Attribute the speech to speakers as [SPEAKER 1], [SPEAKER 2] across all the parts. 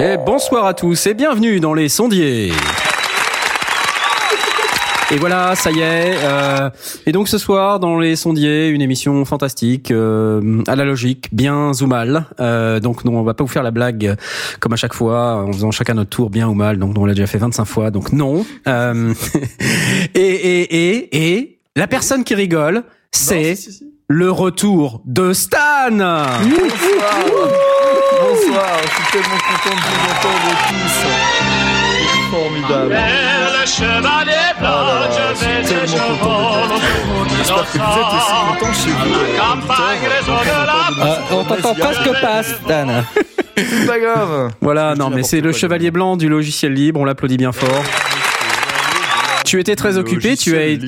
[SPEAKER 1] Et bonsoir à tous et bienvenue dans les sondiers. Et voilà, ça y est. euh, et donc ce soir, dans les sondiers, une émission fantastique, euh, à la logique, bien ou mal. Euh, donc non, on va pas vous faire la blague comme à chaque fois, en faisant chacun notre tour, bien ou mal. Donc on l'a déjà fait 25 fois, donc non. Euh, et, et, et, et, la personne qui rigole, c'est
[SPEAKER 2] si, si, si.
[SPEAKER 1] le retour de Stan
[SPEAKER 2] Bonsoir. Bonsoir, je suis tellement content de vous entendre tous. Formidable.
[SPEAKER 3] Le chevalier
[SPEAKER 2] Oh là, je content d'être J'espère que vous êtes aussi contents chez vous. euh, nous
[SPEAKER 4] on t'entend
[SPEAKER 2] entendre.
[SPEAKER 4] presque pas, Stan.
[SPEAKER 2] C'est pas grave.
[SPEAKER 1] Voilà, non, mais c'est le chevalier blanc du logiciel libre, on l'applaudit bien fort. Tu étais très occupé, tu as,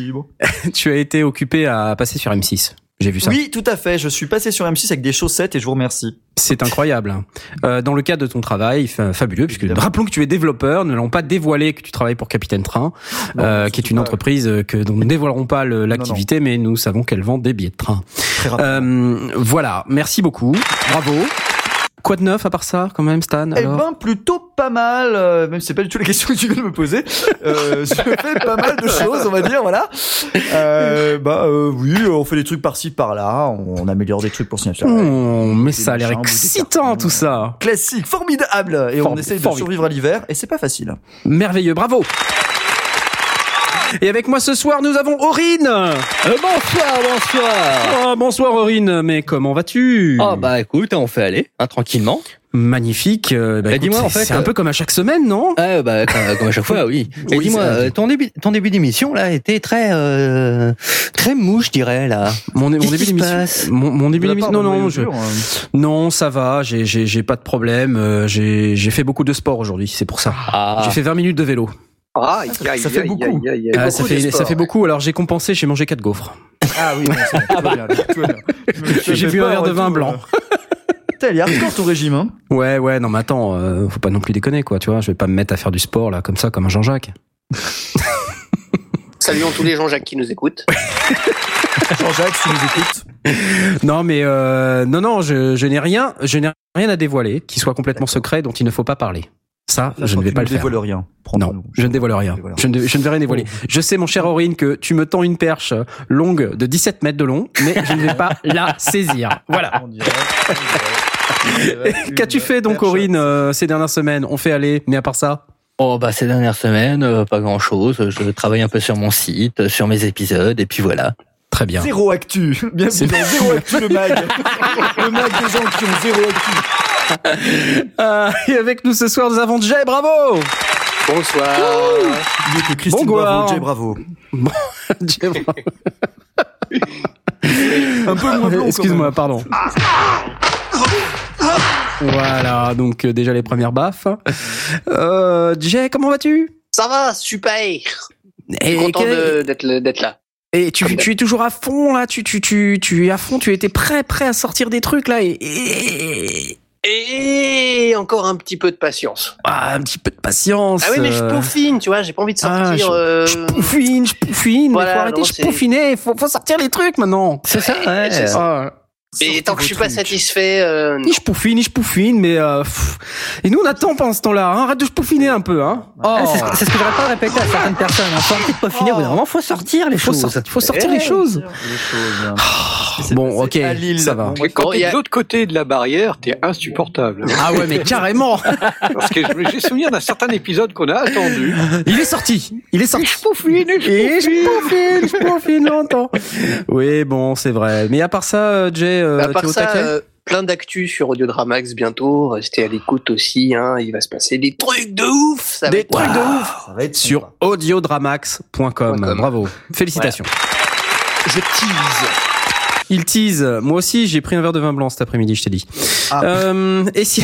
[SPEAKER 1] tu as été occupé à passer sur M6. J'ai vu ça.
[SPEAKER 2] Oui, tout à fait. Je suis passé sur M6 avec des chaussettes et je vous remercie.
[SPEAKER 1] C'est incroyable. Euh, dans le cadre de ton travail, fa- fabuleux, puisque
[SPEAKER 2] Évidemment.
[SPEAKER 1] rappelons que tu es développeur, ne l'ont pas dévoilé que tu travailles pour Capitaine Train,
[SPEAKER 2] Non,
[SPEAKER 1] euh, qui est une
[SPEAKER 2] pas-
[SPEAKER 1] entreprise euh, que dont nous ne dévoilerons pas l'activité, mais nous savons qu'elle vend des billets de train.
[SPEAKER 2] Très.
[SPEAKER 1] Euh, voilà, merci beaucoup, bravo. Quoi de neuf à part ça, quand même, Stan
[SPEAKER 2] Eh ben, plutôt pas mal, euh, même si c'est pas du tout la question que tu viens de me poser. Euh, je fais pas mal de choses, on va dire, voilà. Euh, bah euh, oui, on fait des trucs par-ci par-là, on, on améliore des trucs pour Snapchat.
[SPEAKER 1] Oh, mais ça a l'air excitant tout ça.
[SPEAKER 2] Classique, formidable Et
[SPEAKER 1] Form-
[SPEAKER 2] on essaye de survivre à l'hiver, et c'est pas facile.
[SPEAKER 1] Merveilleux, bravo. Et avec moi ce soir, nous avons Aurine.
[SPEAKER 4] Euh, bonsoir, bonsoir.
[SPEAKER 1] Oh, bonsoir Aurine, mais comment vas-tu?
[SPEAKER 4] Oh bah écoute, on fait aller, hein, tranquillement.
[SPEAKER 1] Magnifique. euh, bah,
[SPEAKER 4] Bah, dis-moi, en
[SPEAKER 1] c'est-
[SPEAKER 4] fait,
[SPEAKER 1] c'est un
[SPEAKER 4] euh,
[SPEAKER 1] peu comme à chaque semaine, non?
[SPEAKER 4] Ah bah comme, comme à chaque fois, oui. Et dis-moi, euh, ton début, ton début d'émission là était très, euh, très mou, je dirais là.
[SPEAKER 1] Mon, début d'émission. Mon, mon début d'émission. Non, non, je,
[SPEAKER 2] euh,
[SPEAKER 1] non, ça va. J'ai, j'ai, j'ai pas de problème. euh, J'ai, j'ai fait beaucoup de sport aujourd'hui. C'est pour ça.
[SPEAKER 4] Ah,
[SPEAKER 1] J'ai fait 20 minutes de vélo.
[SPEAKER 5] Ah,
[SPEAKER 2] ça fait beaucoup.
[SPEAKER 1] Ah, ça fait, ça fait beaucoup. Alors j'ai compensé. J'ai mangé quatre gaufres.
[SPEAKER 2] Ah oui,
[SPEAKER 1] J'ai bu un verre de vin blanc.
[SPEAKER 2] il est hardcore ton régime, hein.
[SPEAKER 1] Ouais, ouais. Non, mais attends, euh, faut pas non plus déconner, quoi. Tu vois, je vais pas me mettre à faire du sport là, comme ça, comme un Jean-Jacques.
[SPEAKER 5] Saluons tous les Jean-Jacques qui nous écoutent.
[SPEAKER 2] Jean-Jacques, si tu nous écoutes.
[SPEAKER 1] Non, mais euh, non, non, je, je n'ai rien, je n'ai rien à dévoiler qui soit complètement secret, dont il ne faut pas parler. Ça, je ne vais pas le faire.
[SPEAKER 2] dévoile rien.
[SPEAKER 1] Non, je ne dévoile rien. Je ne, je ne vais rien dévoiler. Je sais, mon cher Aurine, que tu me tends une perche longue de 17 mètres de long, mais je ne vais pas la saisir. Voilà. Qu'as-tu fait donc. Aurine, euh, ces dernières semaines? On fait aller, mais à part ça?
[SPEAKER 4] Oh bah ces dernières semaines, euh, pas grand chose. Je travaille un peu sur mon site, sur mes épisodes, et puis voilà.
[SPEAKER 1] Très bien.
[SPEAKER 2] Zéro actu. Bienvenue dans Zéro actu, le mag. le mag des gens qui ont zéro actu.
[SPEAKER 1] Euh, et avec nous ce soir, nous avons Jay, bravo
[SPEAKER 5] Bonsoir.
[SPEAKER 2] Que Christine
[SPEAKER 1] Bon
[SPEAKER 2] Bravo,
[SPEAKER 1] goût,
[SPEAKER 2] Jay Bravo.
[SPEAKER 1] Jay, bravo.
[SPEAKER 2] Un peu moins blond,
[SPEAKER 1] Excuse-moi, pardon. Voilà, donc euh, déjà les premières baffes. Euh, Jay, comment vas-tu?
[SPEAKER 5] Ça va, super.
[SPEAKER 1] et,
[SPEAKER 5] Content d'être là.
[SPEAKER 1] et tu, tu es toujours à fond là, tu, tu, tu, tu es à fond, tu étais prêt, prêt à sortir des trucs là? Et, et-
[SPEAKER 5] Et encore un petit peu de patience.
[SPEAKER 1] ah, un petit peu de patience.
[SPEAKER 5] Ah oui, mais je
[SPEAKER 1] euh,
[SPEAKER 5] peaufine, tu vois, j'ai pas envie de
[SPEAKER 1] Ah,
[SPEAKER 5] sortir.
[SPEAKER 1] je-
[SPEAKER 5] euh,
[SPEAKER 1] Je pouffine, je pouffine,
[SPEAKER 5] Voilà,
[SPEAKER 1] mais faut arrêter,
[SPEAKER 5] non,
[SPEAKER 1] je pouffiner, faut, faut sortir les trucs maintenant.
[SPEAKER 4] C'est ça, ouais.
[SPEAKER 5] c'est ça.
[SPEAKER 1] Ah,
[SPEAKER 5] Et tant que je suis pas satisfait, euh,
[SPEAKER 1] ni je pouffine, ni je pouffine, mais euh, pff. et nous on attend pendant ce temps-là. Hein. Arrête de se pouffiner un peu, hein. Oh.
[SPEAKER 4] Ah, c'est ce ce que j'aurais pas répété à certaines personnes. Hein. Faut arrêter de peaufiner, d'un moment, faut sortir les
[SPEAKER 1] faut,
[SPEAKER 4] choses.
[SPEAKER 1] sortir- faut sortir les
[SPEAKER 4] Eh,
[SPEAKER 1] choses.
[SPEAKER 2] Les choses. hein. S'est
[SPEAKER 1] Bon, ok,
[SPEAKER 2] à Lille.
[SPEAKER 1] ça va.
[SPEAKER 2] Bon,
[SPEAKER 5] Mais quand y
[SPEAKER 6] t'es
[SPEAKER 5] a-
[SPEAKER 6] de l'autre côté de la barrière, t'es insupportable.
[SPEAKER 1] Ah ouais, mais carrément.
[SPEAKER 6] Parce que j'ai souvenir d'un certain épisode qu'on a attendu.
[SPEAKER 1] Il est sorti. Il est sorti.
[SPEAKER 6] Je poufine, je
[SPEAKER 1] Et je poufine, je poufine longtemps. Oui, bon, c'est vrai. Mais à part ça, euh, Jay, euh,
[SPEAKER 5] à
[SPEAKER 1] t'es
[SPEAKER 5] part
[SPEAKER 1] au
[SPEAKER 5] ça,
[SPEAKER 1] taquet
[SPEAKER 5] euh, plein d'actu sur Audiodramax bientôt. Restez à l'écoute aussi, hein. Il va se passer des trucs de ouf. Ça va
[SPEAKER 1] Des
[SPEAKER 5] être-
[SPEAKER 1] trucs de ouf
[SPEAKER 2] Ça va être
[SPEAKER 1] sur audiodramax.com.
[SPEAKER 5] com.
[SPEAKER 1] Bravo. Félicitations.
[SPEAKER 5] Je tease.
[SPEAKER 1] Il tease. Moi aussi, j'ai pris un verre de vin blanc cet après-midi, je t'ai dit.
[SPEAKER 2] Ah.
[SPEAKER 1] Euh, et, si...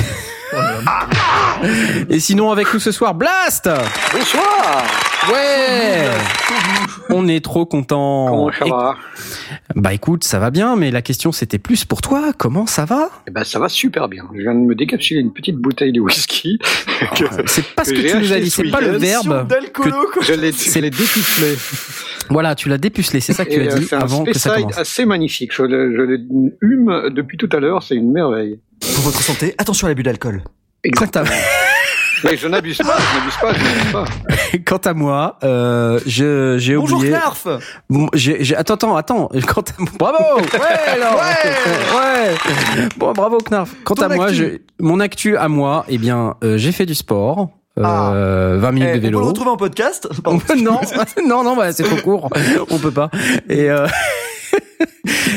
[SPEAKER 1] et sinon, avec nous ce soir, Blast
[SPEAKER 6] Bonsoir
[SPEAKER 1] Ouais On est trop content.
[SPEAKER 6] Comment ça va?
[SPEAKER 1] Bah écoute, ça va bien, mais la question c'était plus pour toi. Comment ça va?
[SPEAKER 6] Eh ben, ça va super bien. Je viens de me décapsuler une petite bouteille de whisky. que
[SPEAKER 1] C'est pas ce
[SPEAKER 6] que
[SPEAKER 1] que tu nous as dit,
[SPEAKER 6] ce
[SPEAKER 1] c'est pas le verbe.
[SPEAKER 2] quoi.
[SPEAKER 6] je l'ai dépucelé.
[SPEAKER 1] Voilà, tu l'as dépucelé, c'est ça que tu as
[SPEAKER 6] euh,
[SPEAKER 1] dit
[SPEAKER 6] un
[SPEAKER 1] avant que ça commence.
[SPEAKER 6] assez magnifique. Je le, je le hume depuis tout à l'heure. C'est une merveille.
[SPEAKER 2] Pour votre santé, attention à l'abus d'alcool.
[SPEAKER 1] Quant à,
[SPEAKER 6] Mais je n'abuse pas, je n'abuse pas, je n'abuse pas.
[SPEAKER 1] quant à moi, euh, je- j'ai
[SPEAKER 2] Bonjour
[SPEAKER 1] oublié.
[SPEAKER 2] Knarf
[SPEAKER 1] Bon, j'ai, j'ai- attends, attends, attends. Quant à... Bravo Ouais, alors ouais. Bon, bravo Knarf. Quant
[SPEAKER 2] Ton
[SPEAKER 1] à moi,
[SPEAKER 2] actu.
[SPEAKER 1] je- mon actu à moi, eh bien, euh, j'ai fait du sport.
[SPEAKER 2] Ah.
[SPEAKER 1] Euh, 20 minutes
[SPEAKER 2] Eh,
[SPEAKER 1] de
[SPEAKER 2] On peut
[SPEAKER 1] vélo.
[SPEAKER 2] le retrouver en podcast
[SPEAKER 1] On
[SPEAKER 2] Pardon.
[SPEAKER 1] peut- non, non, non, bah, c'est trop court. On peut pas. Et euh,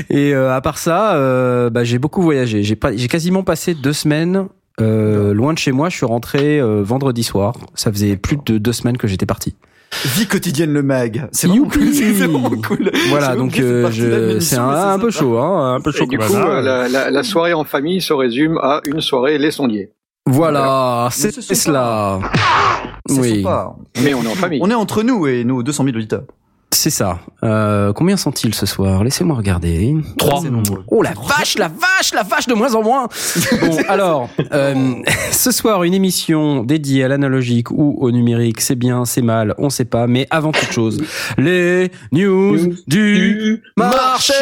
[SPEAKER 1] et euh, à part ça, euh, bah, j'ai beaucoup voyagé. J'ai pas, j'ai quasiment passé deux semaines euh, loin de chez moi. Je suis rentré euh, vendredi soir. Ça faisait plus de deux semaines que j'étais parti.
[SPEAKER 2] Vie quotidienne le mag. C'est vraiment cool. C'est vraiment cool.
[SPEAKER 1] Voilà, donc euh, je, c'est un, peu chaud, hein, un peu chaud.
[SPEAKER 6] Et du
[SPEAKER 1] comme
[SPEAKER 6] coup,
[SPEAKER 1] ça.
[SPEAKER 6] euh, la, la, la soirée en famille se résume à une soirée les sondiers.
[SPEAKER 1] Voilà,
[SPEAKER 2] Mais
[SPEAKER 1] c'est
[SPEAKER 2] ce
[SPEAKER 1] cela.
[SPEAKER 2] C'est
[SPEAKER 1] Oui,
[SPEAKER 2] sympa.
[SPEAKER 6] Mais on est en famille.
[SPEAKER 2] On est entre nous et nos 200 000 auditeurs.
[SPEAKER 1] C'est ça. Euh, combien sont-ils ce soir? Laissez-moi regarder.
[SPEAKER 2] Trois.
[SPEAKER 1] Oh la vache, la vache, la vache de moins en moins. Bon, alors, euh, ce soir une émission dédiée à l'analogique ou au numérique. C'est bien, c'est mal, on sait pas. Mais avant toute chose, les news du marché.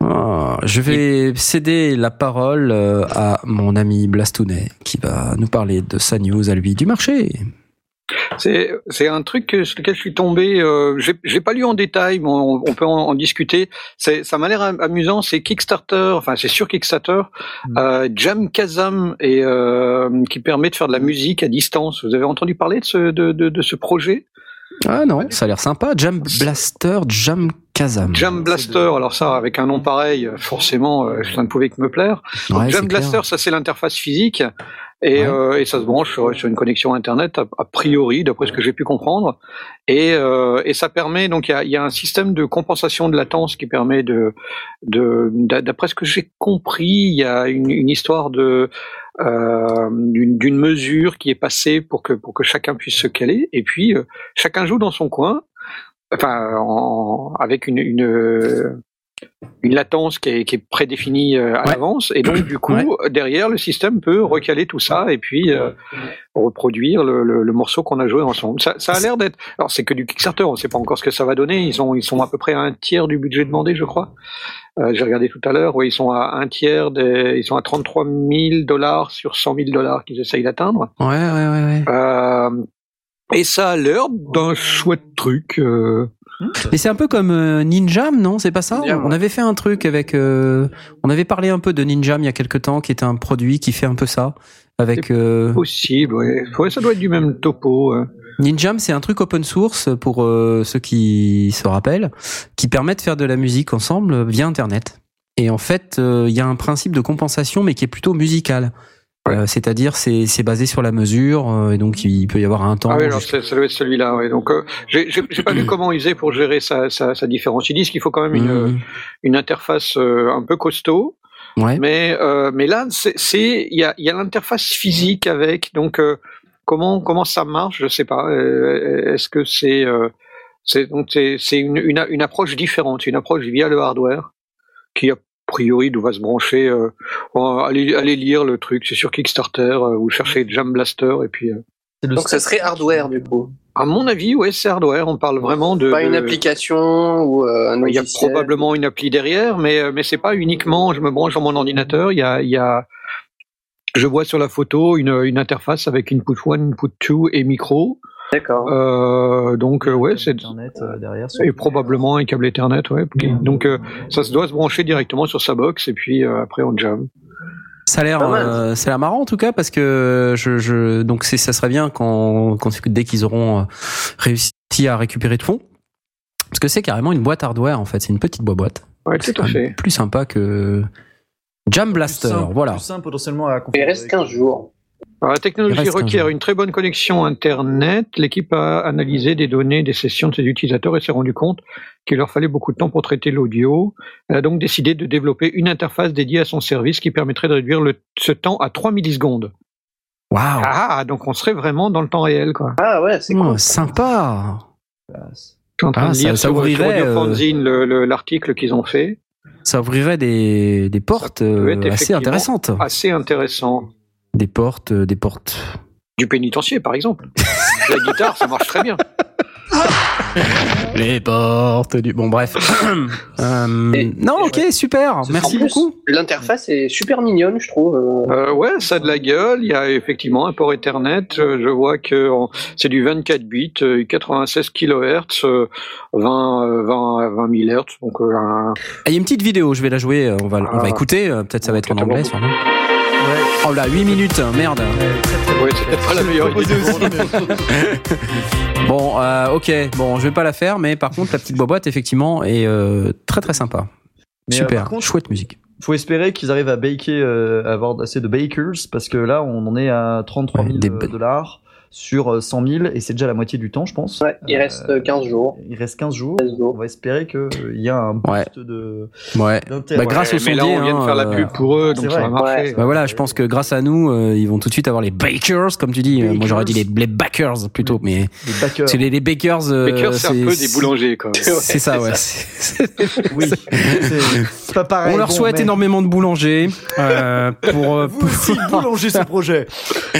[SPEAKER 1] Ah, je vais céder la parole euh, à mon ami Blastounet qui va nous parler de sa news à lui du marché.
[SPEAKER 6] C'est un truc sur lequel je suis tombé. Euh, j'ai pas lu en détail, mais on, on peut en, en discuter. Ça m'a l'air am- amusant. C'est Kickstarter, enfin c'est sur Kickstarter,
[SPEAKER 2] Mm.
[SPEAKER 6] euh, Jam Kazam et euh, qui permet de faire de la musique à distance. Vous avez entendu parler de ce de, de, de ce projet?
[SPEAKER 1] Ah non, ça a l'air sympa. Jam Blaster, Jam Kazam.
[SPEAKER 6] Jam Blaster. Alors ça, avec un nom pareil, forcément, euh, ça ne pouvait que me plaire. Donc,
[SPEAKER 1] Ouais,
[SPEAKER 6] Jam
[SPEAKER 1] clair.
[SPEAKER 6] Blaster, ça c'est l'interface physique. Et,
[SPEAKER 1] Ouais.
[SPEAKER 6] euh, et ça se branche sur, une connexion internet a, a priori, d'après ce que j'ai pu comprendre. Et, euh, et ça permet donc il y a, y a un système de compensation de latence qui permet de, de d'a- d'après ce que j'ai compris, il y a une, une histoire de euh, d'une d'une mesure qui est passée pour que pour que chacun puisse se caler. Et puis euh, chacun joue dans son coin, enfin en- avec une, une une latence qui est, qui est prédéfinie euh, à
[SPEAKER 1] Ouais.
[SPEAKER 6] l'avance et donc du coup
[SPEAKER 1] Ouais.
[SPEAKER 6] derrière le système peut recaler tout ça et puis euh, reproduire le, le, le morceau qu'on a joué ensemble. Ça, ça a l'air d'être alors c'est que du Kickstarter, on ne sait pas encore ce que ça va donner. Ils sont ils sont à peu près à un tiers du budget demandé, je crois. Euh, J'ai regardé tout à l'heure, oui, ils sont à un tiers des, ils sont à 33 000 dollars sur 100 000 dollars qu'ils essayent d'atteindre.
[SPEAKER 1] Ouais, ouais, ouais, ouais.
[SPEAKER 6] Euh, et ça a l'air d'un chouette truc. euh,
[SPEAKER 1] Mais c'est un peu comme euh, Ninjam, non? C'est pas ça?
[SPEAKER 5] Ninjam,
[SPEAKER 1] On
[SPEAKER 5] ouais.
[SPEAKER 1] avait fait un truc avec. euh, on avait parlé un peu de Ninjam il y a quelque temps, qui était un produit qui fait un peu ça. Avec euh,
[SPEAKER 6] possible, ouais. Ouais, ça doit être du même topo. euh.
[SPEAKER 1] Ninjam, c'est un truc open source pour euh, ceux qui se rappellent, qui permet de faire de la musique ensemble via Internet. Et en fait, euh, il y a un principe de compensation, mais qui est plutôt musical. Euh, C'est-à-dire, c'est c'est basé sur la mesure, euh, et donc il peut y avoir un temps.
[SPEAKER 6] Ah oui, alors c'est- ça doit être celui-là. Ouais. Donc, euh, j'ai j'ai- j'ai pas vu comment ils faisaient pour gérer sa, sa, sa différence. Ils disent qu'il faut quand même une,
[SPEAKER 1] Mhm.
[SPEAKER 6] une interface un peu costaud.
[SPEAKER 1] Ouais.
[SPEAKER 6] Mais, euh, mais là, c'est c'est- il y a, il y a l'interface physique avec. Donc, euh, comment comment ça marche Je sais pas. Est-ce que c'est euh, c'est donc c'est c'est une, une une approche différente, une approche via le hardware qui a priori doit se brancher. Euh, bon, allez allez lire le truc, c'est sur Kickstarter. euh, vous cherchez Jam Blaster et puis. euh,
[SPEAKER 5] Donc ça serait hardware du coup.
[SPEAKER 6] à mon avis, ouais, c'est hardware. On parle vraiment de.
[SPEAKER 5] Pas une
[SPEAKER 6] de-
[SPEAKER 5] application ou euh, un
[SPEAKER 6] Il y a probablement une appli derrière, mais euh, mais c'est pas uniquement. Je me branche dans mon ordinateur. Il y a il y a. Je vois sur la photo une, une interface avec input 1, input 2 et micro.
[SPEAKER 5] D'accord.
[SPEAKER 6] Euh, donc euh, ouais, c'est
[SPEAKER 2] Internet euh, derrière.
[SPEAKER 6] et probablement un câble Ethernet, ouais. Ok. Donc euh, ça se doit se brancher directement sur sa box et puis euh, après on jam.
[SPEAKER 1] Ça a l'air, euh, ça a l'air marrant en tout cas parce que je, je donc c'est, ça serait bien quand, quand dès qu'ils auront euh, réussi à récupérer de fonds, parce que c'est carrément une boîte hardware en fait, c'est une petite boîte.
[SPEAKER 6] Ouais,
[SPEAKER 1] C'est
[SPEAKER 6] tout à fait.
[SPEAKER 1] Plus sympa que Jam Blaster,
[SPEAKER 2] Plus simple-
[SPEAKER 1] voilà.
[SPEAKER 2] Plus simple potentiellement à
[SPEAKER 5] Il reste 15 jours.
[SPEAKER 6] Alors, la technologie
[SPEAKER 1] un
[SPEAKER 6] requiert une très bonne connexion Internet. L'équipe a analysé des données des sessions de ses utilisateurs et s'est rendu compte qu'il leur fallait beaucoup de temps pour traiter l'audio. Elle a donc décidé de développer une interface dédiée à son service qui permettrait de réduire le- ce temps à 3 millisecondes.
[SPEAKER 1] Waouh.
[SPEAKER 6] Ah, donc on serait vraiment dans le temps réel, quoi.
[SPEAKER 5] Ah ouais, c'est
[SPEAKER 1] Oh,
[SPEAKER 5] cool.
[SPEAKER 1] sympa.
[SPEAKER 6] Je suis en train
[SPEAKER 1] Ah,
[SPEAKER 6] de
[SPEAKER 1] ça-
[SPEAKER 6] lire
[SPEAKER 1] ça
[SPEAKER 6] sur,
[SPEAKER 1] ouvrirait, euh,
[SPEAKER 6] l'article qu'ils ont fait.
[SPEAKER 1] Ça ouvrirait des, des portes
[SPEAKER 6] Ça
[SPEAKER 1] euh, assez intéressantes.
[SPEAKER 6] Assez intéressant.
[SPEAKER 1] Des portes, euh, des portes.
[SPEAKER 6] Du pénitencier, par exemple. La guitare, ça marche très bien.
[SPEAKER 1] Les portes du. Bon, bref. Euh,
[SPEAKER 5] Et-
[SPEAKER 1] non, ok, super. Merci beaucoup.
[SPEAKER 5] L'interface est super mignonne, je trouve. euh.
[SPEAKER 6] Ouais, ça a de la gueule. Il y a effectivement un port Ethernet. Je vois que c'est du 24 bits, euh, 96 kHz, euh, 20, euh, 20, 20 000 Hz. Donc, euh, un-
[SPEAKER 1] Ah, Il y a une petite vidéo, je vais la jouer. On va, on va
[SPEAKER 6] Ah.
[SPEAKER 1] écouter. Peut-être ça va être en anglais, sûrement. Oh là, 8 minutes, merde.
[SPEAKER 6] ouais, c'est peut-être pas la meilleure idée. du monde.
[SPEAKER 1] Bon, euh, ok. Bon, je vais pas la faire, mais par contre, la petite boîte, effectivement, est euh, très très sympa.
[SPEAKER 2] Mais, euh,
[SPEAKER 1] Super.
[SPEAKER 2] contre-
[SPEAKER 1] Chouette musique.
[SPEAKER 2] Faut espérer qu'ils arrivent à baker, euh, à avoir assez de bakers, parce que là, on en est à 33 000
[SPEAKER 1] Ouais, des
[SPEAKER 2] euh,
[SPEAKER 1] ba-
[SPEAKER 2] dollars sur euh, 100 000, et c'est déjà la moitié du temps, je pense.
[SPEAKER 5] Ouais, il
[SPEAKER 2] Euh,
[SPEAKER 5] reste 15 jours.
[SPEAKER 2] Il reste 15 jours.
[SPEAKER 5] 16 jours.
[SPEAKER 2] On va espérer qu'il y a un boost
[SPEAKER 1] Ouais.
[SPEAKER 2] de
[SPEAKER 1] Ouais. Bah, grâce
[SPEAKER 6] Ouais,
[SPEAKER 1] au
[SPEAKER 6] mais là,
[SPEAKER 1] sondier,
[SPEAKER 6] on vient de
[SPEAKER 1] hein,
[SPEAKER 6] faire la
[SPEAKER 1] euh,
[SPEAKER 6] pub pour eux, donc ça va marcher.
[SPEAKER 5] Ouais.
[SPEAKER 1] Bah voilà, je pense que grâce à nous, euh, ils vont tout de suite avoir les bakers, comme tu dis. Euh, Moi, j'aurais dit les, les backers plutôt, mais
[SPEAKER 2] Les backers.
[SPEAKER 1] c'est les, les bakers. euh,
[SPEAKER 6] Baker, c'est un peu des boulangers, quoi.
[SPEAKER 1] C'est ça, ouais.
[SPEAKER 2] Oui, c'est pas pareil.
[SPEAKER 1] On leur
[SPEAKER 2] bon,
[SPEAKER 1] souhaite
[SPEAKER 2] mais
[SPEAKER 1] énormément de boulangers euh, pour, euh,
[SPEAKER 2] Vous aussi, boulanger ce projet.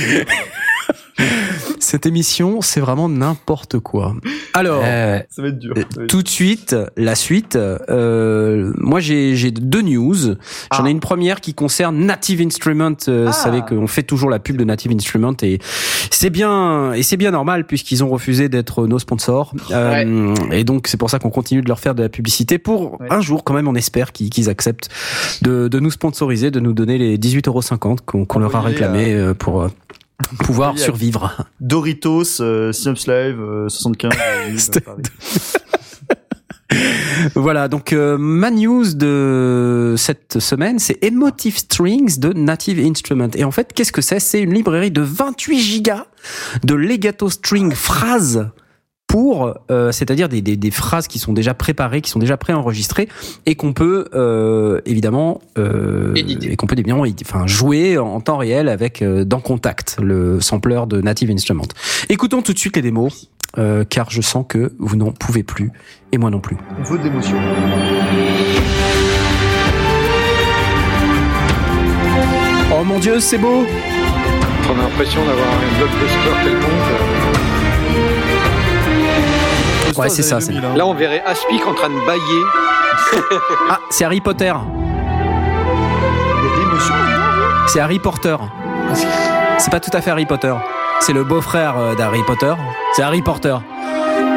[SPEAKER 1] cette émission. C'est vraiment n'importe quoi. Alors.
[SPEAKER 4] Euh,
[SPEAKER 2] Ça va être dur.
[SPEAKER 1] Euh,
[SPEAKER 2] Ça va être
[SPEAKER 1] Tout de suite, la suite. Euh, moi, j'ai j'ai deux news. J'en
[SPEAKER 2] Ah.
[SPEAKER 1] ai une première qui concerne Native Instrument. Euh,
[SPEAKER 2] Ah.
[SPEAKER 1] Vous savez qu'on fait toujours la pub de Native Instrument et c'est bien et c'est bien normal puisqu'ils ont refusé d'être nos sponsors. Euh, Et donc c'est pour ça qu'on continue de leur faire de la publicité pour
[SPEAKER 2] Ouais.
[SPEAKER 1] un jour quand même. On espère qu'ils acceptent de, de nous sponsoriser, de nous donner les 18,50 qu'on qu'on leur a réclamé euh, pour euh, pouvoir survivre.
[SPEAKER 2] Doritos, euh, Synops Live, euh, 75. euh.
[SPEAKER 1] Voilà, donc euh, ma news de cette semaine, c'est Emotive Strings de Native Instrument. Et en fait, qu'est-ce que c'est? C'est une librairie de 28 gigas de legato string phrases pour, euh, c'est-à-dire des, des, des phrases qui sont déjà préparées, qui sont déjà préenregistrées et qu'on peut euh, évidemment euh,
[SPEAKER 5] Éditer.
[SPEAKER 1] et qu'on peut évidemment enfin jouer en temps réel avec euh, dans Contact, le sampler de Native Instrument. Écoutons tout de suite les démos. euh, car je sens que vous n'en pouvez plus et moi non plus.
[SPEAKER 2] On veut de l'émotion.
[SPEAKER 1] Oh mon dieu, c'est beau
[SPEAKER 6] On a l'impression d'avoir un blockbuster quelconque.
[SPEAKER 1] Ouais, c'est ça,
[SPEAKER 2] c'est.
[SPEAKER 6] Là, on verrait Aspic en train de bailler.
[SPEAKER 1] Ah, c'est Harry Potter.
[SPEAKER 2] Il y a de l'émotion là-dedans.
[SPEAKER 1] C'est Harry Potter. C'est pas tout à fait Harry Potter. C'est le beau-frère euh, d'Harry Potter. C'est Harry Potter.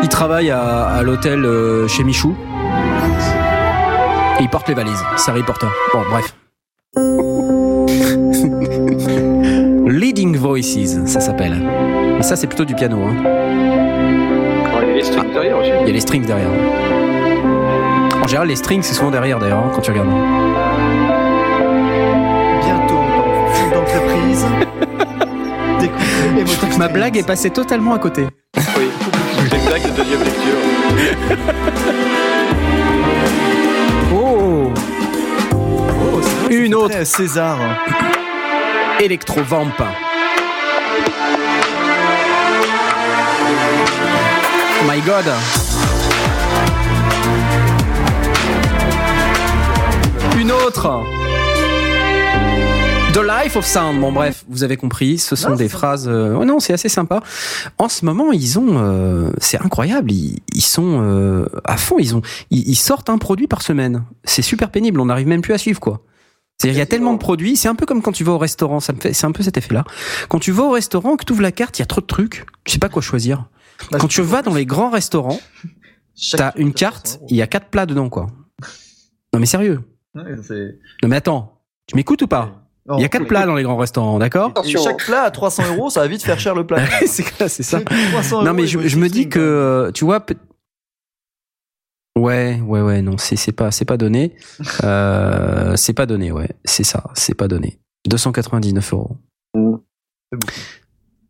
[SPEAKER 1] Il travaille à, à l'hôtel euh, chez Michou. Et il porte les valises. C'est Harry Potter. Bon, bref. Leading Voices, ça s'appelle. Mais ça, c'est plutôt du piano. Hein.
[SPEAKER 6] Il y a les strings derrière aussi.
[SPEAKER 1] Il y a les strings derrière. En général, les strings, c'est souvent derrière d'ailleurs, hein, quand tu regardes.
[SPEAKER 2] Bientôt dans Food d'entreprise.
[SPEAKER 1] Ma blague est passée totalement à côté.
[SPEAKER 6] Oui. C'est une blague de deuxième lecture.
[SPEAKER 1] Oh
[SPEAKER 2] Oh,
[SPEAKER 1] Une autre.
[SPEAKER 2] César.
[SPEAKER 1] Electrovamp. My god. Une autre. The Life of Sound. Bon bref, vous avez compris, ce sont
[SPEAKER 2] Non,
[SPEAKER 1] des phrases. euh, oh non, c'est assez sympa. En ce moment, ils ont, euh, c'est incroyable. Ils, ils sont euh, à fond. Ils ont, ils, ils sortent un produit par semaine. C'est super pénible. On n'arrive même plus à suivre quoi. C'est-à-dire, il y a tellement de produits. C'est un peu comme quand tu vas au restaurant. Ça me fait, c'est un peu cet effet-là. Quand tu vas au restaurant, que tu ouvres la carte, il y a trop de trucs. Tu sais pas quoi choisir.
[SPEAKER 2] Bah,
[SPEAKER 1] Quand tu vas dans les grands restaurants, t'as une carte, il y a quatre plats dedans, quoi. Non mais sérieux.
[SPEAKER 2] Ouais,
[SPEAKER 1] Non mais attends, tu m'écoutes ou pas Il y a quatre plats dans les grands restaurants, d'accord
[SPEAKER 2] chaque plat à 300 euros, ça va vite faire cher le plat.
[SPEAKER 1] C'est ça.
[SPEAKER 2] 300
[SPEAKER 1] Non mais je, me dis que, euh, tu vois, ouais, ouais, ouais, non, c'est c'est pas, c'est pas donné. Euh, c'est pas donné, ouais, c'est ça, c'est pas donné. 299 euros.
[SPEAKER 6] Mm.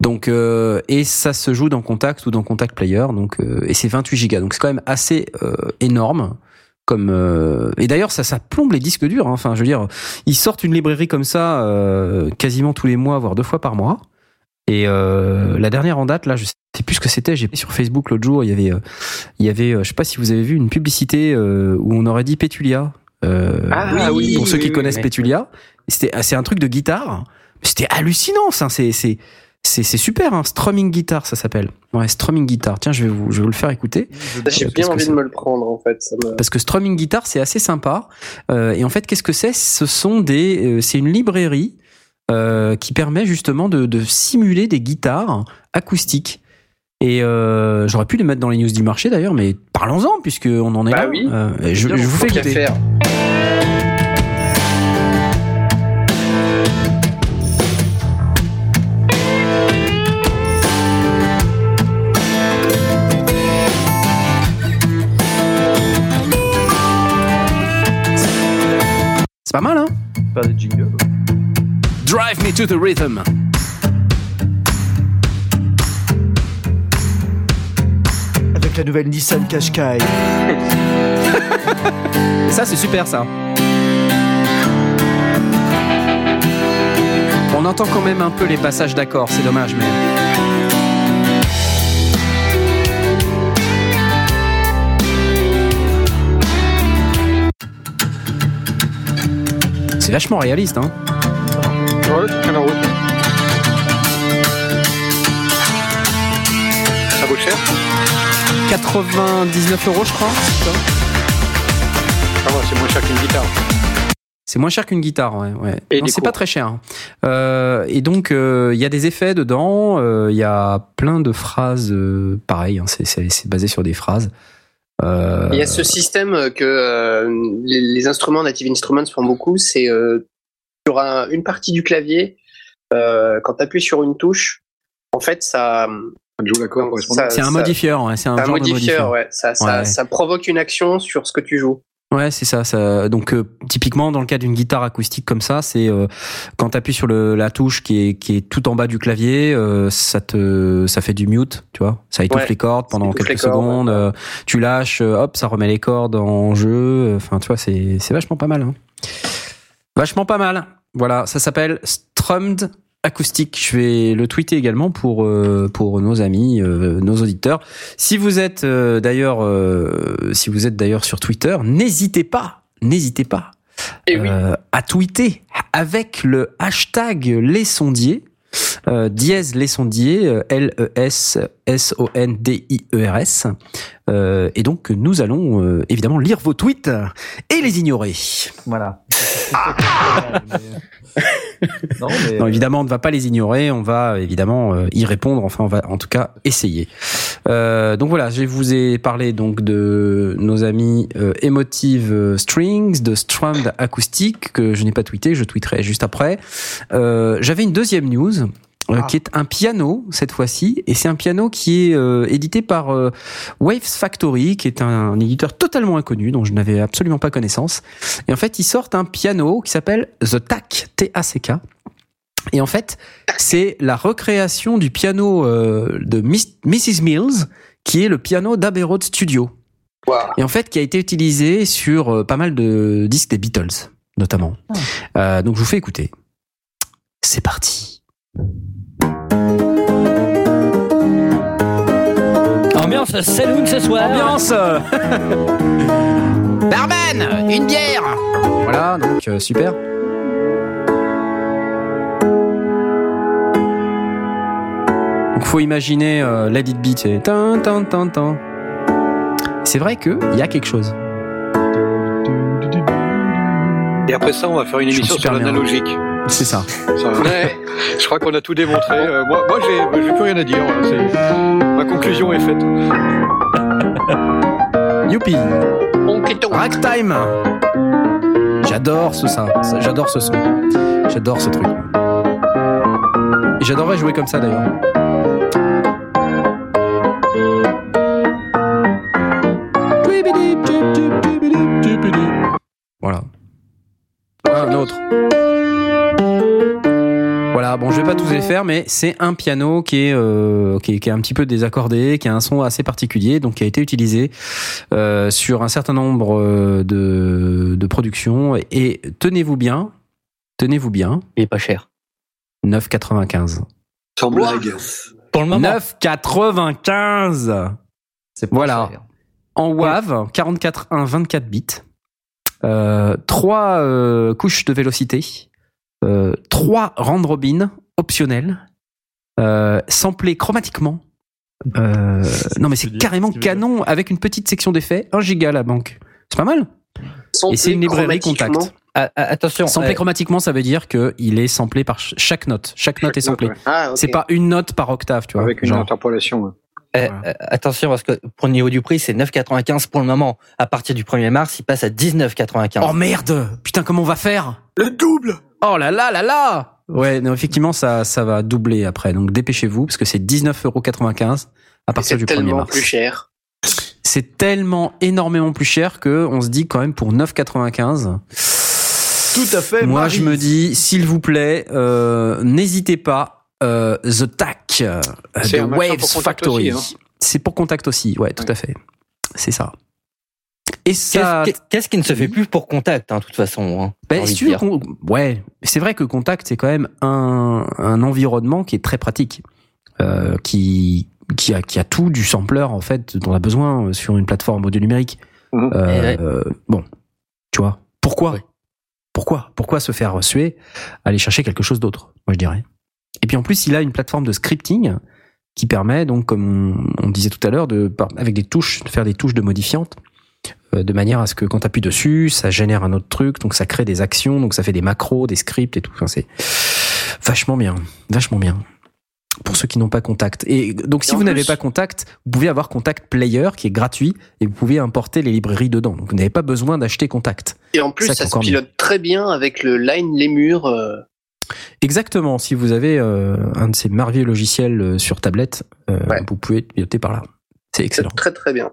[SPEAKER 1] Donc euh, et ça se joue dans Contact ou dans Contact Player, donc euh, et c'est 28 gigas, donc c'est quand même assez euh, énorme. Comme euh, et d'ailleurs ça ça plombe les disques durs. hein. Enfin je veux dire, ils sortent une librairie comme ça euh, quasiment tous les mois, voire deux fois par mois. Et euh, la dernière en date, là, je sais plus ce que c'était. J'ai sur Facebook l'autre jour, il y avait, euh, il y avait, euh, je sais pas si vous avez vu une publicité euh, où on aurait dit Pétulia. Euh,
[SPEAKER 5] Ah oui,
[SPEAKER 1] pour ceux
[SPEAKER 5] oui,
[SPEAKER 1] qui
[SPEAKER 5] oui,
[SPEAKER 1] connaissent
[SPEAKER 4] oui.
[SPEAKER 1] Pétulia, c'était, c'est un truc de guitare. C'était hallucinant, ça. C'est, c'est, c'est, c'est super. Hein. Strumming guitar, ça s'appelle. Ouais, strumming guitar. Tiens, je vais vous, je vais vous le faire écouter.
[SPEAKER 5] J'ai bien envie de me le prendre en fait. Ça me...
[SPEAKER 1] Parce que strumming guitar, c'est assez sympa. Euh, et en fait, qu'est-ce que c'est? Ce sont des, euh, c'est une librairie euh, qui permet justement de, de simuler des guitares acoustiques. Et euh, j'aurais pu les mettre dans les news du marché d'ailleurs, mais parlons-en puisque on en est
[SPEAKER 5] Bah
[SPEAKER 1] là.
[SPEAKER 5] oui.
[SPEAKER 1] Euh, je, je vous fais écouter.
[SPEAKER 5] faire.
[SPEAKER 1] C'est pas mal, hein?
[SPEAKER 2] Faire des jingles.
[SPEAKER 1] Drive me to the rhythm.
[SPEAKER 2] Avec la nouvelle Nissan Qashqai.
[SPEAKER 1] Ça, c'est super, ça. On entend quand même un peu les passages d'accords, c'est dommage, mais. C'est vachement réaliste, hein.
[SPEAKER 6] Ouais, ça tient la route. Ça vaut cher
[SPEAKER 1] 99 euros, je crois.
[SPEAKER 6] Ah c'est moins cher qu'une guitare.
[SPEAKER 1] C'est moins cher qu'une guitare, ouais. ouais. C'est pas très cher. hein. Euh, et donc, euh, il y a des effets dedans. euh, Il y a plein de phrases pareilles. hein, c'est basé sur des phrases. Euh,
[SPEAKER 5] Il y a ce système que euh, les, les instruments Native Instruments font beaucoup, c'est euh, sur un- une partie du clavier, euh, quand tu appuies sur une touche, en fait, ça,
[SPEAKER 1] c'est un modifieur. ouais, c'est un
[SPEAKER 5] un
[SPEAKER 1] genre de
[SPEAKER 5] modifieur,
[SPEAKER 1] modifieur.
[SPEAKER 5] ouais. Ça, ça,
[SPEAKER 1] Ouais.
[SPEAKER 5] ça provoque une action sur ce que tu joues.
[SPEAKER 1] Ouais, c'est ça, ça. Donc euh, typiquement dans le cas d'une guitare acoustique comme ça, c'est euh, quand tu appuies sur le, la touche qui est qui est tout en bas du clavier, euh, ça te ça fait du mute, tu vois. Ça étouffe
[SPEAKER 5] Ouais,
[SPEAKER 1] les cordes pendant quelques
[SPEAKER 5] cordes,
[SPEAKER 1] secondes.
[SPEAKER 5] ouais.
[SPEAKER 1] euh, tu lâches, euh, hop, ça remet les cordes en jeu. Enfin, tu vois, c'est c'est vachement pas mal. Hein. Vachement pas mal. Voilà, ça s'appelle Strummed acoustique. Je vais le tweeter également pour euh, pour nos amis, euh, nos auditeurs. Si vous êtes euh, d'ailleurs euh, si vous êtes d'ailleurs sur Twitter, n'hésitez pas, n'hésitez pas
[SPEAKER 5] Et oui.
[SPEAKER 1] euh, à tweeter avec le hashtag les sondiers. Euh, dièse les sondiers, euh, L-E-S-S-O-N-D-I-E-R-S. Euh, et donc, nous allons euh, évidemment lire vos tweets et les ignorer.
[SPEAKER 2] Voilà. non, mais.
[SPEAKER 1] Non, évidemment, on ne va pas les ignorer, on va évidemment euh, y répondre. Enfin, on va en tout cas essayer. Euh, donc voilà, je vous ai parlé donc de nos amis euh, Emotive euh, Strings, de Strummed Acoustic que je n'ai pas tweeté, je tweeterai juste après. Euh, J'avais une deuxième news. Euh,
[SPEAKER 2] Ah.
[SPEAKER 1] qui est un piano cette fois-ci et c'est un piano qui est euh, édité par euh, Waves Factory qui est un, éditeur totalement inconnu dont je n'avais absolument pas connaissance et en fait ils sortent un piano qui s'appelle The TAC T-A-C-K et en fait, c'est la recréation du piano euh, de Miss- Mrs. Mills, qui est le piano d'Abbey Road Studio. Et en fait, qui a été utilisé sur pas mal de disques des Beatles, notamment. Euh, donc, je vous fais écouter. C'est parti.
[SPEAKER 4] Ambiance saloon ce soir.
[SPEAKER 1] Ambiance Barman Une bière Voilà, donc euh, super. Donc faut imaginer euh, Let It Be, c'est tan, tan, tan, tan. C'est vrai qu'il y a quelque chose.
[SPEAKER 6] Et après ça, on va faire une émission sur l'analogique.
[SPEAKER 1] C'est ça.
[SPEAKER 6] Ça,
[SPEAKER 5] Ouais.
[SPEAKER 6] je crois qu'on a tout démontré. Euh, moi, moi j'ai j'ai plus rien à dire. C'est- ma conclusion est faite.
[SPEAKER 1] Youpi. Ragtime J'adore ce ça, ça- j'adore ce son. J'adore ce truc. Et j'adorerais jouer comme ça d'ailleurs. Voilà. Ah, un autre. Voilà, bon, je vais pas tous les faire, mais c'est un piano qui est, euh, qui est, qui est un petit peu désaccordé, qui a un son assez particulier, donc qui a été utilisé euh, sur un certain nombre euh, de, de productions. Et tenez-vous bien, tenez-vous bien,
[SPEAKER 4] Il est pas cher.
[SPEAKER 1] 9,95.
[SPEAKER 6] Sans blague.
[SPEAKER 4] Pour le moment.
[SPEAKER 1] 9,95
[SPEAKER 2] C'est pas
[SPEAKER 1] Voilà.
[SPEAKER 2] cher.
[SPEAKER 1] en WAV, 44.1, 24 bits, euh, 3 couches de vélocité, euh, 3 round robin optionnels, euh, samplés chromatiquement. Euh, non mais c'est carrément canon avec une petite section d'effets, 1 giga la banque. C'est pas mal.
[SPEAKER 5] Samplé
[SPEAKER 1] Et c'est une librairie contact.
[SPEAKER 4] Ah, ah, attention.
[SPEAKER 1] Samplé
[SPEAKER 4] euh,
[SPEAKER 1] chromatiquement, ça veut dire que il est samplé par ch- chaque note. Chaque note est samplée.
[SPEAKER 6] Ouais,
[SPEAKER 5] Ah.
[SPEAKER 1] C'est pas une note par octave, tu vois.
[SPEAKER 6] Avec une
[SPEAKER 1] genre.
[SPEAKER 6] interpolation. ouais.
[SPEAKER 4] Euh,
[SPEAKER 1] Voilà.
[SPEAKER 4] euh, attention parce que pour le niveau du prix, c'est 9,95 pour le moment. À partir du 1er mars, il passe à 19,95.
[SPEAKER 1] Oh merde Putain, comment on va faire?
[SPEAKER 6] Le double
[SPEAKER 1] Oh là là là là Ouais, non, effectivement, ça, ça va doubler après. Donc dépêchez-vous, parce que c'est 19,95€ à partir
[SPEAKER 5] C'est
[SPEAKER 1] du 1er
[SPEAKER 5] tellement
[SPEAKER 1] mars.
[SPEAKER 5] plus cher.
[SPEAKER 1] C'est tellement énormément plus cher que on se dit quand même pour 9,95.
[SPEAKER 2] Tout à fait.
[SPEAKER 1] Moi, je me dis, s'il vous plaît, euh, n'hésitez pas. euh, The Tac euh, de Waves
[SPEAKER 6] pour Contact
[SPEAKER 1] Factory.
[SPEAKER 6] aussi,
[SPEAKER 1] C'est pour contact aussi, ouais, tout
[SPEAKER 6] Ouais.
[SPEAKER 1] à fait. C'est ça. Et ça,
[SPEAKER 4] Qu'est-ce qui ne se fait plus pour contact, hein, de toute façon hein,
[SPEAKER 1] Ben, si tu veux ouais, c'est vrai que Contact c'est quand même un, un environnement qui est très pratique, euh, qui qui a qui a tout du sampler en fait dont on a besoin euh, sur une plateforme audio numérique.
[SPEAKER 6] Mhm.
[SPEAKER 1] Euh,
[SPEAKER 4] Eh ouais.
[SPEAKER 1] euh, bon, tu vois, pourquoi, pourquoi, pourquoi se faire suer, aller chercher quelque chose d'autre, moi je dirais. Et puis en plus, il a une plateforme de scripting qui permet donc, comme on, on disait tout à l'heure, de avec des touches, de faire des touches de modifiantes euh, de manière à ce que quand tu appuies dessus, ça génère un autre truc, donc ça crée des actions, donc ça fait des macros, des scripts et tout. Enfin, c'est vachement bien, vachement bien. Pour ceux qui n'ont pas Contact. Et donc, si
[SPEAKER 5] Et
[SPEAKER 1] vous n'avez pas Contact, vous pouvez avoir Contact Player qui est gratuit et vous pouvez importer les librairies dedans. Donc, vous n'avez pas besoin d'acheter Contact.
[SPEAKER 5] Et en plus,
[SPEAKER 1] Ça,
[SPEAKER 5] se pilote très bien avec le Line Lemur. euh,
[SPEAKER 1] Exactement. Si vous avez euh, un de ces merveilleux logiciels euh, sur tablette, euh,
[SPEAKER 5] Ouais.
[SPEAKER 1] vous pouvez piloter par là. C'est excellent.
[SPEAKER 5] très très bien.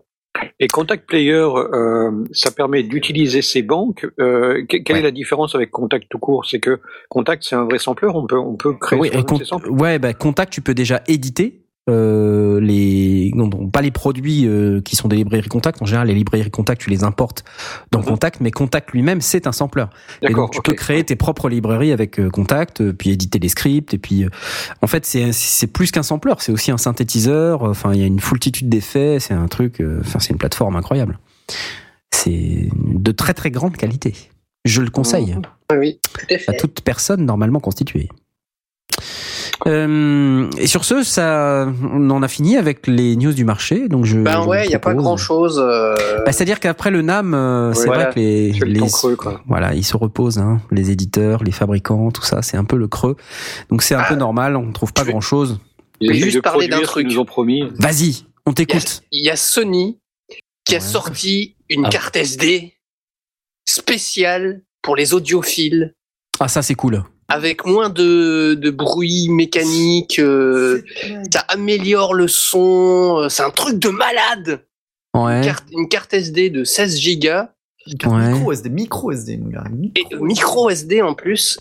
[SPEAKER 6] Et Contact Player, euh, ça permet d'utiliser ces banques. Euh, que- quelle
[SPEAKER 1] Ouais.
[SPEAKER 6] est la différence avec Contact tout court? C'est que Contact, c'est un vrai sampler. On peut, on peut créer
[SPEAKER 1] Oui,
[SPEAKER 6] soi-même
[SPEAKER 1] et con-
[SPEAKER 6] ses samples.
[SPEAKER 1] ouais, bah, Contact, tu peux déjà éditer euh, les, non, non, pas les produits euh, qui sont des librairies Contact. En général, les librairies Contact, tu les importes dans
[SPEAKER 6] Mhm.
[SPEAKER 1] Contact, mais Contact lui-même, c'est un sampler. Et
[SPEAKER 6] D'accord.
[SPEAKER 1] donc, tu peux créer tes propres librairies avec euh, Contact, euh, puis éditer des scripts, et puis, euh, en fait, c'est c'est plus qu'un sampler, c'est aussi un synthétiseur. Enfin, il y a une foultitude d'effets. C'est un truc. euh, Enfin, c'est une plateforme incroyable. C'est de très très grande qualité. Je le conseille
[SPEAKER 5] Oui, oui, tout à
[SPEAKER 1] à
[SPEAKER 5] fait.
[SPEAKER 1] toute personne normalement constituée. Euh, et sur ce, ça, on en a fini avec les news du marché. Donc je.
[SPEAKER 5] Ben
[SPEAKER 1] je
[SPEAKER 5] ouais, il n'y a pas grand chose.
[SPEAKER 1] Bah, C'est-à-dire qu'après le NAM, euh, c'est
[SPEAKER 6] voilà.
[SPEAKER 1] vrai que les, les
[SPEAKER 6] temps creux, quoi.
[SPEAKER 1] voilà, ils se reposent, hein, les éditeurs, les fabricants, tout ça, c'est un peu le creux. Donc c'est un
[SPEAKER 5] Ah.
[SPEAKER 1] peu normal, on ne trouve pas
[SPEAKER 5] Je vais-
[SPEAKER 1] grand-chose.
[SPEAKER 6] Ils
[SPEAKER 5] vais juste parler d'un truc.
[SPEAKER 6] nous ont promis.
[SPEAKER 1] Vas-y, on t'écoute.
[SPEAKER 5] il y a Sony qui a sorti une
[SPEAKER 1] Ah.
[SPEAKER 5] carte SD spéciale pour les audiophiles
[SPEAKER 1] Ah ça c'est cool.
[SPEAKER 5] Avec moins de, de bruit mécanique. euh, ça améliore le son. euh, C'est un truc de malade.
[SPEAKER 1] Ouais.
[SPEAKER 5] Une, carte, une carte SD de 16 gigas
[SPEAKER 1] Ouais.
[SPEAKER 2] Micro SD, micro SD, mon gars.
[SPEAKER 5] et micro SD en plus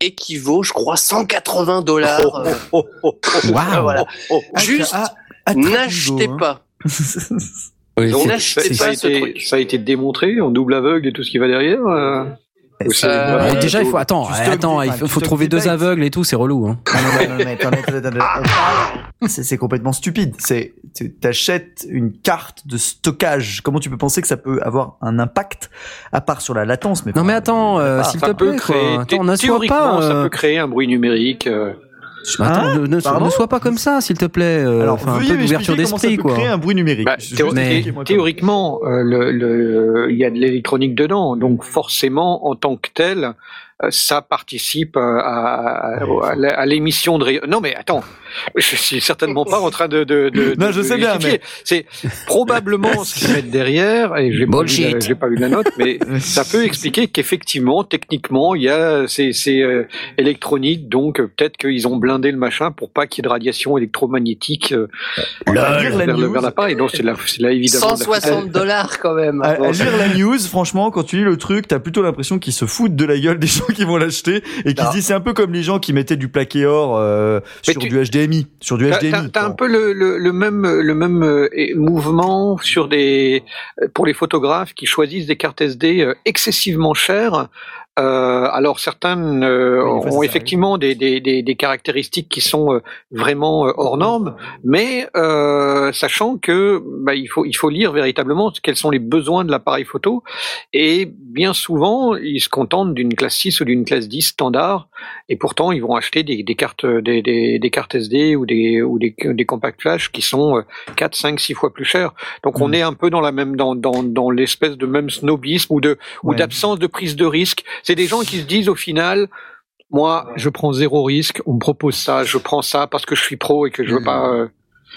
[SPEAKER 5] équivaut, je crois, 180 dollars. euh,
[SPEAKER 6] Oh, oh, oh,
[SPEAKER 1] Waouh.
[SPEAKER 5] voilà.
[SPEAKER 6] oh, oh.
[SPEAKER 5] Juste,
[SPEAKER 2] Ah, à très
[SPEAKER 5] n'achetez
[SPEAKER 2] hein.
[SPEAKER 5] pas.
[SPEAKER 4] Oui,
[SPEAKER 6] Donc,
[SPEAKER 5] n'achetez
[SPEAKER 6] ça, ça a
[SPEAKER 5] pas ce
[SPEAKER 6] été,
[SPEAKER 5] truc.
[SPEAKER 6] ça a été démontré en double aveugle et tout ce qui va derrière. euh.
[SPEAKER 5] Euh,
[SPEAKER 1] Ouais, déjà il faut attends, attends, il faut, trouver deux aveugles et tout, c'est relou. Hein.
[SPEAKER 2] Non, non, non, mais. On parle- C'est complètement stupide. C'est tu achètes une carte de stockage. Comment tu peux penser que ça peut avoir un impact à part sur la latence mais
[SPEAKER 1] Non mais attends, euh,
[SPEAKER 2] Ah,
[SPEAKER 1] s'il te
[SPEAKER 6] Ça peut
[SPEAKER 1] plaît, quoi.
[SPEAKER 6] créer,
[SPEAKER 1] Attends,
[SPEAKER 6] théoriquement,
[SPEAKER 1] pas.
[SPEAKER 6] ça
[SPEAKER 1] euh,
[SPEAKER 6] peut créer un bruit numérique.
[SPEAKER 1] Attends,
[SPEAKER 2] Hein
[SPEAKER 1] ne, ne-
[SPEAKER 2] Pardon
[SPEAKER 1] ne sois pas comme ça, s'il te plaît. euh,
[SPEAKER 2] Alors,
[SPEAKER 1] enfin, un
[SPEAKER 2] veuillez
[SPEAKER 1] peu d'ouverture d'esprit, quoi.
[SPEAKER 2] créer un bruit numérique.
[SPEAKER 6] Bah,
[SPEAKER 1] mais-.
[SPEAKER 6] Théoriquement, euh, le- le- il y a de l'électronique dedans, donc forcément, en tant que tel, euh, ça participe euh, à, à- à la- à l'émission de. Non, mais attends, je suis certainement pas en train de. de, de
[SPEAKER 2] Non,
[SPEAKER 6] de-
[SPEAKER 2] je
[SPEAKER 6] de
[SPEAKER 2] sais bien,
[SPEAKER 6] justifier. C'est probablement ce qu'ils mettent derrière, et j'ai pas, la- j'ai pas vu la note, mais ça peut expliquer qu'effectivement, techniquement, il y a c'est c'est euh, électronique, donc euh, peut-être qu'ils ont blindé le machin pour pas qu'il y ait de radiation électromagnétique euh,
[SPEAKER 2] la
[SPEAKER 6] vers,
[SPEAKER 2] news-
[SPEAKER 6] vers l'appareil. Donc c'est là, c'est là évidemment. de la
[SPEAKER 5] 160 dollars quand même.
[SPEAKER 2] À, à lire la news, franchement, quand tu lis le truc, t'as plutôt l'impression qu'ils se foutent de la gueule des gens qui vont l'acheter et qui
[SPEAKER 6] Non.
[SPEAKER 2] se disent c'est un peu comme les gens qui mettaient du plaqué or euh, sur
[SPEAKER 6] tu-
[SPEAKER 2] du HDMI, sur du
[SPEAKER 6] T'as-
[SPEAKER 2] HDMI.
[SPEAKER 6] T'as un peu le, le, le même le même euh, mouvement sur des pour les photographes qui choisissent des cartes SD euh, excessivement chères Euh, alors certaines euh,
[SPEAKER 2] Oui,
[SPEAKER 6] ont effectivement des, des, des, des caractéristiques qui sont euh, vraiment euh, hors normes, mais euh, sachant que bah, il faut il faut lire véritablement quels sont les besoins de l'appareil photo et bien souvent ils se contentent d'une classe 6 ou d'une classe 10 standard et pourtant ils vont acheter des, des cartes des, cartes SD ou des ou des, des compact flash qui sont euh, 4 5 6 fois plus chers. Donc on
[SPEAKER 2] Mm.
[SPEAKER 6] est un peu dans la même dans dans, dans l'espèce de même snobisme ou de ou
[SPEAKER 2] Ouais.
[SPEAKER 6] d'absence de prise de risque. C'est des gens qui se disent au final, moi, je prends zéro risque, on me propose ça, je prends ça parce que je suis pro et que je veux
[SPEAKER 2] Mm.
[SPEAKER 6] pas. euh,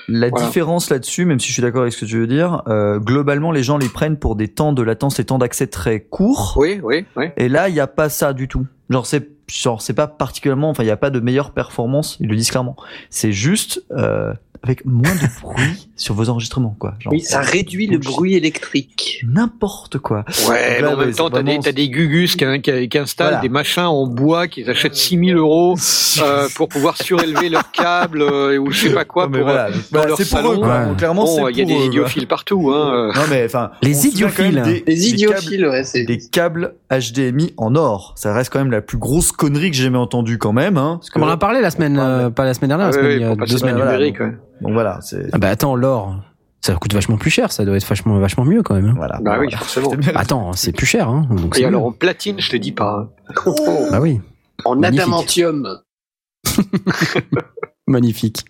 [SPEAKER 2] La
[SPEAKER 6] Voilà.
[SPEAKER 2] différence là-dessus, même si je suis d'accord avec ce que tu veux dire, euh, globalement, les gens les prennent pour des temps de latence et temps d'accès très courts.
[SPEAKER 6] Oui, oui, oui.
[SPEAKER 2] Et là, il n'y a pas ça du tout. Genre, c'est, genre, c'est pas particulièrement, enfin, il n'y a pas de meilleure performance, ils le disent clairement. C'est juste, euh, avec moins de bruit sur vos enregistrements, quoi. Genre,
[SPEAKER 5] Oui, ça réduit le bruit électrique.
[SPEAKER 2] N'importe quoi.
[SPEAKER 6] Ouais, mais en même temps, t'as des,
[SPEAKER 2] vraiment-
[SPEAKER 6] t'as des gugus qui, qui, qui installent
[SPEAKER 2] Voilà.
[SPEAKER 6] des machins en bois qu'ils achètent 6000 euros euh, pour pouvoir surélever leurs câbles euh, ou je sais pas quoi pour,
[SPEAKER 2] voilà.
[SPEAKER 6] euh,
[SPEAKER 2] Voilà,
[SPEAKER 6] dans leur
[SPEAKER 2] c'est pour
[SPEAKER 6] salon.
[SPEAKER 2] eux.
[SPEAKER 1] Ouais.
[SPEAKER 2] Clairement,
[SPEAKER 6] Bon,
[SPEAKER 2] c'est
[SPEAKER 6] il y a des
[SPEAKER 2] eux,
[SPEAKER 6] idiophiles partout. Hein. euh.
[SPEAKER 2] Non, mais enfin.
[SPEAKER 1] Les idiophiles.
[SPEAKER 2] des-
[SPEAKER 5] Les
[SPEAKER 2] des
[SPEAKER 5] idiophiles, ouais, c'est.
[SPEAKER 2] des câbles HDMI en or. Ça reste quand même la plus grosse connerie que j'ai jamais entendue quand même. Hein, parce que-
[SPEAKER 1] Comme on en a parlé la semaine, euh, pas la semaine dernière,
[SPEAKER 6] Ah
[SPEAKER 1] la
[SPEAKER 6] ouais,
[SPEAKER 1] semaine,
[SPEAKER 6] ouais,
[SPEAKER 1] il y a
[SPEAKER 6] pour
[SPEAKER 1] deux semaines.
[SPEAKER 2] voilà, donc-
[SPEAKER 6] ouais.
[SPEAKER 2] Donc voilà.
[SPEAKER 1] Ah bah attends, l'or, ça coûte vachement plus cher, ça doit être vachement, vachement mieux quand même. hein.
[SPEAKER 2] Voilà.
[SPEAKER 6] Bah oui,
[SPEAKER 2] Voilà.
[SPEAKER 6] forcément.
[SPEAKER 1] Attends, c'est plus cher, hein. Donc
[SPEAKER 6] Et alors
[SPEAKER 1] mieux.
[SPEAKER 6] en platine, je te dis pas. hein.
[SPEAKER 1] Bah oui,
[SPEAKER 5] En
[SPEAKER 1] Magnifique.
[SPEAKER 5] adamantium.
[SPEAKER 1] magnifique.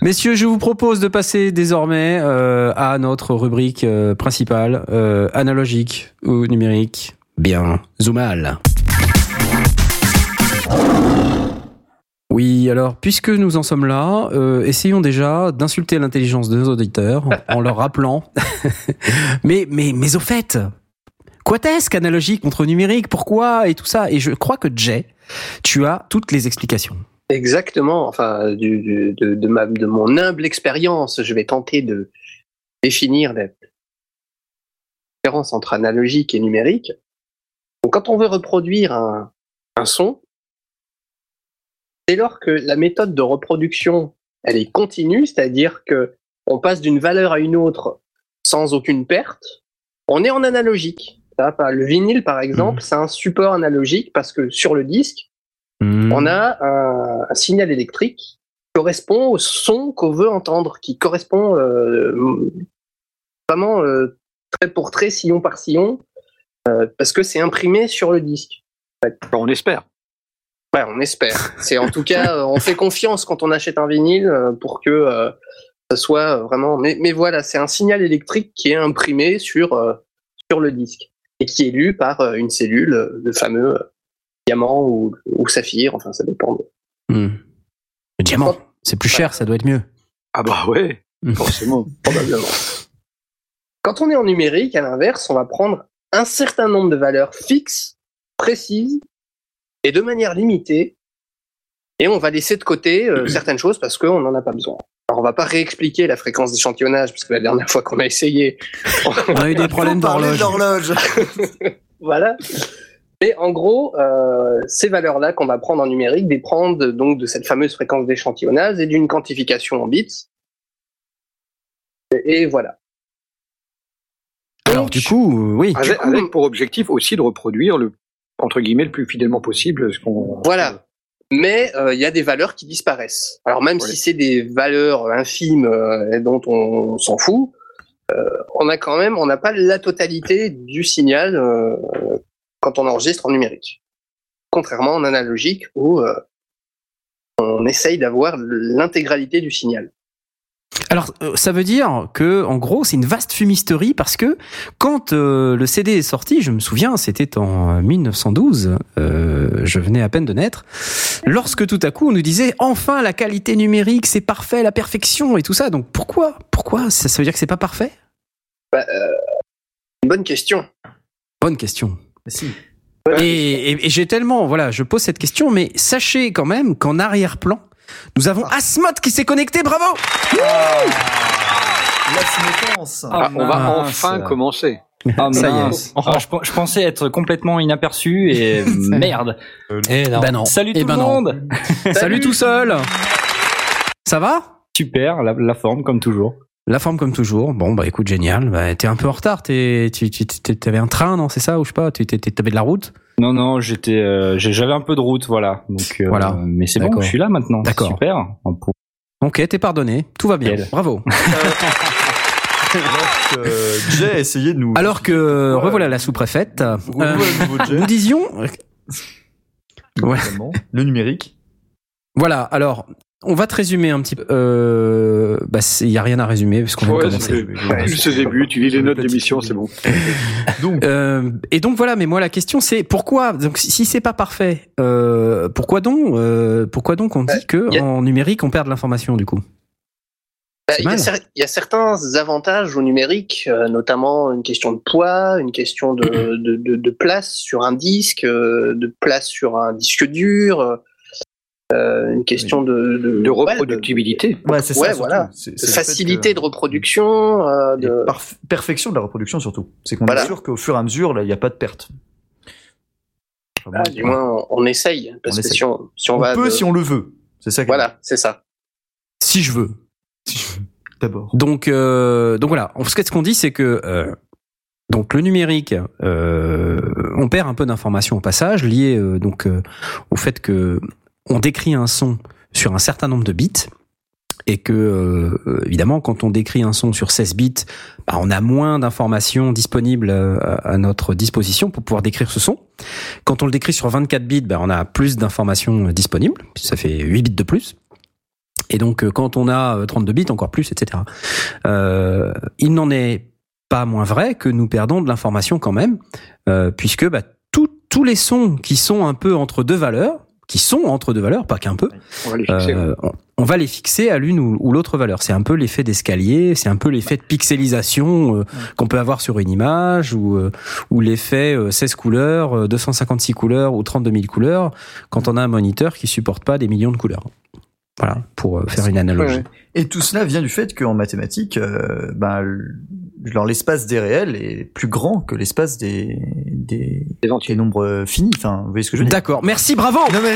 [SPEAKER 1] Messieurs, je vous propose de passer désormais euh, à notre rubrique euh, principale, euh, analogique ou numérique. Bien, Zoomal. Oui, alors, puisque nous en sommes là, euh, essayons déjà d'insulter l'intelligence de nos auditeurs en, leur rappelant. mais, mais, mais au fait, quoi est-ce qu'analogique contre numérique? Pourquoi Et tout ça? Et je crois que Jay, tu as toutes les explications.
[SPEAKER 5] Exactement. Enfin, de, de, de mon humble expérience, je vais tenter de définir la différence entre analogique et numérique. Quand on veut reproduire un, un son, dès lors que la méthode de reproduction elle est continue, c'est-à-dire que on passe d'une valeur à une autre sans aucune perte, on est en analogique. Le vinyle, par exemple, c'est un support analogique parce que sur le disque,
[SPEAKER 1] Hmm.
[SPEAKER 5] on a un, un signal électrique qui correspond au son qu'on veut entendre, qui correspond euh, vraiment euh, trait pour trait, sillon par sillon, euh, parce que c'est imprimé sur le disque.
[SPEAKER 6] On espère.
[SPEAKER 5] Ouais, on espère. C'est en tout cas, euh, on fait confiance quand on achète un vinyle euh, pour que euh, ça soit vraiment. Mais, mais voilà, c'est un signal électrique qui est imprimé sur euh, sur le disque et qui est lu par euh, une cellule, euh, le fameux euh, diamant ou, ou saphir. Enfin, ça dépend.
[SPEAKER 1] Hmm. Le diamant, c'est plus cher, ça doit être mieux.
[SPEAKER 6] Ah bah ouais,
[SPEAKER 1] Hmm.
[SPEAKER 6] forcément.
[SPEAKER 5] probablement. Quand on est en numérique, à l'inverse, on va prendre un certain nombre de valeurs fixes, précises et de manière limitée, et on va laisser de côté euh, certaines choses parce qu'on n'en a pas besoin. Alors, on va pas réexpliquer la fréquence d'échantillonnage parce que la dernière fois qu'on a essayé,
[SPEAKER 1] On a eu des problèmes d'horloge.
[SPEAKER 5] voilà. Mais en gros, euh, ces valeurs-là qu'on va prendre en numérique dépendent donc de cette fameuse fréquence d'échantillonnage et d'une quantification en bits. Et, et voilà.
[SPEAKER 1] Alors
[SPEAKER 5] Donc,
[SPEAKER 1] du coup, euh, oui.
[SPEAKER 6] Avec,
[SPEAKER 5] coup-
[SPEAKER 6] avec pour objectif aussi de reproduire le entre guillemets le plus fidèlement possible ce qu'on.
[SPEAKER 5] Voilà. Mais euh, il y a des valeurs qui disparaissent. Alors même
[SPEAKER 6] Oui.
[SPEAKER 5] si c'est des valeurs infimes euh, dont on, s'en fout, euh, on a quand même, on n'a pas la totalité du signal euh, quand on enregistre en numérique. Contrairement en analogique où euh, on essaye d'avoir l'intégralité du signal.
[SPEAKER 1] Alors, euh, ça veut dire que, en gros, c'est une vaste fumisterie parce que quand euh, le CD est sorti, je me souviens, c'était en euh, 1912, euh, je venais à peine de naître, lorsque tout à coup on nous disait enfin la qualité numérique, c'est parfait, la perfection et tout ça. Donc pourquoi, pourquoi ça, ça veut dire que c'est pas parfait?
[SPEAKER 5] Bah, euh, bonne question.
[SPEAKER 1] Bonne question.
[SPEAKER 2] si.
[SPEAKER 1] Et, et- et j'ai tellement, voilà, je pose cette question, mais sachez quand même qu'en arrière-plan, nous avons Asmod qui s'est connecté, bravo
[SPEAKER 2] La séquence.
[SPEAKER 6] Ah, on va enfin commencer.
[SPEAKER 3] Ah,
[SPEAKER 1] Ça y est.
[SPEAKER 3] Oh, je, je pensais être complètement inaperçu et merde.
[SPEAKER 4] Eh non.
[SPEAKER 1] Ben non.
[SPEAKER 3] Salut
[SPEAKER 1] Eh
[SPEAKER 3] tout
[SPEAKER 1] ben
[SPEAKER 3] le
[SPEAKER 1] non.
[SPEAKER 3] monde.
[SPEAKER 1] Salut tout seul Ça va?
[SPEAKER 3] Super, la, la forme comme toujours.
[SPEAKER 1] La forme comme toujours. Bon bah écoute génial. Bah, t'es un peu en retard. T'es, tu, tu, t'avais un train non c'est ça ou je sais pas. Tu t'avais de la route?
[SPEAKER 3] Non, non, j'étais, euh, j'avais un peu de route, voilà. Donc, euh,
[SPEAKER 1] Voilà.
[SPEAKER 3] Mais c'est bon, je suis là maintenant.
[SPEAKER 1] D'accord.
[SPEAKER 3] Super.
[SPEAKER 1] Ok, t'es pardonné, tout va bien. Bravo.
[SPEAKER 2] Alors que Jay a essayé de nous.
[SPEAKER 1] Alors que
[SPEAKER 2] Ouais.
[SPEAKER 1] revoilà la sous-préfète. euh, nous disions, Ouais.
[SPEAKER 2] Le numérique.
[SPEAKER 1] voilà. Alors, on va te résumer un petit peu. Euh, bah, il y a rien à résumer puisqu'on vient de
[SPEAKER 6] Ouais,
[SPEAKER 1] commencer.
[SPEAKER 6] c'est juste le début, tu lis les notes d'émission, c'est bon.
[SPEAKER 2] Donc,
[SPEAKER 1] Euh, et donc voilà, mais moi la question c'est pourquoi donc si c'est pas parfait, euh, pourquoi donc euh, pourquoi donc on dit que
[SPEAKER 5] y a-
[SPEAKER 1] en numérique on perd de l'information du coup?
[SPEAKER 5] Bah, Il y, a il y a certains avantages au numérique, euh, notamment une question de poids, une question de, de, de, de place sur un disque, euh, de place sur un disque dur, euh, une question de, de,
[SPEAKER 6] De
[SPEAKER 5] ouais,
[SPEAKER 6] reproductibilité.
[SPEAKER 2] ouais, c'est ça.
[SPEAKER 5] ouais,
[SPEAKER 2] surtout.
[SPEAKER 5] voilà. Facilité
[SPEAKER 2] que-
[SPEAKER 5] de reproduction. euh,
[SPEAKER 2] et
[SPEAKER 5] de...
[SPEAKER 2] parf- perfection de la reproduction surtout. C'est qu'on
[SPEAKER 5] Voilà.
[SPEAKER 2] est sûr qu'au fur et à mesure, là, il n'y a pas de perte.
[SPEAKER 5] Ah, du moins, on, on essaye. Parce
[SPEAKER 2] On
[SPEAKER 5] que
[SPEAKER 2] essaye.
[SPEAKER 5] si on, si on,
[SPEAKER 2] on
[SPEAKER 5] va.
[SPEAKER 2] peut
[SPEAKER 5] de-
[SPEAKER 2] si on le veut. C'est ça.
[SPEAKER 5] Voilà, c'est ça.
[SPEAKER 1] Si je veux.
[SPEAKER 2] D'abord.
[SPEAKER 1] Donc euh, donc voilà. En fait, ce qu'on dit c'est que euh, donc le numérique, euh, on perd un peu d'informations au passage liées euh, donc euh, au fait que on décrit un son sur un certain nombre de bits et que euh, évidemment quand on décrit un son sur 16 bits, bah, on a moins d'informations disponibles euh, à notre disposition pour pouvoir décrire ce son. Quand on le décrit sur 24 bits, bah, on a plus d'informations euh, disponibles, ça fait 8 bits de plus. Et donc quand on a euh, 32 bits, encore plus, etc. Il n'en est pas moins vrai que nous perdons de l'information quand même, puisque bah, tous les sons qui sont un peu entre deux valeurs, qui sont entre deux valeurs, pas qu'un peu,
[SPEAKER 6] On va les fixer.
[SPEAKER 1] euh, on, on va les fixer à l'une ou, ou l'autre valeur. C'est un peu l'effet d'escalier, c'est un peu l'effet de pixelisation euh, qu'on peut avoir sur une image ou, euh, ou l'effet euh, 16 couleurs, euh, 256 couleurs ou 32 000 couleurs quand on a un moniteur qui supporte pas des millions de couleurs. Voilà, pour faire une analogie.
[SPEAKER 6] Ouais.
[SPEAKER 2] Et tout cela vient du fait qu'en mathématiques, euh, ben, alors l'espace des réels est plus grand que l'espace des, des, des nombres finis. Enfin, vous voyez ce que je veux dire?
[SPEAKER 1] D'accord, merci, bravo
[SPEAKER 2] Non mais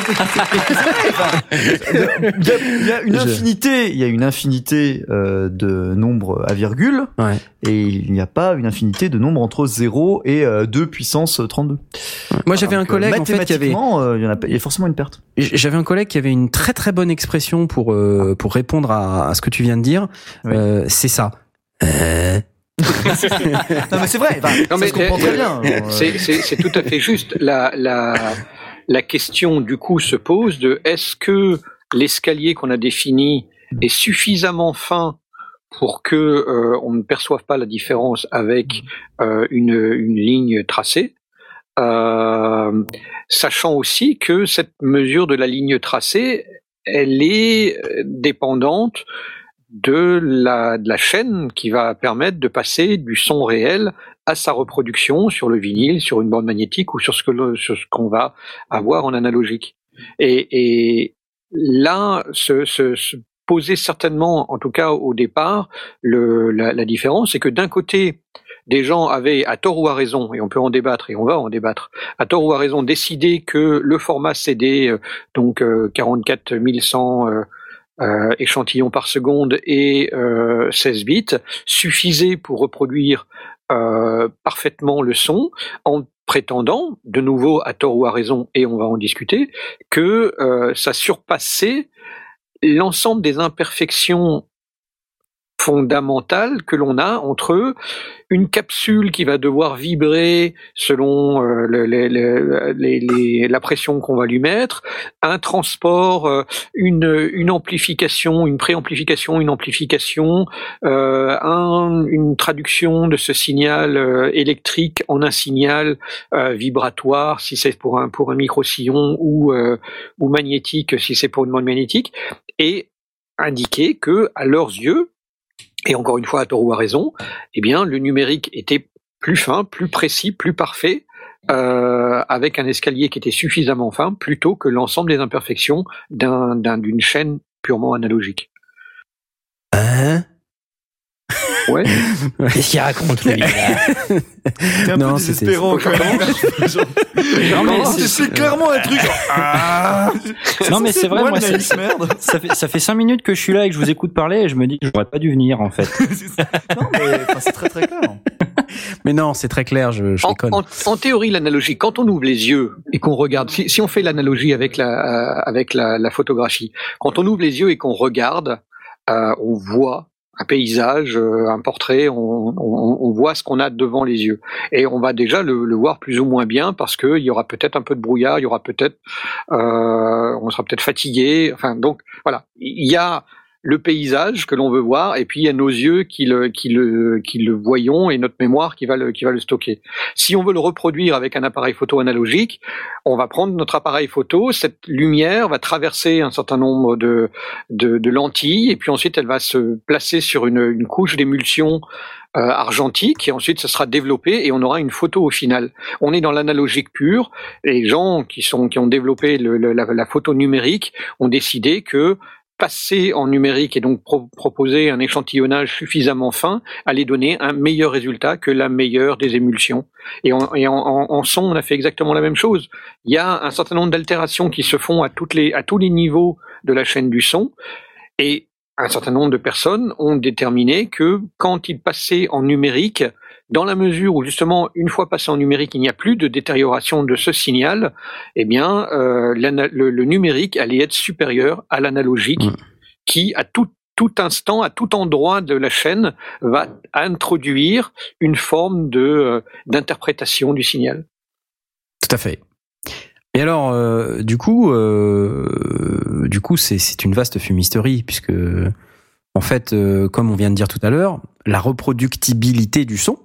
[SPEAKER 2] il y, a, il y a une
[SPEAKER 1] Je-
[SPEAKER 2] infinité, il y a une infinité euh, de nombres à virgule,
[SPEAKER 1] Ouais.
[SPEAKER 2] et il n'y a pas une infinité de nombres entre 0 et euh, 2 puissance 32.
[SPEAKER 1] Moi j'avais un
[SPEAKER 2] euh,
[SPEAKER 1] collègue en fait qui avait
[SPEAKER 2] mathématiquement, euh, il y en a, pas- il y a forcément une perte.
[SPEAKER 1] J'avais un collègue qui avait une très très bonne expression pour euh, pour répondre à, à ce que tu viens de dire.
[SPEAKER 2] Oui.
[SPEAKER 1] Euh, c'est ça. Euh,
[SPEAKER 2] Non mais c'est vrai, enfin, ça
[SPEAKER 6] Non, mais,
[SPEAKER 2] se comprend
[SPEAKER 6] euh,
[SPEAKER 2] très bien.
[SPEAKER 6] Euh,
[SPEAKER 2] Euh,
[SPEAKER 6] C'est tout à fait juste. La, la, la question du coup se pose de est-ce que l'escalier qu'on a défini est suffisamment fin pour que euh, on ne perçoive pas la différence avec euh, une, une ligne tracée, euh, sachant aussi que cette mesure de la ligne tracée, elle est euh, dépendante de la, de la chaîne qui va permettre de passer du son réel à sa reproduction sur le vinyle, sur une bande magnétique ou sur ce que sur qu'on va avoir en analogique. Et, là, se poser certainement, en tout cas au départ, le, la, la différence, c'est que d'un côté, des gens avaient, à tort ou à raison, et on peut en débattre, et on va en débattre, à tort ou à raison, décidé que le format CD, euh, donc euh, 44 100 euh, euh, échantillons par seconde et euh, 16 bits, suffisait pour reproduire euh, parfaitement le son, en prétendant, de nouveau à tort ou à raison, et on va en discuter, que euh, ça surpassait l'ensemble des imperfections fondamentales que l'on a entre une capsule qui va devoir vibrer selon euh, le- le- la pression qu'on va lui mettre, un transport, euh, une, une amplification, une préamplification, une amplification, euh, un- une traduction de ce signal euh, électrique en un signal vibratoire si c'est pour un pour un micro-sillon ou ou magnétique si c'est pour une bande magnétique et indiquer que à leurs yeux et encore une fois à à raison, eh bien le numérique était plus fin, plus précis, plus parfait euh, avec un escalier qui était suffisamment fin plutôt que l'ensemble des imperfections d'un- d'un- d'une chaîne purement analogique.
[SPEAKER 1] hein?
[SPEAKER 6] Ouais.
[SPEAKER 4] Qu'est-ce qu'il raconte lui là
[SPEAKER 2] T'es un
[SPEAKER 1] Non,
[SPEAKER 2] peu désespérant quand même.
[SPEAKER 3] Non, mais c'est-
[SPEAKER 2] c'est clairement un truc. genre, Ah
[SPEAKER 3] Non, mais c'est vrai,
[SPEAKER 2] moi, merde.
[SPEAKER 3] ça fait, ça fait cinq minutes que je suis là et que je vous écoute parler et je me dis que j'aurais pas dû venir en fait.
[SPEAKER 2] non, mais enfin, c'est très très clair.
[SPEAKER 1] Mais non, c'est très clair, je, je
[SPEAKER 6] En,
[SPEAKER 1] déconne.
[SPEAKER 6] en- en théorie, l'analogie, quand on ouvre les yeux et qu'on regarde, si, si on fait l'analogie avec la euh, avec la, la photographie, quand on ouvre les yeux et qu'on regarde, euh, on voit un paysage, euh, un portrait, on, on, on voit ce qu'on a devant les yeux et on va déjà le, le voir plus ou moins bien parce que il y aura peut-être un peu de brouillard, il y aura peut-être, euh, on sera peut-être fatigué. Enfin, donc voilà, il y a le paysage que l'on veut voir, et puis il y a nos yeux qui le, voyons et notre mémoire qui va le, stocker. Si on veut le reproduire avec un appareil photo analogique, on va prendre notre appareil photo, cette lumière va traverser un certain nombre de, lentilles, et puis ensuite elle va se placer sur une, couche d'émulsion euh, argentique, et ensuite ça sera développé, et on aura une photo au final. On est dans l'analogique pur. Les gens qui ont développé la photo numérique ont décidé que passer en numérique et donc pro- proposer un échantillonnage suffisamment fin allait donner un meilleur résultat que la meilleure des émulsions. Et, en, son, on a fait exactement la même chose. Il y a un certain nombre d'altérations qui se font à tous les niveaux de la chaîne du son. Et un certain nombre de personnes ont déterminé que quand ils passaient en numérique, dans la mesure où justement, une fois passé en numérique, il n'y a plus de détérioration de ce signal, eh bien, euh, le, le numérique allait être supérieur à l'analogique, qui à tout tout instant, à tout endroit de la chaîne, va introduire une forme de euh, d'interprétation du signal.
[SPEAKER 1] Tout à fait. Et alors, euh, du coup, du coup, c'est c'est une vaste fumisterie puisque, en fait, euh, comme on vient de dire tout à l'heure, la reproductibilité du son,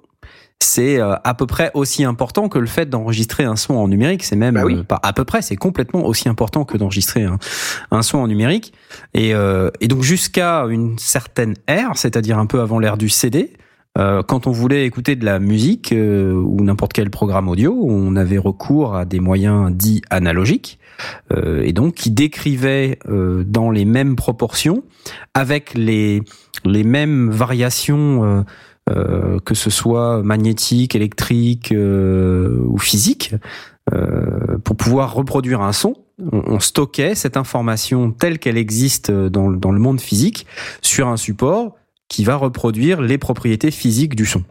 [SPEAKER 1] c'est euh, à peu près aussi important que le fait d'enregistrer un son en numérique. C'est même
[SPEAKER 6] Bah oui.
[SPEAKER 1] euh, pas à peu près, c'est complètement aussi important que d'enregistrer un, un son en numérique. Et, euh, et donc jusqu'à une certaine ère, c'est-à-dire un peu avant l'ère du CD, euh, quand on voulait écouter de la musique euh, ou n'importe quel programme audio, on avait recours à des moyens dits analogiques, euh, et donc qui décrivaient euh, dans les mêmes proportions, avec les les mêmes variations, euh, euh, que ce soit magnétique, électrique euh, ou physique, euh, pour pouvoir reproduire un son. On, on stockait cette information telle qu'elle existe dans, le- dans le monde physique sur un support qui va reproduire les propriétés physiques du son.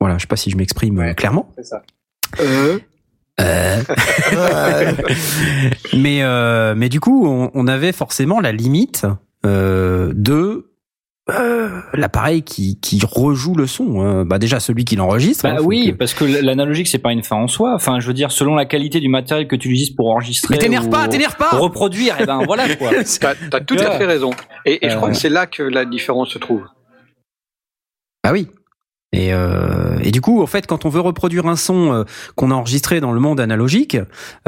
[SPEAKER 1] Voilà, je sais pas si je m'exprime euh,
[SPEAKER 5] Ouais.
[SPEAKER 1] clairement.
[SPEAKER 5] C'est ça.
[SPEAKER 6] Euh,
[SPEAKER 1] mais euh, mais du coup, on, on avait forcément la limite euh, de euh, l'appareil qui qui rejoue le son. hein. Bah déjà celui qui l'enregistre. hein,
[SPEAKER 3] Bah
[SPEAKER 1] faut
[SPEAKER 3] oui,
[SPEAKER 1] que-
[SPEAKER 3] parce que l'analogique c'est pas une fin en soi. Enfin, je veux dire, selon la qualité du matériel que tu utilises pour enregistrer.
[SPEAKER 1] Mais t'énerve pas, t'énerve pas.
[SPEAKER 3] Reproduire, et ben voilà quoi.
[SPEAKER 6] T'as as tout à fait raison. Et, et je crois
[SPEAKER 3] Euh.
[SPEAKER 6] que c'est là que la différence se trouve.
[SPEAKER 1] Bah oui. Et, euh, et du coup, en fait, quand on veut reproduire un son euh, qu'on a enregistré dans le monde analogique,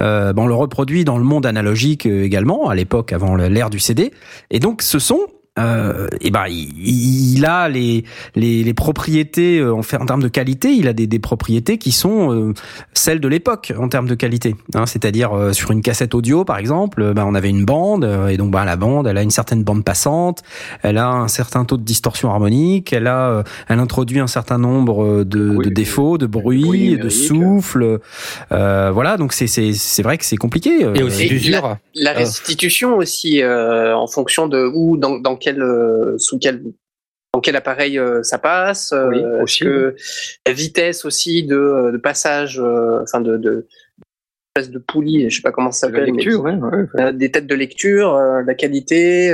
[SPEAKER 1] euh, ben, on le reproduit dans le monde analogique euh, également, à l'époque avant l'ère du CD. Et donc, ce son, euh, et ben, il, il a les, les, les propriétés euh, en, fait, en termes de qualité, il a des, des propriétés qui sont euh, celles de l'époque en termes de qualité. Hein, C'est-à-dire euh, sur une cassette audio, par exemple, euh, ben, on avait une bande, euh, et donc ben, la bande, elle a une certaine bande passante, elle a un certain taux de distorsion harmonique, elle a elle introduit un certain nombre de,
[SPEAKER 6] Oui,
[SPEAKER 1] de défauts, de bruit,
[SPEAKER 6] bruit
[SPEAKER 1] de souffle. Euh, voilà, donc c'est c'est c'est vrai que c'est compliqué. euh,
[SPEAKER 4] Et aussi
[SPEAKER 5] Et. La
[SPEAKER 4] Ah.
[SPEAKER 5] restitution aussi, euh, en fonction de où, dans, dans quel, euh, sous quel, dans quel appareil euh, ça passe, euh,
[SPEAKER 6] Oui,
[SPEAKER 5] est-ce
[SPEAKER 6] aussi,
[SPEAKER 5] que la vitesse aussi de, de passage, euh, enfin de, de espèce de poulie, je sais pas comment ça s'appelle, mais
[SPEAKER 6] lecture, ouais, ouais.
[SPEAKER 5] des têtes de lecture, la qualité,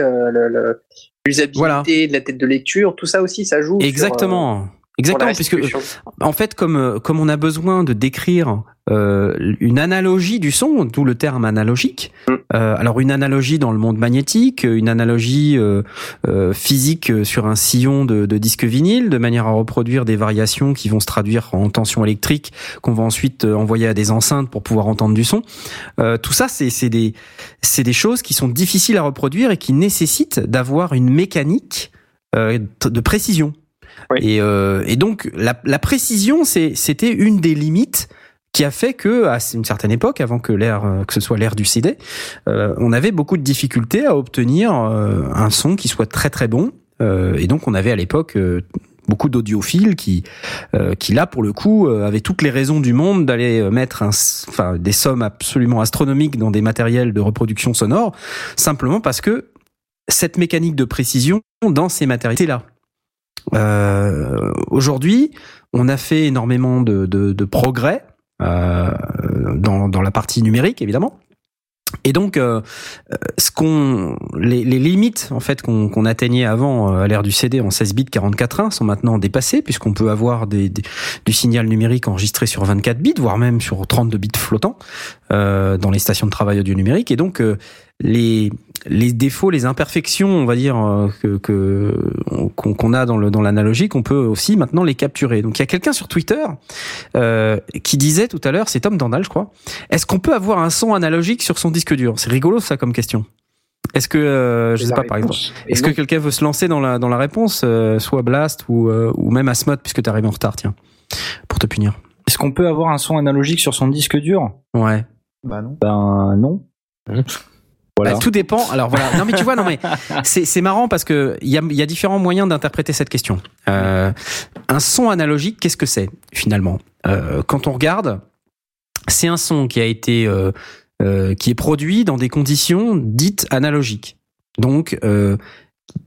[SPEAKER 5] l'usabilité
[SPEAKER 1] Voilà.
[SPEAKER 5] de la tête de lecture, tout ça aussi, ça joue.
[SPEAKER 1] Exactement.
[SPEAKER 5] sur
[SPEAKER 1] Exactement, puisque
[SPEAKER 5] restitution.
[SPEAKER 1] en fait, comme euh, comme on a besoin de décrire euh, une analogie du son, d'où le terme analogique.
[SPEAKER 5] Mm.
[SPEAKER 1] Euh, alors une analogie dans le monde magnétique, une analogie euh, euh, physique euh, sur un sillon de, de disque vinyle, de manière à reproduire des variations qui vont se traduire en tension électrique, qu'on va ensuite euh, envoyer à des enceintes pour pouvoir entendre du son. Euh, tout ça, c'est c'est des c'est des choses qui sont difficiles à reproduire et qui nécessitent d'avoir une mécanique euh, de précision. Euh, et donc la, précision, c'était une des limites qui a fait que à une certaine époque, avant que euh, que ce soit l'ère du CD, euh, on avait beaucoup de difficultés à obtenir un son qui soit très très bon. Et donc on avait à l'époque beaucoup d'audiophiles qui, qui là pour le coup avaient toutes les raisons du monde d'aller mettre enfin, des sommes absolument astronomiques dans des matériels de reproduction sonore, simplement parce que cette mécanique de précision dans ces matériels là. Euh, Aujourd'hui, on a fait énormément de, de, de progrès euh, dans, dans la partie numérique, évidemment. Et donc, euh, ce qu'on, les, les limites en fait qu'on qu'on atteignait avant euh, à l'ère du CD en 16 bits 44.1 sont maintenant dépassées puisqu'on peut avoir des, des- du signal numérique enregistré sur 24 bits, voire même sur 32 bits flottants euh, dans les stations de travail audio numérique. Et donc, euh, les les défauts, les imperfections, on va dire euh, que que- qu'on qu'on a dans le dans l'analogique, on peut aussi maintenant les capturer. Donc, il y a quelqu'un sur Twitter euh, qui disait tout à l'heure, c'est Tom Dandal, je crois. Est-ce qu'on peut avoir un son analogique sur son disque dur? C'est rigolo ça comme question. Est-ce que euh, je sais pas par exemple est-ce que quelqu'un veut se lancer dans la dans la réponse, euh, soit Blast ou euh, ou même Asmod puisque t'es arrivé en retard, tiens, pour te punir.
[SPEAKER 3] Est-ce qu'on peut avoir un son analogique sur son disque dur?
[SPEAKER 1] Ouais.
[SPEAKER 2] Bah non.
[SPEAKER 3] Ben non. Voilà.
[SPEAKER 1] Bah, tout dépend. Alors voilà. Non mais tu vois, non mais c'est marrant parce que il y a il y a différents moyens d'interpréter cette question. Euh, un son analogique, qu'est-ce que c'est finalement? Euh, Quand on regarde, c'est un son qui a été euh, qui est produit dans des conditions dites analogiques. Donc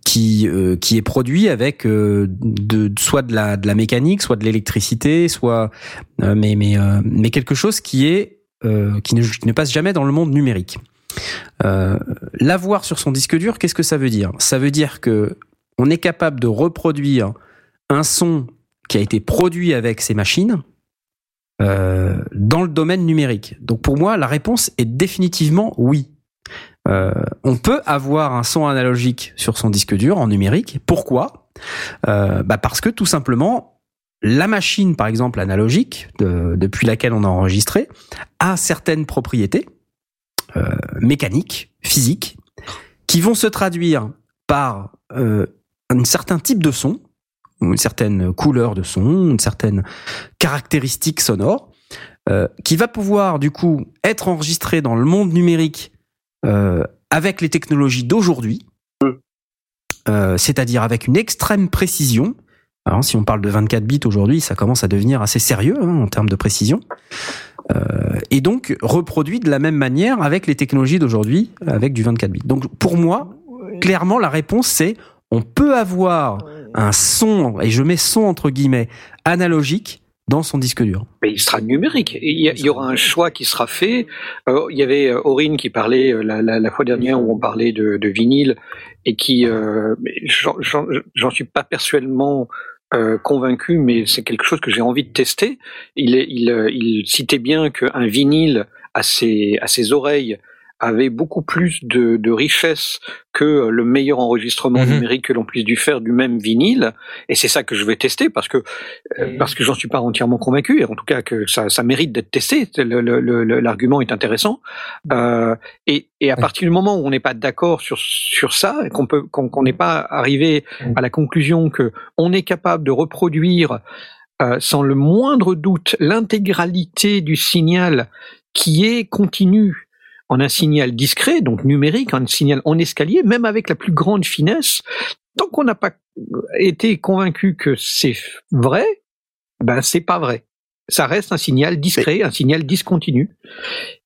[SPEAKER 1] qui euh, qui est produit avec euh, de soit de la de la mécanique, soit de l'électricité, soit euh, mais mais mais quelque chose qui est qui ne, qui ne passe jamais dans le monde numérique. Euh, L'avoir sur son disque dur, qu'est-ce que ça veut dire? Ça veut dire que on est capable de reproduire un son qui a été produit avec ces machines euh, dans le domaine numérique. Donc pour moi, la réponse est définitivement oui. Euh, on peut avoir un son analogique sur son disque dur en numérique. Pourquoi? Bah Parce que tout simplement, la machine, par exemple analogique, de- depuis laquelle on a enregistré, a certaines propriétés mécaniques, physiques, qui vont se traduire par euh, un certain type de son, une certaine couleur de son, une certaine caractéristique sonore, euh, qui va pouvoir du coup être enregistré dans le monde numérique euh, avec les technologies d'aujourd'hui, euh, c'est-à-dire avec une extrême précision. Alors, si on parle de 24 bits aujourd'hui, ça commence à devenir assez sérieux hein, en termes de précision. Euh, et donc reproduit de la même manière avec les technologies d'aujourd'hui, avec du 24 bits. Donc pour moi, clairement, la réponse c'est on peut avoir un son, et je mets son entre guillemets, analogique dans son disque dur.
[SPEAKER 6] Mais il sera numérique. Il y, a- il y aura un choix qui sera fait. Euh, il y avait euh, Aurine qui parlait la, la- la fois dernière où on parlait de, de vinyle et qui, euh, j'en suis pas personnellement euh, convaincu, mais c'est quelque chose que j'ai envie de tester. Il, euh, citait bien qu'un vinyle à ses oreilles avait beaucoup plus de, de richesse que le meilleur enregistrement
[SPEAKER 4] Mhm.
[SPEAKER 6] numérique que l'on puisse du faire du même vinyle. Et c'est ça que je vais tester parce que euh, parce que j'en suis pas entièrement convaincu, et en tout cas que ça, ça mérite d'être testé. L'argument est intéressant. Euh, et, et à partir du moment où on n'est pas d'accord sur sur ça, et qu'on peut qu'on qu'on n'est pas arrivé à la conclusion que on est capable de reproduire euh, sans le moindre doute l'intégralité du signal qui est continu en un signal discret, donc numérique, un signal en escalier, même avec la plus grande finesse, tant qu'on n'a pas été convaincu que c'est vrai, ben c'est pas vrai. Ça reste un signal discret, un signal discontinu,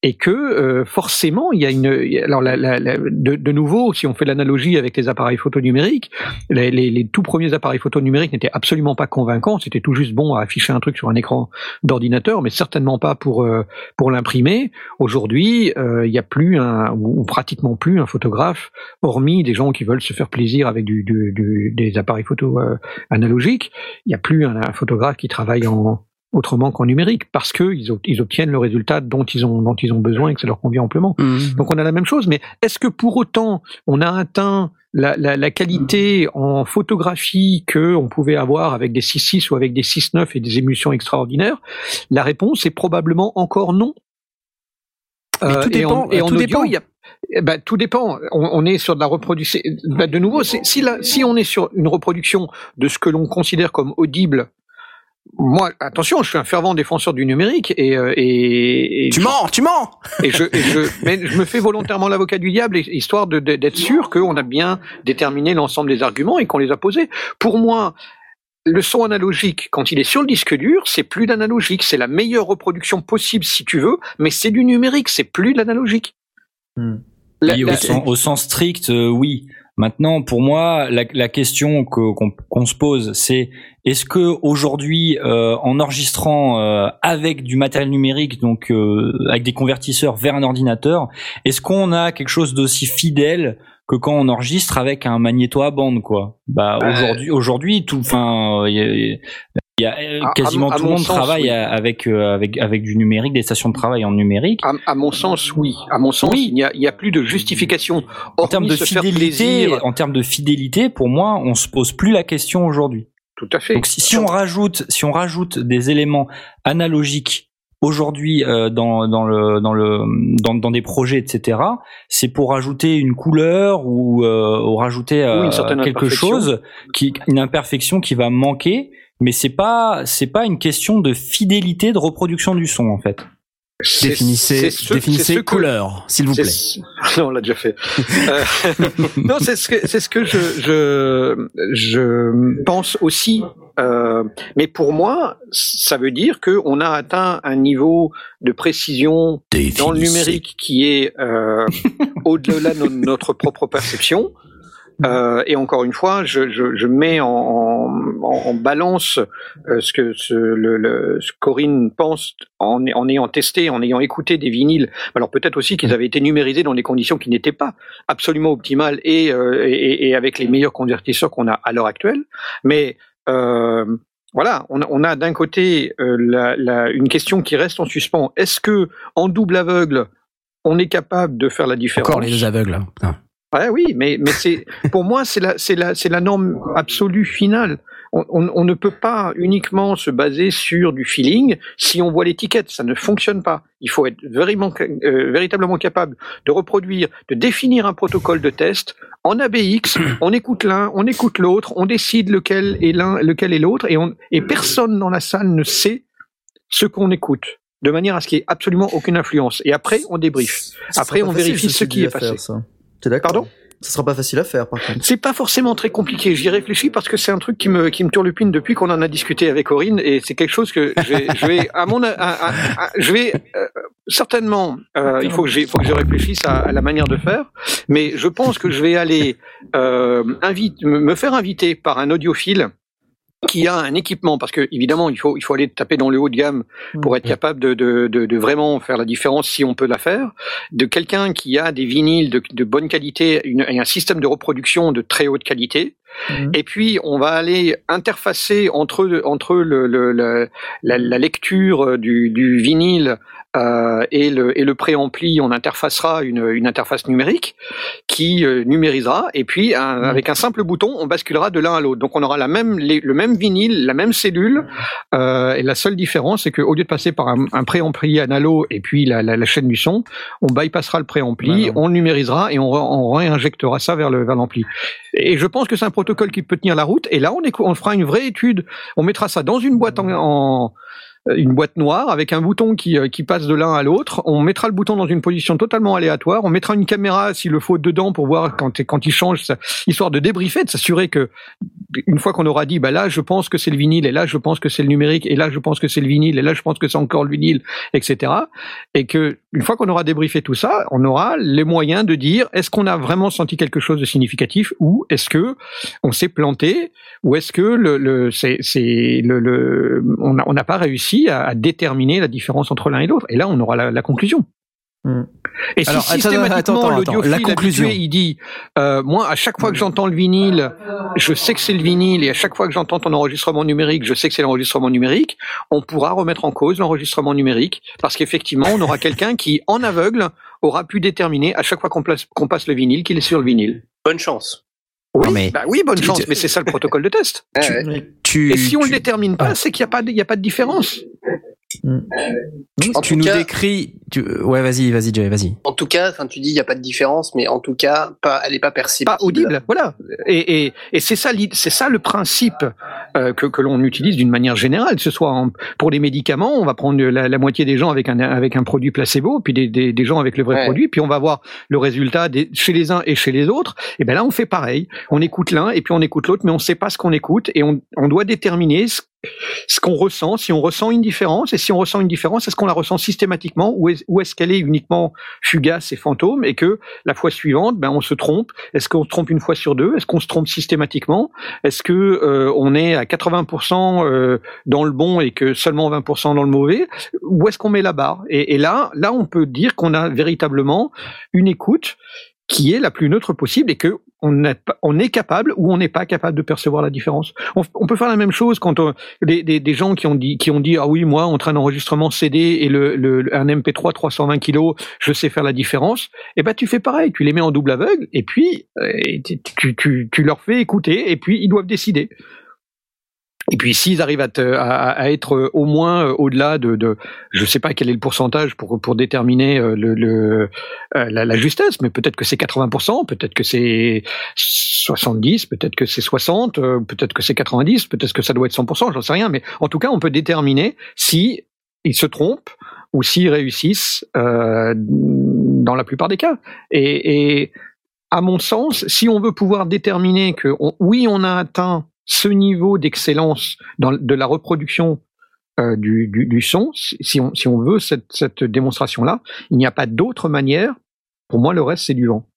[SPEAKER 6] et que euh, forcément il y a une. Alors la- la- la- de, de nouveau, si on fait l'analogie avec les appareils photo numériques, les, les- les tout premiers appareils photo numériques n'étaient absolument pas convaincants. C'était tout juste bon à afficher un truc sur un écran d'ordinateur, mais certainement pas pour euh, pour l'imprimer. Aujourd'hui, euh, il n'y a plus un ou, ou pratiquement plus un photographe, hormis des gens qui veulent se faire plaisir avec du, du- du- des appareils photo euh, analogiques. Il n'y a plus un, un photographe qui travaille en autrement qu'en numérique parce que ils, ob- ils obtiennent le résultat dont ils ont dont ils ont besoin et que ça leur convient amplement. Donc on a la même chose, mais est-ce que pour autant on a atteint la, la, la qualité en photographie que on pouvait avoir avec des 6.6 ou avec des 6.9 et des émulsions extraordinaires? La réponse est probablement encore non.
[SPEAKER 1] Mais tout
[SPEAKER 6] et en-
[SPEAKER 1] dépend,
[SPEAKER 6] et en
[SPEAKER 1] tout
[SPEAKER 6] audio,
[SPEAKER 1] dépend.
[SPEAKER 6] y a- eh ben, tout dépend. On, on est sur de la reproduction. ben, de nouveau, c'est- si, la- si on est sur une reproduction de ce que l'on considère comme audible, moi, attention, je suis un fervent défenseur du numérique et, euh, et, et
[SPEAKER 1] Tu mens, tu mens.
[SPEAKER 6] et je, et je, mais je me fais volontairement l'avocat du diable, histoire de- de- d'être sûr qu'on a bien déterminé l'ensemble des arguments et qu'on les a posés. Pour moi, le son analogique, quand il est sur le disque dur, c'est plus d'analogique. C'est la meilleure reproduction possible si tu veux, mais c'est du numérique, c'est plus de l'analogique.
[SPEAKER 2] Hmm.
[SPEAKER 6] La- la-
[SPEAKER 3] au, sens, au sens strict, euh, oui. Maintenant, pour moi, la, la question que- qu'on se pose, c'est est-ce que aujourd'hui, euh, en enregistrant euh, avec du matériel numérique, donc euh, avec des convertisseurs vers un ordinateur, est-ce qu'on a quelque chose d'aussi fidèle que quand on enregistre avec un magnéto à bande, quoi? Bah
[SPEAKER 6] Ouais.
[SPEAKER 3] aujourd'hui, aujourd'hui, tout, enfin, il y a,
[SPEAKER 6] À- à
[SPEAKER 3] quasiment tout le
[SPEAKER 6] mon
[SPEAKER 3] monde
[SPEAKER 6] sens,
[SPEAKER 3] travaille
[SPEAKER 6] oui.
[SPEAKER 3] avec euh, avec avec du numérique, des stations de travail en numérique.
[SPEAKER 6] à, à mon sens, oui. À mon sens,
[SPEAKER 3] Oui.
[SPEAKER 6] il n'y a, il y a plus de justification.
[SPEAKER 3] En termes de fidélité, en termes de fidélité, pour moi, on se pose plus la question aujourd'hui.
[SPEAKER 6] Tout à fait.
[SPEAKER 3] Donc si, si on rajoute, si on rajoute des éléments analogiques aujourd'hui euh, dans dans le dans le dans, dans des projets etc. C'est pour rajouter une couleur ou, euh, ou rajouter euh,
[SPEAKER 6] Oui,
[SPEAKER 3] quelque chose qui une imperfection qui va manquer. Mais c'est pas c'est pas une question de fidélité de reproduction du son en fait.
[SPEAKER 1] Définissez,
[SPEAKER 6] ce-
[SPEAKER 1] définissez
[SPEAKER 6] ce
[SPEAKER 1] couleur, s'il vous plaît.
[SPEAKER 6] ce- Non, on l'a déjà fait. Euh, non, c'est ce que c'est ce que je je je pense aussi. Euh, mais pour moi, ça veut dire que on a atteint un niveau de précision dans le numérique qui est euh, au-delà de no- notre propre perception. Euh, et encore une fois, je, je, mets en, en, balance euh, ce que Corinne pense en, en ayant testé, en ayant écouté des vinyles. Alors peut-être aussi qu'ils avaient été numérisés dans des conditions qui n'étaient pas absolument optimales et, euh, et, et avec les meilleurs convertisseurs qu'on a à l'heure actuelle. Mais voilà, on a, d'un côté la, une question qui reste en suspens. Est-ce que en double aveugle, on est capable de faire la différence?
[SPEAKER 1] Encore les aveugles. hein.
[SPEAKER 6] Ouais, oui, mais mais c'est pour moi c'est la c'est la c'est la norme absolue finale. On, on, on ne peut pas uniquement se baser sur du feeling si on voit l'étiquette, ça ne fonctionne pas. Il faut être vraiment, euh, véritablement capable de reproduire, de définir un protocole de test en ABX. On écoute l'un, on écoute l'autre, on décide lequel est l'un, lequel est l'autre, et on et personne dans la salle ne sait ce qu'on écoute, de manière à ce qu'il n'y ait absolument aucune influence. Et après, on débrief.
[SPEAKER 2] Ça
[SPEAKER 6] Après, on
[SPEAKER 2] facile,
[SPEAKER 6] vérifie ce qui est passé.
[SPEAKER 2] faire, ça. T'es d'accord
[SPEAKER 6] Pardon?
[SPEAKER 2] Ça sera pas facile à faire, par contre.
[SPEAKER 6] C'est pas forcément très compliqué. J'y réfléchis parce que c'est un truc qui me qui me turlupine depuis qu'on en a discuté avec Corinne et c'est quelque chose que je vais, je vais à mon à- à- à- je vais euh, certainement euh, il faut que j'ai faut que je réfléchisse à, la manière de faire mais je pense que je vais aller euh, invite me faire inviter par un audiophile qui a un équipement parce que évidemment il faut il faut aller taper dans le haut de gamme pour être capable de, de, de, de vraiment faire la différence si on peut la faire. De quelqu'un qui a des vinyles de, de bonne qualité une, et un système de reproduction de très haute qualité.
[SPEAKER 2] Mhm.
[SPEAKER 6] et puis on va aller interfacer entre entre le, le, le- la, la lecture du, du vinyle euh, et le et le préampli on interfacera une, une interface numérique qui euh, numérisera et puis un- avec un simple bouton on basculera de l'un à l'autre donc on aura la même les- le même vinyle la même cellule euh, et la seule différence c'est qu'au lieu de passer par un, un préampli analo et puis la, la, la chaîne du son on bypassera le préampli
[SPEAKER 2] Voilà.
[SPEAKER 6] on le numérisera et on, on réinjectera ça vers le vers l'ampli et je pense que c'est un protocole qui peut tenir la route. Et là, on, on fera une vraie étude. On mettra ça dans une boîte en, en- une boîte noire avec un bouton qui, euh, qui passe de l'un à l'autre. On mettra le bouton dans une position totalement aléatoire. On mettra une caméra, s'il le faut, dedans pour voir quand, quand il change, histoire de débriefer, de s'assurer que une fois qu'on aura dit, bah là, je pense que c'est le vinyle, et là, je pense que c'est le numérique, et là, je pense que c'est le vinyle, et là, je pense que c'est encore le vinyle, etc. Et que une fois qu'on aura débriefé tout ça, on aura les moyens de dire, est-ce qu'on a vraiment senti quelque chose de significatif, ou est-ce que on s'est planté, ou est-ce que le, le c'est, c'est le, le on n'a on pas réussi à, à déterminer la différence entre l'un et l'autre. Et là, on aura la, la conclusion.
[SPEAKER 2] Hmm.
[SPEAKER 6] Et si
[SPEAKER 1] Alors,
[SPEAKER 6] systématiquement
[SPEAKER 1] attends, attends, La conclusion.
[SPEAKER 6] habitué, il dit, euh, moi, à chaque fois que j'entends le vinyle, je sais que c'est le vinyle, et à chaque fois que j'entends ton enregistrement numérique, je sais que c'est l'enregistrement numérique, on pourra remettre en cause l'enregistrement numérique, parce qu'effectivement, on aura quelqu'un qui, en aveugle, aura pu déterminer à chaque fois qu'on passe le vinyle qu'il est sur le vinyle.
[SPEAKER 5] Bonne chance.
[SPEAKER 6] Oui,
[SPEAKER 1] Non, mais-
[SPEAKER 6] bah oui, bonne chance, mais c'est ça le protocole de test.
[SPEAKER 5] Ouais.
[SPEAKER 2] Oui.
[SPEAKER 1] Tu,
[SPEAKER 6] Et si on
[SPEAKER 1] tu-
[SPEAKER 6] le détermine pas, c'est qu'il n'y a pas de, il y a pas de différence.
[SPEAKER 5] En
[SPEAKER 1] tu
[SPEAKER 5] tout
[SPEAKER 1] nous
[SPEAKER 5] cas-
[SPEAKER 1] décris. Tu... Ouais, vas-y, vas-y, Jay, vas-y.
[SPEAKER 5] En tout cas, enfin, tu dis il n'y a pas de différence, mais en tout cas, pas, elle n'est pas perceptible.
[SPEAKER 6] pas audible, voilà. Et, et, et c'est ça, c'est ça le principe euh, que, que l'on utilise d'une manière générale. Que ce soit en- pour les médicaments, on va prendre la, la moitié des gens avec un avec un produit placebo, puis des, des, des gens avec le vrai
[SPEAKER 5] Ouais.
[SPEAKER 6] produit, puis on va voir le résultat des, chez les uns et chez les autres. Et ben là, on fait pareil. On écoute l'un et puis on écoute l'autre, mais on ne sait pas ce qu'on écoute et on, on doit déterminer ce ce qu'on ressent, si on ressent une différence, et si on ressent une différence, est-ce qu'on la ressent systématiquement ou est- ou est-ce qu'elle est uniquement fugace et fantôme et que la fois suivante, ben on se trompe? Est-ce qu'on se trompe une fois sur deux? Est-ce qu'on se trompe systématiquement? Est-ce que euh, on est à 80% euh, dans le bon et que seulement 20% dans le mauvais? Où est-ce qu'on met la barre? Et, et là, là, on peut dire qu'on a véritablement une écoute qui est la plus neutre possible et que on, est capable ou on n'est pas capable de percevoir la différence. On, peut faire la même chose quand on, des, des, gens qui ont dit qui ont dit ah oui moi entre un enregistrement CD et le, un MP3 320 kilos je sais faire la différence. Et ben tu fais pareil, tu les mets en double aveugle et puis euh, et tu leur fais écouter et puis ils doivent décider. Et puis s'ils arrivent à, être euh, au moins euh, au-delà de, de, je sais pas quel est le pourcentage pour pour déterminer euh, le, le la, la justesse, mais peut-être que c'est 80%, peut-être que c'est 70%, peut-être que c'est 60%, euh, peut-être que c'est 90%, peut-être que ça doit être 100%, j'en sais rien, mais en tout cas on peut déterminer si ils se trompent ou s'ils réussissent euh, dans la plupart des cas. Et, et à mon sens, si on veut pouvoir déterminer que oui on a atteint ce niveau d'excellence de la reproduction euh, du, du, du son, si on, si on veut cette, cette démonstration-là, il n'y a pas d'autre manière. Pour moi, le reste, c'est du vent.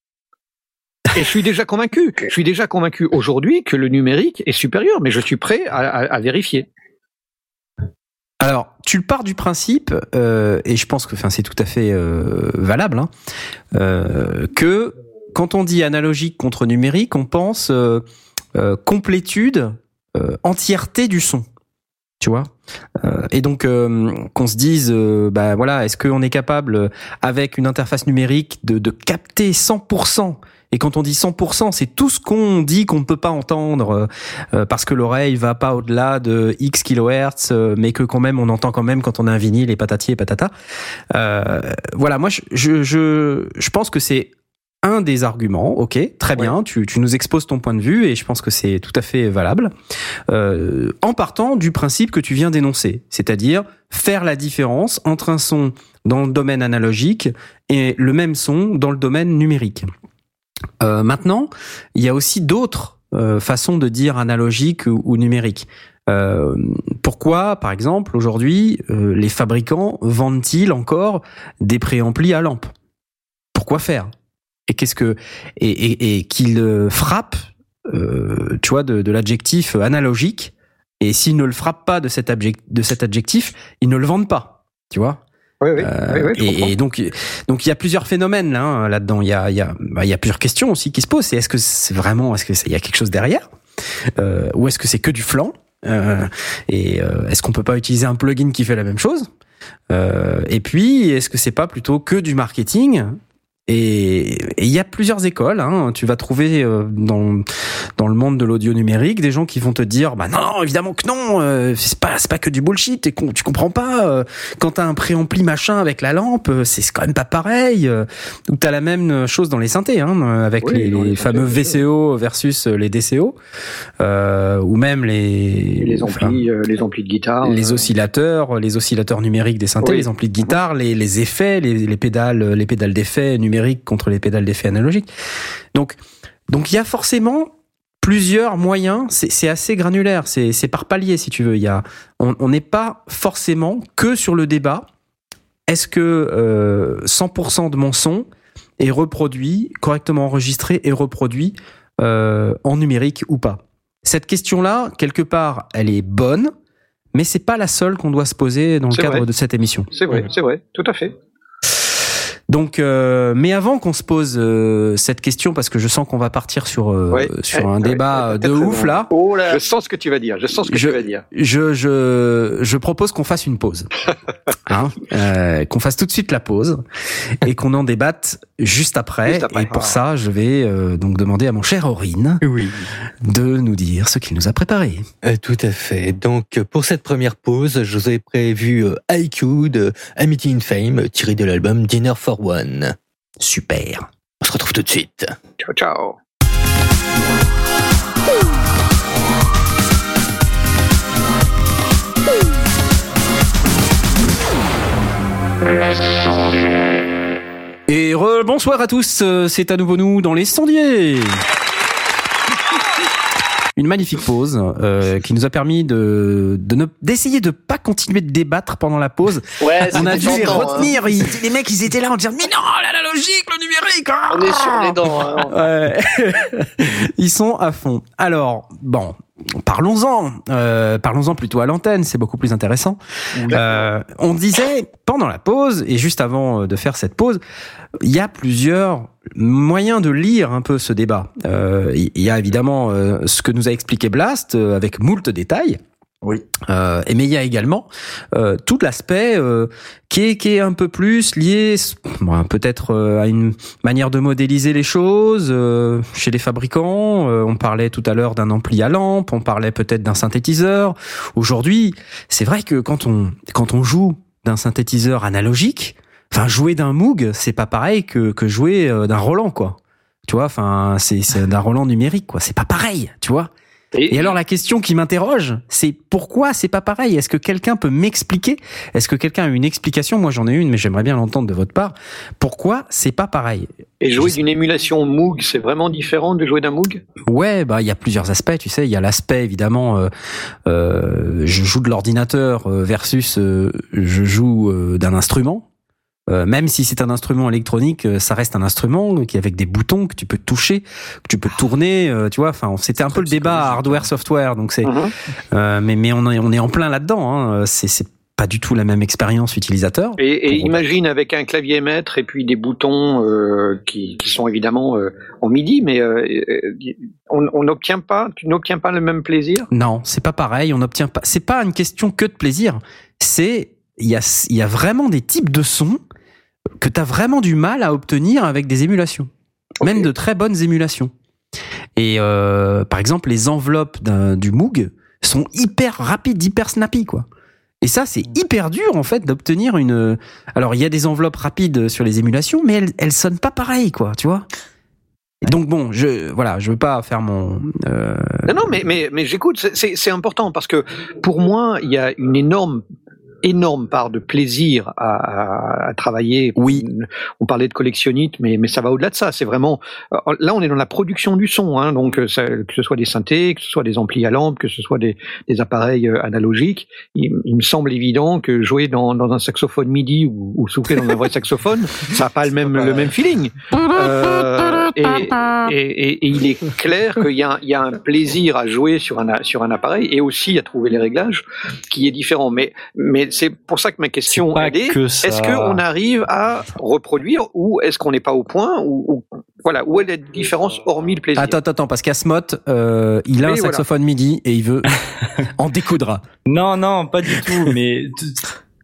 [SPEAKER 6] Et je suis déjà convaincu. Je suis déjà convaincu aujourd'hui que le numérique est supérieur, mais je suis prêt à, à, à vérifier.
[SPEAKER 1] Alors, tu pars du principe, euh, et je pense que c'est tout à fait euh, valable, hein, euh, que quand on dit analogique contre numérique, on pense euh, complétude, euh, entièreté du son. Tu vois? Euh, Et donc, euh, qu'on se dise, bah voilà, est-ce qu'on est capable, avec une interface numérique, de, de capter 100% et quand on dit 100%, c'est tout ce qu'on dit qu'on ne peut pas entendre euh, parce que l'oreille va pas au-delà de X kilohertz, euh, mais que quand même on entend quand même quand on a un vinyle et patati et patata. Euh, voilà, moi je, je, je, je pense que c'est un des arguments, ok, très bien, tu, tu nous exposes ton point de vue et je pense que c'est tout à fait valable, euh, en partant du principe que tu viens d'énoncer, c'est-à-dire faire la différence entre un son dans le domaine analogique et le même son dans le domaine numérique. Euh, maintenant, il y a aussi d'autres euh, façons de dire analogique ou, ou numérique. Euh, pourquoi, par exemple, aujourd'hui, euh, les fabricants vendent-ils encore des préamplis à lampe Pourquoi faire? Et qu'est-ce que et, et, et qu'ils euh, frappent, euh, tu vois, de, de l'adjectif analogique. Et s'ils ne le frappent pas de cet, adjec- de cet adjectif, ils ne le vendent pas. Tu vois
[SPEAKER 6] Oui, oui,
[SPEAKER 1] euh,
[SPEAKER 6] oui,
[SPEAKER 1] et, et donc, donc il y a plusieurs phénomènes hein, là-dedans. Il y a, il y a, bah, il y a plusieurs questions aussi qui se posent. C'est est-ce que c'est vraiment, est-ce que il y a quelque chose derrière, euh, ou est-ce que c'est que du flanc Euh, Et est-ce qu'on peut pas utiliser un plugin qui fait la même chose Et puis, est-ce que c'est pas plutôt que du marketing et il y a plusieurs écoles. Hein. Tu vas trouver euh, dans dans le monde de l'audio numérique des gens qui vont te dire bah non évidemment que non euh, c'est pas c'est pas que du bullshit et tu comprends pas euh, quand t'as un préampli machin avec la lampe euh, c'est quand même pas pareil euh, ou t'as la même chose dans les synthés hein, euh, avec
[SPEAKER 6] Oui,
[SPEAKER 1] les, fameux. VCO versus les DCO euh, ou même les
[SPEAKER 6] les
[SPEAKER 1] enfin,
[SPEAKER 6] amplis, euh, les amplis de guitare.
[SPEAKER 1] les oscillateurs, les oscillateurs numériques des synthés,
[SPEAKER 6] Oui.
[SPEAKER 1] les amplis de guitare, les, les effets, les, les pédales, les pédales d'effet numériques contre les pédales d'effet analogiques. Donc, donc il y a forcément plusieurs moyens. C'est assez granulaire. C'est par palier si tu veux. Il y a, on n'est pas forcément que sur le débat. Est-ce que euh, 100% de mon son est reproduit correctement enregistré et reproduit euh, en numérique ou pas? Cette question-là, quelque part, elle est bonne mais c'est pas la seule qu'on doit se poser dans le cadre
[SPEAKER 6] vrai.
[SPEAKER 1] de cette émission.
[SPEAKER 6] C'est vrai, c'est vrai, tout à fait.
[SPEAKER 1] Donc, euh, mais avant qu'on se pose euh, cette question, parce que je sens qu'on va partir sur euh,
[SPEAKER 6] Ouais.
[SPEAKER 1] sur
[SPEAKER 6] Ouais,
[SPEAKER 1] un
[SPEAKER 6] ouais,
[SPEAKER 1] débat
[SPEAKER 6] ouais,
[SPEAKER 1] de
[SPEAKER 6] très, très
[SPEAKER 1] ouf
[SPEAKER 6] bon.
[SPEAKER 1] là,
[SPEAKER 5] Oh là
[SPEAKER 6] Je sens ce que tu vas dire. Je sens ce que
[SPEAKER 1] Je-
[SPEAKER 6] tu vas dire.
[SPEAKER 1] je je je propose qu'on fasse une pause, hein, euh, qu'on fasse tout de suite la pause et qu'on en débatte juste après.
[SPEAKER 6] Juste après.
[SPEAKER 1] Et pour ça, je vais euh, donc demander à mon cher Aurine
[SPEAKER 4] Oui.
[SPEAKER 1] de nous dire ce qu'il nous a préparé.
[SPEAKER 4] Euh, tout à fait. Donc, euh, pour cette première pause, je vous ai prévu euh, IQ de Amity in Fame, euh, tiré de l'album Dinner for One.
[SPEAKER 1] Super.
[SPEAKER 4] On se retrouve tout de suite.
[SPEAKER 6] Ciao, ciao.
[SPEAKER 1] Et re- bonsoir à tous, euh, c'est à nouveau nous dans les sondiers. Une magnifique pause euh, qui nous a permis de de ne d'essayer de pas continuer de débattre pendant la pause.
[SPEAKER 5] Ouais,
[SPEAKER 1] On a dû les
[SPEAKER 5] hein.
[SPEAKER 1] retenir. Ils- les mecs, ils étaient là en disant mais non, l'analogique, le numérique. ah
[SPEAKER 5] On est sur les dents. hein.
[SPEAKER 1] Ouais. Ils sont à fond. Alors, bon, parlons-en. Euh, parlons-en plutôt à l'antenne, c'est beaucoup plus intéressant. Euh, on disait pendant la pause et juste avant euh, de faire cette pause, il y a plusieurs moyens de lire un peu ce débat. Euh, Il y a évidemment euh, ce que nous a expliqué Blast avec moult détails.
[SPEAKER 2] Oui.
[SPEAKER 1] Euh, et mais il y a également euh, tout l'aspect euh, qui est qui est un peu plus lié bon, peut-être euh, à une manière de modéliser les choses euh, chez les fabricants. Euh, on parlait tout à l'heure d'un ampli à lampe, on parlait peut-être d'un synthétiseur. Aujourd'hui, c'est vrai que quand on quand on joue d'un synthétiseur analogique, enfin jouer d'un Moog, c'est pas pareil que que jouer d'un Roland quoi. Tu vois, enfin c'est c'est d'un Roland numérique quoi. C'est pas pareil, tu vois. Et alors la question qui m'interroge, c'est pourquoi c'est pas pareil? Est-ce que quelqu'un peut m'expliquer? Est-ce que quelqu'un a une explication? Moi j'en ai une, mais j'aimerais bien l'entendre de votre part. Pourquoi c'est pas pareil?
[SPEAKER 6] Et jouer d'une émulation Moog, c'est vraiment différent de jouer d'un Moog?
[SPEAKER 1] Ouais, bah il y a plusieurs aspects, tu sais. Il y a l'aspect évidemment, euh, euh, je joue de l'ordinateur euh, versus euh, je joue euh, d'un instrument. Euh, même si c'est un instrument électronique, euh, ça reste un instrument qui avec des boutons que tu peux toucher, que tu peux tourner. euh, tu vois, enfin c'était un peu le débat hardware software. Donc c'est,
[SPEAKER 6] Mhm.
[SPEAKER 1] euh, mais mais on est on est en plein là-dedans. Hein. C'est pas du tout la même expérience utilisateur.
[SPEAKER 6] Et, imagine avec un clavier maître et puis des boutons euh, qui, qui sont évidemment euh, en MIDI, mais euh, euh, on n'obtient pas, tu n'obtiens pas le même plaisir?
[SPEAKER 1] Non, c'est pas pareil. On n'obtient pas. C'est pas une question que de plaisir. C'est il y a y a vraiment des types de sons que tu as vraiment du mal à obtenir avec des émulations, même de très bonnes émulations. Et euh, par exemple, les enveloppes du Moog sont hyper rapides, hyper snappy, quoi. Et ça, c'est hyper dur en fait d'obtenir une. Alors, il y a des enveloppes rapides sur les émulations, mais elles, elles sonnent pas pareil, quoi. Tu vois. Donc bon, je voilà, je veux pas faire mon. euh,
[SPEAKER 6] Non, non, mais, mais, mais j'écoute, c'est important parce que pour moi, il y a une énorme énorme part de plaisir à, à, à travailler.
[SPEAKER 1] Oui.
[SPEAKER 6] On parlait de collectionnite, mais, mais ça va au-delà de ça. C'est vraiment euh, là, on est dans la production du son, hein, donc euh, ça, que ce soit des synthés, que ce soit des amplis à lampe, que ce soit des, des appareils euh, analogiques. Il, il me semble évident que jouer dans, dans un saxophone MIDI ou, ou souffler dans un vrai saxophone, ça n'a pas le même le même feeling. Euh, et, et, et, et il est clair qu'il y, a un- il y a un plaisir à jouer sur un, sur un appareil et aussi à trouver les réglages qui est différent. Mais, mais c'est pour ça que ma question est
[SPEAKER 3] que ça.
[SPEAKER 6] est-ce qu'on arrive à reproduire ou est-ce qu'on n'est pas au point ou, ou- voilà où est la différence hormis le plaisir?
[SPEAKER 1] Attends, attends, attends, parce qu'Asmot, euh, il a un saxophone MIDI et il veut en découdra.
[SPEAKER 3] Non, non, pas du tout. mais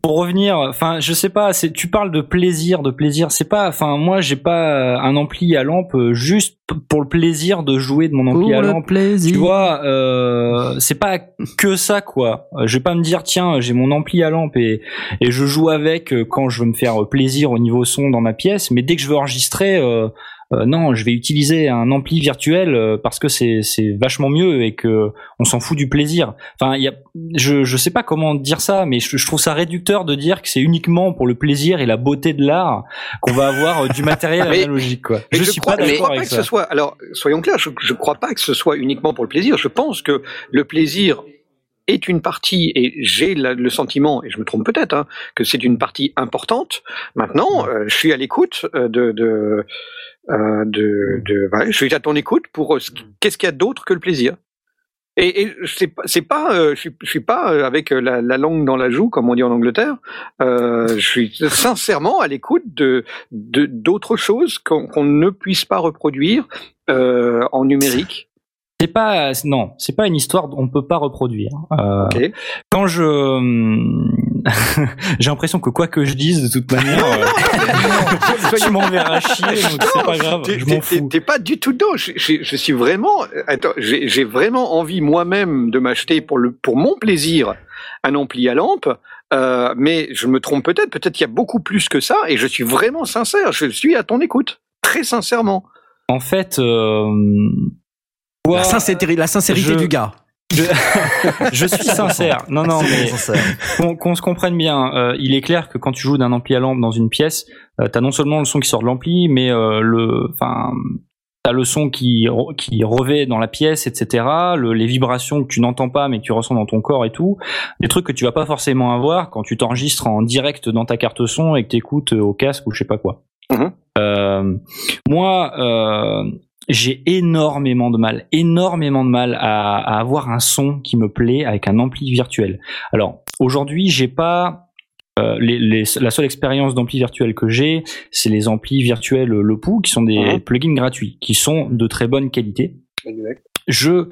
[SPEAKER 3] pour revenir, enfin, je sais pas. C'est, tu parles de plaisir, de plaisir. C'est pas, enfin, moi, j'ai pas euh, un ampli à lampe euh, juste pour le plaisir de jouer de mon ampli à lampe.
[SPEAKER 1] plaisir.
[SPEAKER 3] Tu vois, euh, c'est pas que ça quoi. Euh, Je vais pas me dire tiens j'ai mon ampli à lampe et et je joue avec quand je veux me faire plaisir au niveau son dans ma pièce, mais dès que je veux enregistrer, euh, euh, non, je vais utiliser un ampli virtuel euh, parce que c'est c'est vachement mieux et que on s'en fout du plaisir. Enfin, il y a, je je sais pas comment dire ça, mais je, je trouve ça réducteur de dire que c'est uniquement pour le plaisir et la beauté de l'art qu'on va avoir euh, du matériel
[SPEAKER 6] Mais-
[SPEAKER 3] analogique quoi.
[SPEAKER 6] Mais
[SPEAKER 3] Je,
[SPEAKER 6] je,
[SPEAKER 3] suis
[SPEAKER 6] crois,
[SPEAKER 3] pas
[SPEAKER 6] je
[SPEAKER 3] d'accord
[SPEAKER 6] crois pas
[SPEAKER 3] avec
[SPEAKER 6] que
[SPEAKER 3] ça.
[SPEAKER 6] ce soit. Alors, soyons clairs, je, je crois pas que ce soit uniquement pour le plaisir. Je pense que le plaisir est une partie, et j'ai le sentiment, et je me trompe peut-être, hein, que c'est une partie importante. Maintenant, euh, je suis à l'écoute euh, de, de, euh, de, de- voilà, je suis à ton écoute pour euh, ce- qu'est-ce qu'il y a d'autre que le plaisir? Et, et c'est pas, c'est pas, euh, je suis, je suis pas euh, avec euh, la, la langue dans la joue comme on dit en Angleterre. Euh, je suis sincèrement à l'écoute de de- d'autres choses qu'on qu'on ne puisse pas reproduire euh, en numérique.
[SPEAKER 3] C'est pas, non, c'est pas une histoire qu'on peut pas reproduire. Euh,
[SPEAKER 6] Ok.
[SPEAKER 3] Quand je, hum, j'ai l'impression que quoi que je dise, de toute manière, euh, je m'enverrai chier, donc c'est pas grave,
[SPEAKER 6] T'es-
[SPEAKER 3] je m'en fous.
[SPEAKER 6] T'es pas du tout dedans. Je, je- je suis vraiment. Attends, j'ai j'ai vraiment envie moi-même de m'acheter pour le pour mon plaisir un ampli à lampe. Euh, mais je me trompe peut-être. Peut-être qu'il y a beaucoup plus que ça. Et je suis vraiment sincère. Je suis à ton écoute, très sincèrement.
[SPEAKER 3] En fait, euh,
[SPEAKER 1] La sincérité, la sincérité
[SPEAKER 3] je-
[SPEAKER 1] du gars.
[SPEAKER 3] je suis sincère. Non, non, mais qu'on se comprenne bien, euh, il est clair que quand tu joues d'un ampli à lampe dans une pièce, euh, t'as non seulement le son qui sort de l'ampli, mais euh, le, enfin, t'as le son qui qui revêt dans la pièce, etc. Le, les vibrations que tu n'entends pas mais que tu ressens dans ton corps et tout, des trucs que tu vas pas forcément avoir quand tu t'enregistres en direct dans ta carte son et que t'écoutes au casque ou je sais pas quoi.
[SPEAKER 6] Mhm.
[SPEAKER 3] Euh, moi, euh, j'ai énormément de mal, énormément de mal à, à avoir un son qui me plaît avec un ampli virtuel. Alors aujourd'hui, j'ai pas euh, les, les- la seule expérience d'ampli virtuel que j'ai, c'est les amplis virtuels Le Pou, qui sont des plugins gratuits, qui sont de très bonne qualité.
[SPEAKER 5] Exact.
[SPEAKER 3] Je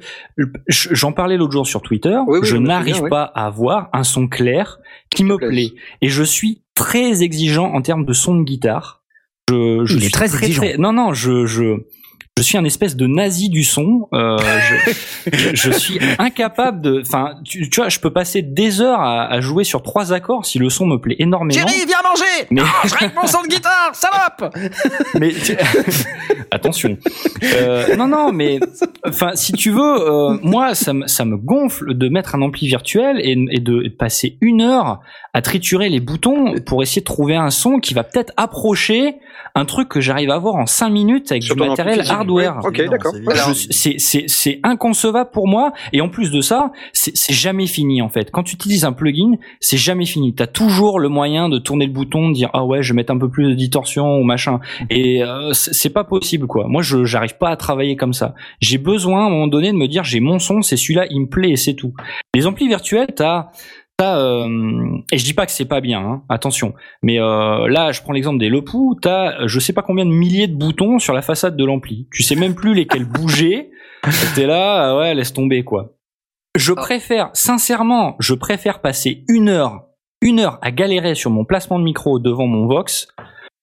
[SPEAKER 3] je- j'en parlais l'autre jour sur Twitter.
[SPEAKER 6] Oui, oui,
[SPEAKER 3] je n'arrive
[SPEAKER 6] oui.
[SPEAKER 3] pas à avoir un son clair qui me plaît, et je suis très exigeant en termes de son de guitare. Je, je
[SPEAKER 1] Il est
[SPEAKER 3] suis
[SPEAKER 1] très exigeant.
[SPEAKER 3] non, non, je, je, je suis un espèce de nazi du son. Euh, je, je, je suis incapable de. Enfin, tu, tu vois, je peux passer des heures à, à jouer sur trois accords si le son me plaît énormément.
[SPEAKER 1] viens manger
[SPEAKER 3] Mais-
[SPEAKER 1] Je règle mon son de guitare, salope
[SPEAKER 3] mais attention. Euh, non, non, mais enfin, si tu veux, euh, moi, ça me, ça me gonfle de mettre un ampli virtuel et, et de, et de passer une heure à triturer les boutons pour essayer de trouver un son qui va peut-être approcher un truc que j'arrive à avoir en cinq minutes avec
[SPEAKER 6] Sur
[SPEAKER 3] du matériel
[SPEAKER 6] physique.
[SPEAKER 3] Hardware.
[SPEAKER 6] Ok, d'accord.
[SPEAKER 2] c'est
[SPEAKER 3] inconcevable pour moi. Et en plus de ça c'est jamais fini en fait. Quand tu utilises un plugin c'est jamais fini. T'as toujours le moyen de tourner le bouton de dire ah ouais je vais mettre un peu plus de distorsion ou machin. Et euh, c'est c'est pas possible quoi. Moi je j'arrive pas à travailler comme ça. J'ai besoin à un moment donné de me dire j'ai mon son c'est celui-là il me plaît et c'est tout. Les amplis virtuels t'as T'as, euh, et je dis pas que c'est pas bien, hein, attention. Mais euh, là, je prends l'exemple des Lepou. T'as, je sais pas combien de milliers de boutons sur la façade de l'ampli. Tu sais même plus lesquels bouger. T'es là, euh, ouais, laisse tomber quoi. Je préfère, sincèrement, je préfère passer une heure, une heure à galérer sur mon placement de micro devant mon Vox,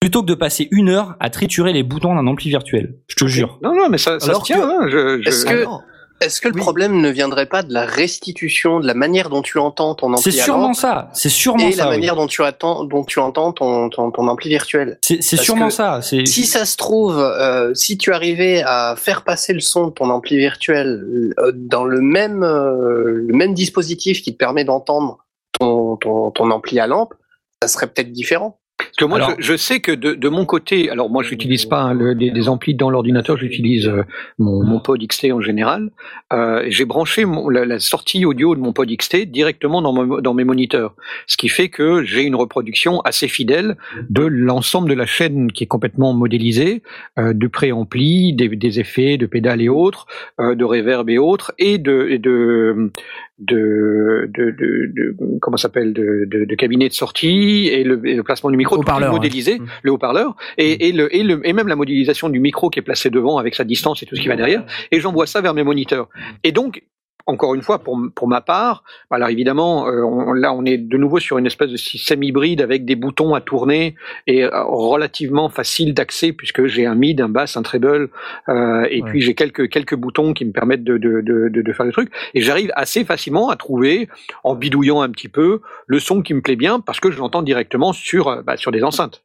[SPEAKER 3] plutôt que de passer une heure à triturer les boutons d'un ampli virtuel. Je te jure.
[SPEAKER 6] Non, non, mais ça, ça
[SPEAKER 2] Alors
[SPEAKER 6] se tient.
[SPEAKER 2] que-
[SPEAKER 6] hein, je- je-
[SPEAKER 5] Est-ce que-
[SPEAKER 2] Alors,
[SPEAKER 5] Est-ce que le
[SPEAKER 2] Oui.
[SPEAKER 5] problème ne viendrait pas de la restitution, de la manière dont tu entends ton ampli
[SPEAKER 3] C'est sûrement ça. C'est sûrement
[SPEAKER 5] et
[SPEAKER 3] ça.
[SPEAKER 5] la
[SPEAKER 3] oui.
[SPEAKER 5] manière dont tu attends, dont tu entends ton, ton, ton ampli virtuel
[SPEAKER 3] C'est sûrement ça.
[SPEAKER 5] Si ça se trouve, euh, si tu arrivais à faire passer le son de ton ampli virtuel euh, dans le même, euh, le même dispositif qui te permet d'entendre ton, ton, ton ampli à lampe, ça serait peut-être différent.
[SPEAKER 6] Parce que moi,
[SPEAKER 3] Alors-
[SPEAKER 6] je, je sais que de, de mon côté, alors moi, j'utilise pas hein, le- des, des amplis dans l'ordinateur, j'utilise euh, mon, mon pod XT en général. Euh, J'ai branché mon- la, la sortie audio de mon pod XT directement dans, mon- dans mes moniteurs, ce qui fait que j'ai une reproduction assez fidèle de l'ensemble de la chaîne qui est complètement modélisée, euh, de préampli, des, des effets, de pédales et autres, euh, de reverb et autres, et de, et de de, de, de, de- comment s'appelle de, de, de cabinet de sortie et le, et le placement du micro tout est
[SPEAKER 1] Haut-parleur, ouais.
[SPEAKER 6] modélisé
[SPEAKER 1] Mm.
[SPEAKER 6] le haut-parleur et, et, le, et, le, et même la modélisation du micro qui est placé devant avec sa distance et tout ce qui va derrière. Et j'envoie ça vers mes moniteurs. Et donc encore une fois, pour, pour ma part, alors évidemment, euh, on- là on est de nouveau sur une espèce de système hybride avec des boutons à tourner et euh, relativement facile d'accès puisque j'ai un mid, un bass, un treble euh, et
[SPEAKER 2] Ouais.
[SPEAKER 6] puis j'ai quelques quelques boutons qui me permettent de de, de, faire le truc et j'arrive assez facilement à trouver en bidouillant un petit peu le son qui me plaît bien parce que je l'entends directement sur bah, sur des enceintes.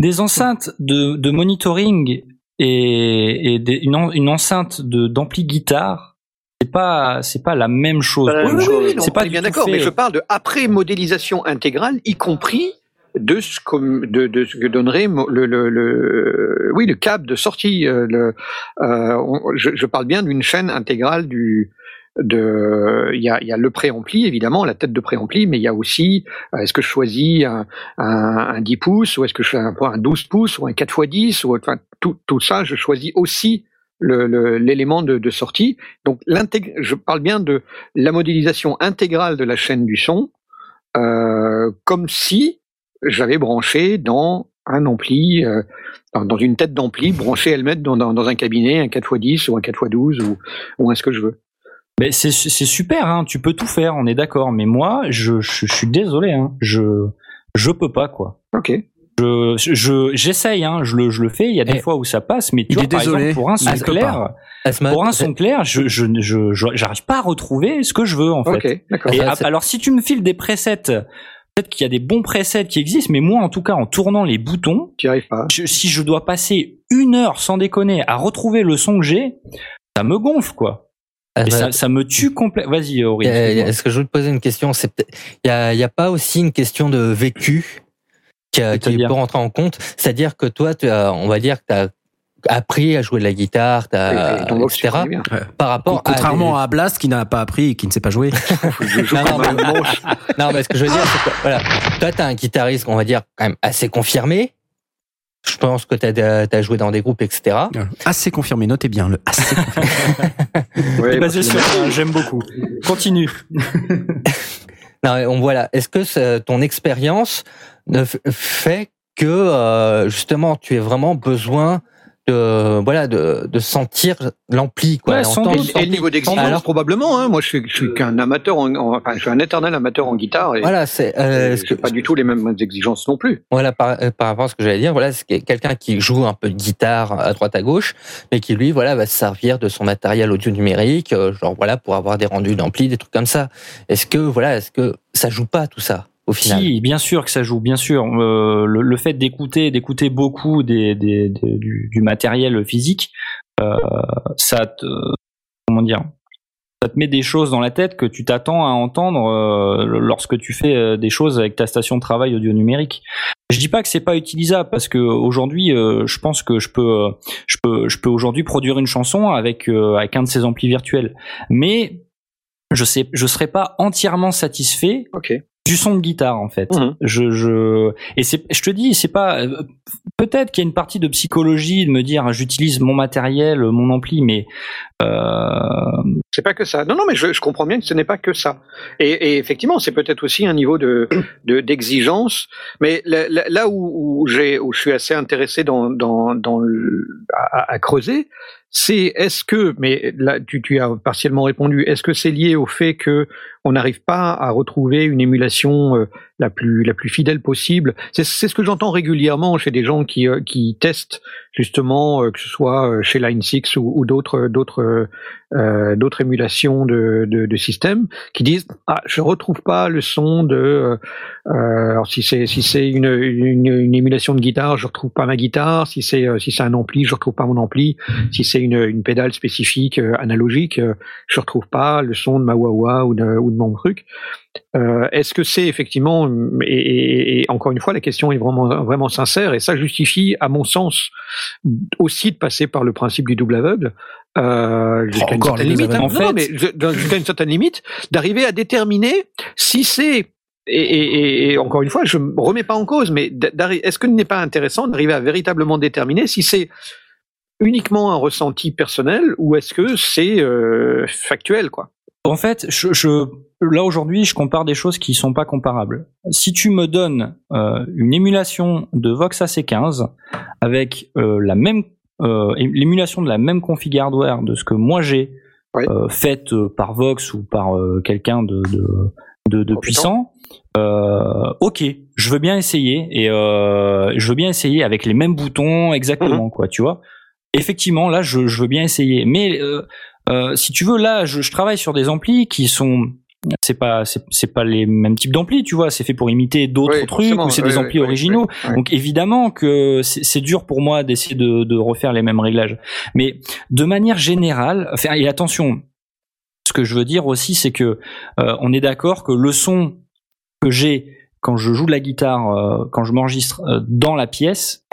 [SPEAKER 3] des enceintes de, de monitoring et, et des- une, en- une enceinte de d'ampli guitare, c'est pas c'est pas la même chose.
[SPEAKER 5] Pas la même chose.
[SPEAKER 6] non,
[SPEAKER 3] c'est pas
[SPEAKER 6] bien d'accord, mais je
[SPEAKER 3] euh,
[SPEAKER 6] parle de après modélisation intégrale, y compris de ce, que- de, de ce que donnerait le, le, le- oui le câble de sortie. euh, le, euh, je, je parle bien d'une chaîne intégrale du de il y a, y a le préampli évidemment la tête de préampli mais il y a aussi est-ce que je choisis un, un, un 10 pouces ou est-ce que je fais un, un 12 pouces ou un 4 x 10 ou enfin tout, tout ça je choisis aussi l'élément de, de sortie. Donc, je parle bien de la modélisation intégrale de la chaîne du son, euh, comme si j'avais branché dans un ampli, euh, dans, une tête d'ampli, branché elle-même dans, dans, dans un cabinet, un 4x10 ou un 4x12 ou, ou un ce que je veux.
[SPEAKER 3] Mais c'est c'est super, hein, tu peux tout faire, on est d'accord. Mais moi, je, je, je suis désolé, hein, je je peux pas quoi.
[SPEAKER 6] Ok.
[SPEAKER 3] Je je- j'essaye, hein, je le je le fais. Il y a des
[SPEAKER 4] Eh,
[SPEAKER 3] fois où ça passe, mais tu vois, par
[SPEAKER 1] désolé,
[SPEAKER 3] exemple, pour un son clair,
[SPEAKER 4] Asma,
[SPEAKER 3] pour un son clair, je je je je- j'arrive pas à retrouver ce que je veux en fait.
[SPEAKER 6] Ok, d'accord.
[SPEAKER 3] Et alors si tu me files des presets, peut-être qu'il y a des bons presets qui existent, mais moi en tout cas en tournant les boutons,
[SPEAKER 6] Tu n'y arrives pas.
[SPEAKER 3] je- si je dois passer une heure sans déconner à retrouver le son que j'ai, ça me gonfle quoi. Et ça, ça me tue complètement. Vas-y Aurélie. Excuse-moi.
[SPEAKER 4] Est-ce que je veux te poser une question? C'est peut-être- il y a, il y a pas aussi une question de vécu? Qui, a- qui peut rentrer en compte C'est-à-dire que toi, tu as, on va dire que tu as appris à jouer de la guitare,
[SPEAKER 6] Et- et tu
[SPEAKER 4] etc. Par rapport à
[SPEAKER 1] Contrairement à Blast qui n'a pas appris et qui ne sait pas jouer.
[SPEAKER 6] Je joue
[SPEAKER 4] Non, non,
[SPEAKER 6] manche.
[SPEAKER 4] Non, mais ce que je veux dire, c'est que voilà, toi, t'as un guitariste, on va dire, quand même assez confirmé. Je pense que t'as as joué dans des groupes, etc.
[SPEAKER 1] Assez confirmé, notez bien le assez
[SPEAKER 6] parce
[SPEAKER 3] basé sur ça, j'aime beaucoup. Continue.
[SPEAKER 4] Non, mais on voilà. Est-ce que ton expérience fait que euh, justement tu as vraiment besoin de voilà de, de sentir l'ampli quoi,
[SPEAKER 3] Ouais, sans
[SPEAKER 4] entendre
[SPEAKER 3] doute.
[SPEAKER 6] Et le niveau d'exigence,
[SPEAKER 4] Alors-
[SPEAKER 6] probablement. Hein. Moi, je suis, je suis qu'un amateur, en, en- enfin, je suis un éternel amateur en guitare et
[SPEAKER 4] Voilà, c'est euh, ce
[SPEAKER 6] je
[SPEAKER 4] que
[SPEAKER 6] pas du tout les mêmes exigences non plus.
[SPEAKER 4] voilà par, euh, par rapport à ce que j'allais dire. Voilà, c'est quelqu'un qui joue un peu de guitare à droite à gauche, mais qui lui voilà va se servir de son matériel audio numérique, euh, genre voilà pour avoir des rendus d'ampli, des trucs comme ça. Est-ce que voilà, est-ce que ça joue pas tout ça? Au final
[SPEAKER 3] Si, bien sûr que ça joue, bien sûr. Euh, le, le fait d'écouter, d'écouter beaucoup des, des, des- du, du matériel physique, euh, ça te, comment dire, ça te met des choses dans la tête que tu t'attends à entendre euh, lorsque tu fais euh, des choses avec ta station de travail audio numérique. Je dis pas que c'est pas utilisable parce que aujourd'hui, euh, je pense que je peux, je peux, je peux aujourd'hui produire une chanson avec euh, avec un de ces amplis virtuels, mais je sais, je serais pas entièrement satisfait
[SPEAKER 6] Ok.
[SPEAKER 3] Du son de guitare en fait.
[SPEAKER 6] Mhm.
[SPEAKER 3] Je, je et c'est je te dis c'est pas euh, peut-être qu'il y a une partie de psychologie de me dire j'utilise mon matériel mon ampli mais euh,
[SPEAKER 6] C'est pas que ça. Non, non, mais je, je comprends bien que ce n'est pas que ça. Et, et effectivement, c'est peut-être aussi un niveau de de- d'exigence. mais là, où, où j'ai où je suis assez intéressé dans dans dans à creuser, c'est est-ce que mais là tu tu as partiellement répondu. Est-ce que c'est lié au fait que on n'arrive pas à retrouver une émulation euh, la plus la plus fidèle possible. C'est ce que j'entends régulièrement chez des gens qui euh, qui testent justement euh, que ce soit euh, chez Line 6 ou, ou d'autres d'autres euh, d'autres émulations de, de, de systèmes qui disent ah je retrouve pas le son de euh, alors si c'est si c'est une, une, une émulation de guitare je retrouve pas ma guitare. Si c'est si c'est un ampli je retrouve pas mon ampli. Si c'est une, une pédale spécifique analogique je retrouve pas le son de ma wah wah ou de, ou de mon truc euh, est-ce que c'est effectivement et, et- et encore une fois la question est vraiment vraiment sincère et ça justifie à mon sens aussi de passer par le principe du double aveugle euh, jusqu'à une certaine limite. hein.
[SPEAKER 3] aveugles.
[SPEAKER 6] Non,
[SPEAKER 3] En
[SPEAKER 6] mais je- dans- jusqu'à une certaine limite, d'arriver à déterminer si c'est et, et- et- et encore une fois, je me remets pas en cause, mais est-ce que ce n'est pas intéressant d'arriver à véritablement déterminer si c'est uniquement un ressenti personnel ou est-ce que c'est euh, factuel, quoi?
[SPEAKER 3] En fait je, je là aujourd'hui je compare des choses qui sont pas comparables. Si tu me donnes euh, une émulation de Vox AC15 avec euh, la même euh, l'émulation de la même config hardware de ce que moi j'ai
[SPEAKER 6] Ouais.
[SPEAKER 3] euh, faite euh, par Vox ou par euh, quelqu'un de, de, de, de puissant, euh, ok, je veux bien essayer et euh, je veux bien essayer avec les mêmes boutons exactement quoi, tu vois. Effectivement, là, je, je veux bien essayer, mais euh, euh, si tu veux, là, je, je travaille sur des amplis qui sont c'est pas c'est pas les mêmes types d'amplis, tu vois. C'est fait pour imiter d'autres
[SPEAKER 6] Oui,
[SPEAKER 3] trucs ou c'est
[SPEAKER 6] oui,
[SPEAKER 3] des amplis
[SPEAKER 6] oui,
[SPEAKER 3] originaux. Donc évidemment que c'est dur pour moi d'essayer de, de refaire les mêmes réglages. Mais de manière générale, enfin, et attention, ce que je veux dire aussi, c'est que euh, on est d'accord que le son que j'ai quand je joue de la guitare, euh, quand je m'enregistre dans la pièce,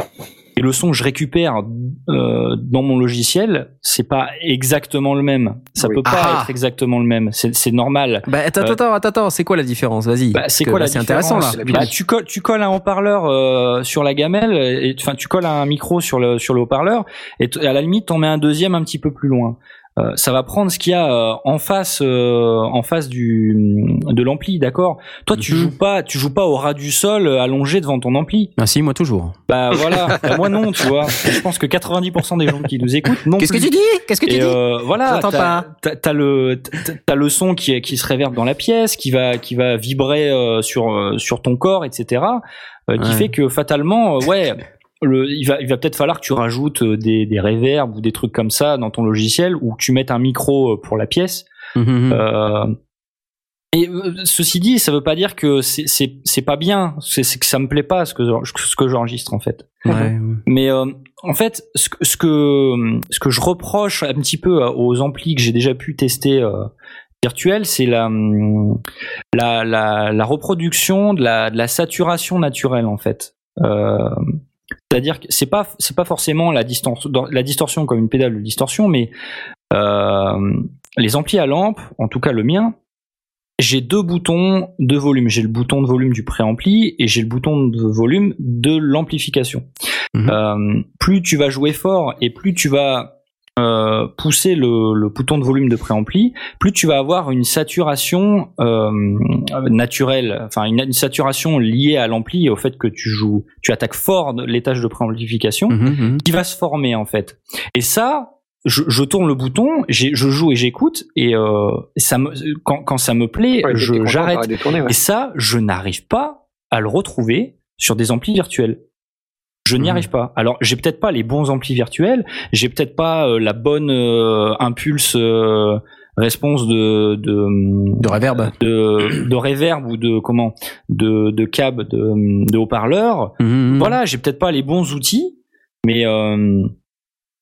[SPEAKER 3] et le son que je récupère euh, dans mon logiciel, c'est pas exactement le même. Ça
[SPEAKER 2] Oui.
[SPEAKER 3] peut pas
[SPEAKER 1] Ah.
[SPEAKER 3] être exactement le même. C'est normal.
[SPEAKER 1] Bah, attends,
[SPEAKER 3] Euh,
[SPEAKER 1] attends, attends, attends, c'est quoi la différence? Vas-y.
[SPEAKER 3] Bah, c'est quoi
[SPEAKER 1] là,
[SPEAKER 3] la
[SPEAKER 1] C'est intéressant là.
[SPEAKER 3] Bah, tu colles, tu colles un haut-parleur euh, sur la gamelle, enfin tu colles un micro sur le sur le haut-parleur, et à la limite t'en mets un deuxième un petit peu plus loin. Euh, ça va prendre ce qu'il y a euh, en face euh, en face du de l'ampli, d'accord? Toi tu
[SPEAKER 1] Mhm.
[SPEAKER 3] joues pas tu joues pas au ras du sol euh, allongé devant ton ampli?
[SPEAKER 1] Ah si, moi toujours.
[SPEAKER 3] Bah voilà, Bah, moi non, tu vois. Je pense que 90% des gens qui nous écoutent non
[SPEAKER 1] Qu'est-ce que tu dis? Qu'est-ce que tu
[SPEAKER 3] Et
[SPEAKER 1] dis?
[SPEAKER 3] euh, voilà, t'as,
[SPEAKER 1] pas.
[SPEAKER 3] T'as, t'as le t'as, le son qui qui se réverbe dans la pièce, qui va qui va vibrer euh, sur euh, sur ton corps, etc. euh, qui
[SPEAKER 1] Ouais.
[SPEAKER 3] fait que fatalement, euh, ouais, le, il va il va peut-être falloir que tu rajoutes euh, des des réverbes ou des trucs comme ça dans ton logiciel ou que tu mettes un micro euh, pour la pièce.
[SPEAKER 1] Mhm.
[SPEAKER 3] Euh, et euh, ceci dit, ça veut pas dire que c'est c'est c'est pas bien. C'est, c'est que ça me plaît pas ce que ce que j'enregistre en fait.
[SPEAKER 1] Ouais.
[SPEAKER 3] Mais euh, en fait, ce que, ce que ce que je reproche un petit peu aux amplis que j'ai déjà pu tester euh, virtuels, c'est la, la la la reproduction de la de la saturation naturelle en fait. Euh, c'est-à-dire que c'est pas c'est pas forcément la distance la distorsion comme une pédale de distorsion, mais euh, les amplis à lampe, en tout cas le mien, j'ai deux boutons de volume. J'ai le bouton de volume du préampli et j'ai le bouton de volume de l'amplification.
[SPEAKER 1] Mhm.
[SPEAKER 3] Euh, plus tu vas jouer fort et plus tu vas euh, pousser le, le bouton de volume de préampli, plus tu vas avoir une saturation euh, naturelle, enfin une, une saturation liée à l'ampli et au fait que tu joues, tu attaques fort l'étage de préamplification
[SPEAKER 1] Mhm, mhm.
[SPEAKER 3] qui va se former en fait. Et ça, je, je tourne le bouton, je joue et j'écoute, et euh, ça me, quand, quand ça me plaît,
[SPEAKER 6] Ouais,
[SPEAKER 3] je j'arrête.
[SPEAKER 6] ouais.
[SPEAKER 3] Et ça, je n'arrive pas à le retrouver sur des amplis virtuels. Je n'y arrive pas. Alors, j'ai peut-être pas les bons amplis virtuels, j'ai peut-être pas euh, la bonne euh, impulse euh, response de de,
[SPEAKER 1] De reverb.
[SPEAKER 3] de de reverb ou de comment de de cab de, de haut-parleur.
[SPEAKER 1] Mhm.
[SPEAKER 3] Voilà, j'ai peut-être pas les bons outils, mais euh,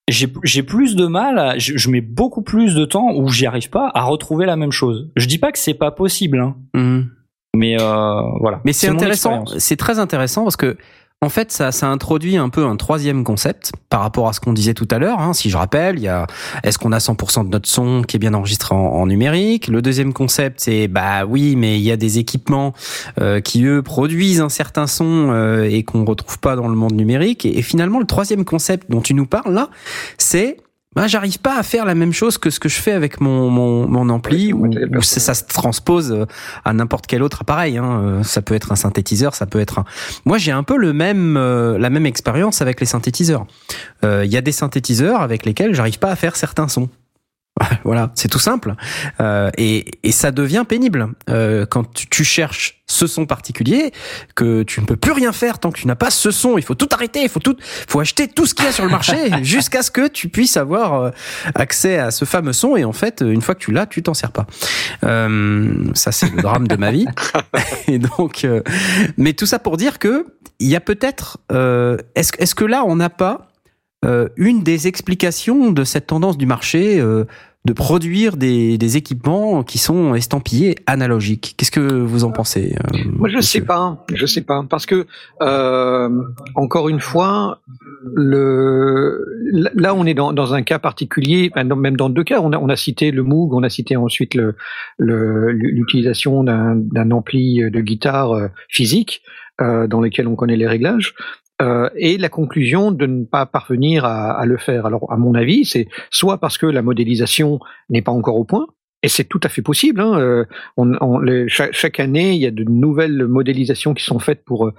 [SPEAKER 3] j'ai j'ai plus de mal, à- je, je mets beaucoup plus de temps où j'y arrive pas à retrouver la même chose. Je dis pas que c'est pas possible, hein,
[SPEAKER 1] Mhm.
[SPEAKER 3] mais euh, voilà.
[SPEAKER 1] Mais c'est intéressant, c'est très intéressant parce que en fait, ça, ça introduit un peu un troisième concept par rapport à ce qu'on disait tout à l'heure. Hein. Si je rappelle, il y a est-ce qu'on a 100% de notre son qui est bien enregistré en, numérique? Le deuxième concept, c'est bah oui, mais il y a des équipements euh, qui eux produisent un certain son euh, et qu'on retrouve pas dans le monde numérique. Et finalement, le troisième concept dont tu nous parles là, c'est bah, j'arrive pas à faire la même chose que ce que je fais avec mon, mon, mon ampli ou ça, se transpose euh, à n'importe quel autre appareil. Hein. Euh, Ça peut être un synthétiseur, ça peut être un. Moi, j'ai un peu le même, euh, la même expérience avec les synthétiseurs. Euh, Il y a des synthétiseurs avec lesquels j'arrive pas à faire certains sons. Voilà, c'est tout simple. Euh, et, et ça devient pénible euh, quand tu, tu cherches ce son particulier, que tu ne peux plus rien faire tant que tu n'as pas ce son. Il faut tout arrêter, il faut tout, faut acheter tout ce qu'il y a sur le marché jusqu'à ce que tu puisses avoir euh, accès à ce fameux son. Et en fait, une fois que tu l'as, tu t'en sers pas. Euh, ça, c'est le drame de ma vie. Et donc, euh, mais tout ça pour dire que il y a peut-être, euh, est-ce est-ce que là, on n'a pas euh, une des explications de cette tendance du marché euh, de produire des, des équipements qui sont estampillés analogiques. Qu'est-ce que vous en pensez euh,
[SPEAKER 6] Moi, je
[SPEAKER 1] monsieur
[SPEAKER 6] sais pas, je sais pas, parce que euh, encore une fois, le là, on est dans, dans un cas particulier, même dans deux cas. On a, on a cité le Moog, on a cité ensuite le le- l'utilisation d'un d'un ampli de guitare euh, physique euh, dans lequel on connaît les réglages. Euh, et la conclusion de ne pas parvenir à, le faire. Alors, à mon avis, c'est soit parce que la modélisation n'est pas encore au point, et c'est tout à fait possible. Hein, euh, chaque année, il y a de nouvelles modélisations qui sont faites pour euh,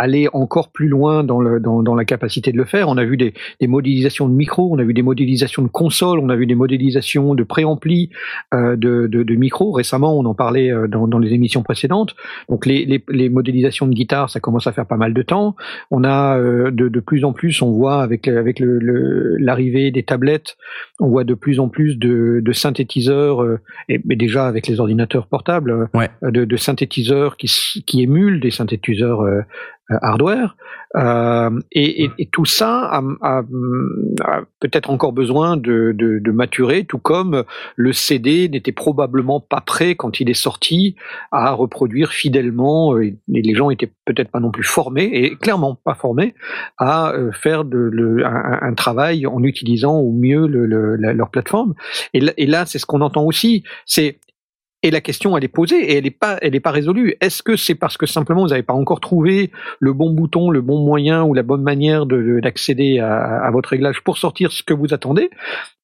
[SPEAKER 6] aller encore plus loin dans, le, dans, dans la capacité de le faire. On a vu des, des modélisations de micros, on a vu des modélisations de consoles, on a vu des modélisations de préamplis, euh, de, de, de micros. Récemment, on en parlait euh, dans, dans les émissions précédentes. Donc les, les, les modélisations de guitare, ça commence à faire pas mal de temps. On a euh, de, de plus en plus, on voit avec, avec le- le- l'arrivée des tablettes, on voit de plus en plus de, de synthétiseurs, euh, et, mais déjà avec les ordinateurs portables,
[SPEAKER 1] Ouais.
[SPEAKER 6] de, synthétiseurs qui, qui émulent des synthétiseurs hardware. Euh, et, et, et, tout ça a, a, a peut-être encore besoin de, de, de, maturer, tout comme le CD n'était probablement pas prêt quand il est sorti à reproduire fidèlement, et, les gens étaient peut-être pas non plus formés, et clairement pas formés, à faire de, le, un, un, travail en utilisant au mieux le, le, leur plateforme. Et, et là, c'est ce qu'on entend aussi, c'est et la question, elle est posée et elle n'est pas, elle est pas résolue. Est-ce que c'est parce que simplement vous n'avez pas encore trouvé le bon bouton, le bon moyen ou la bonne manière d'accéder à, à, votre réglage pour sortir ce que vous attendez,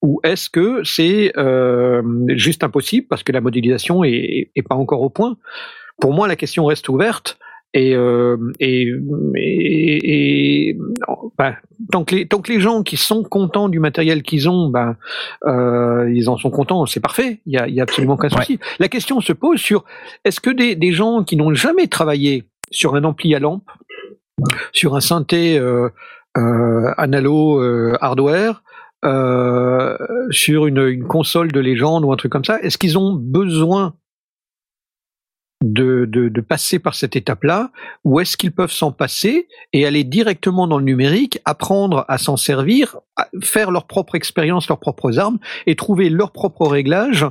[SPEAKER 6] ou est-ce que c'est euh, juste impossible parce que la modélisation est, est pas encore au point? Pour moi, la question reste ouverte. Et, euh, et, et, et bah, tant, que les, tant que les gens qui sont contents du matériel qu'ils ont, ben, euh, ils en sont contents, c'est parfait. Il y a, y a absolument aucun souci. Ouais. La question se pose sur est-ce que des, des gens qui n'ont jamais travaillé sur un ampli à lampe, sur un synthé euh, euh, analo hardware, sur une, une console de légende ou un truc comme ça, est-ce qu'ils ont besoin de, de, de, passer par cette étape-là, ou est-ce qu'ils peuvent s'en passer et aller directement dans le numérique, apprendre à s'en servir, à faire leur propre expérience, leurs propres armes, et trouver leur propre réglage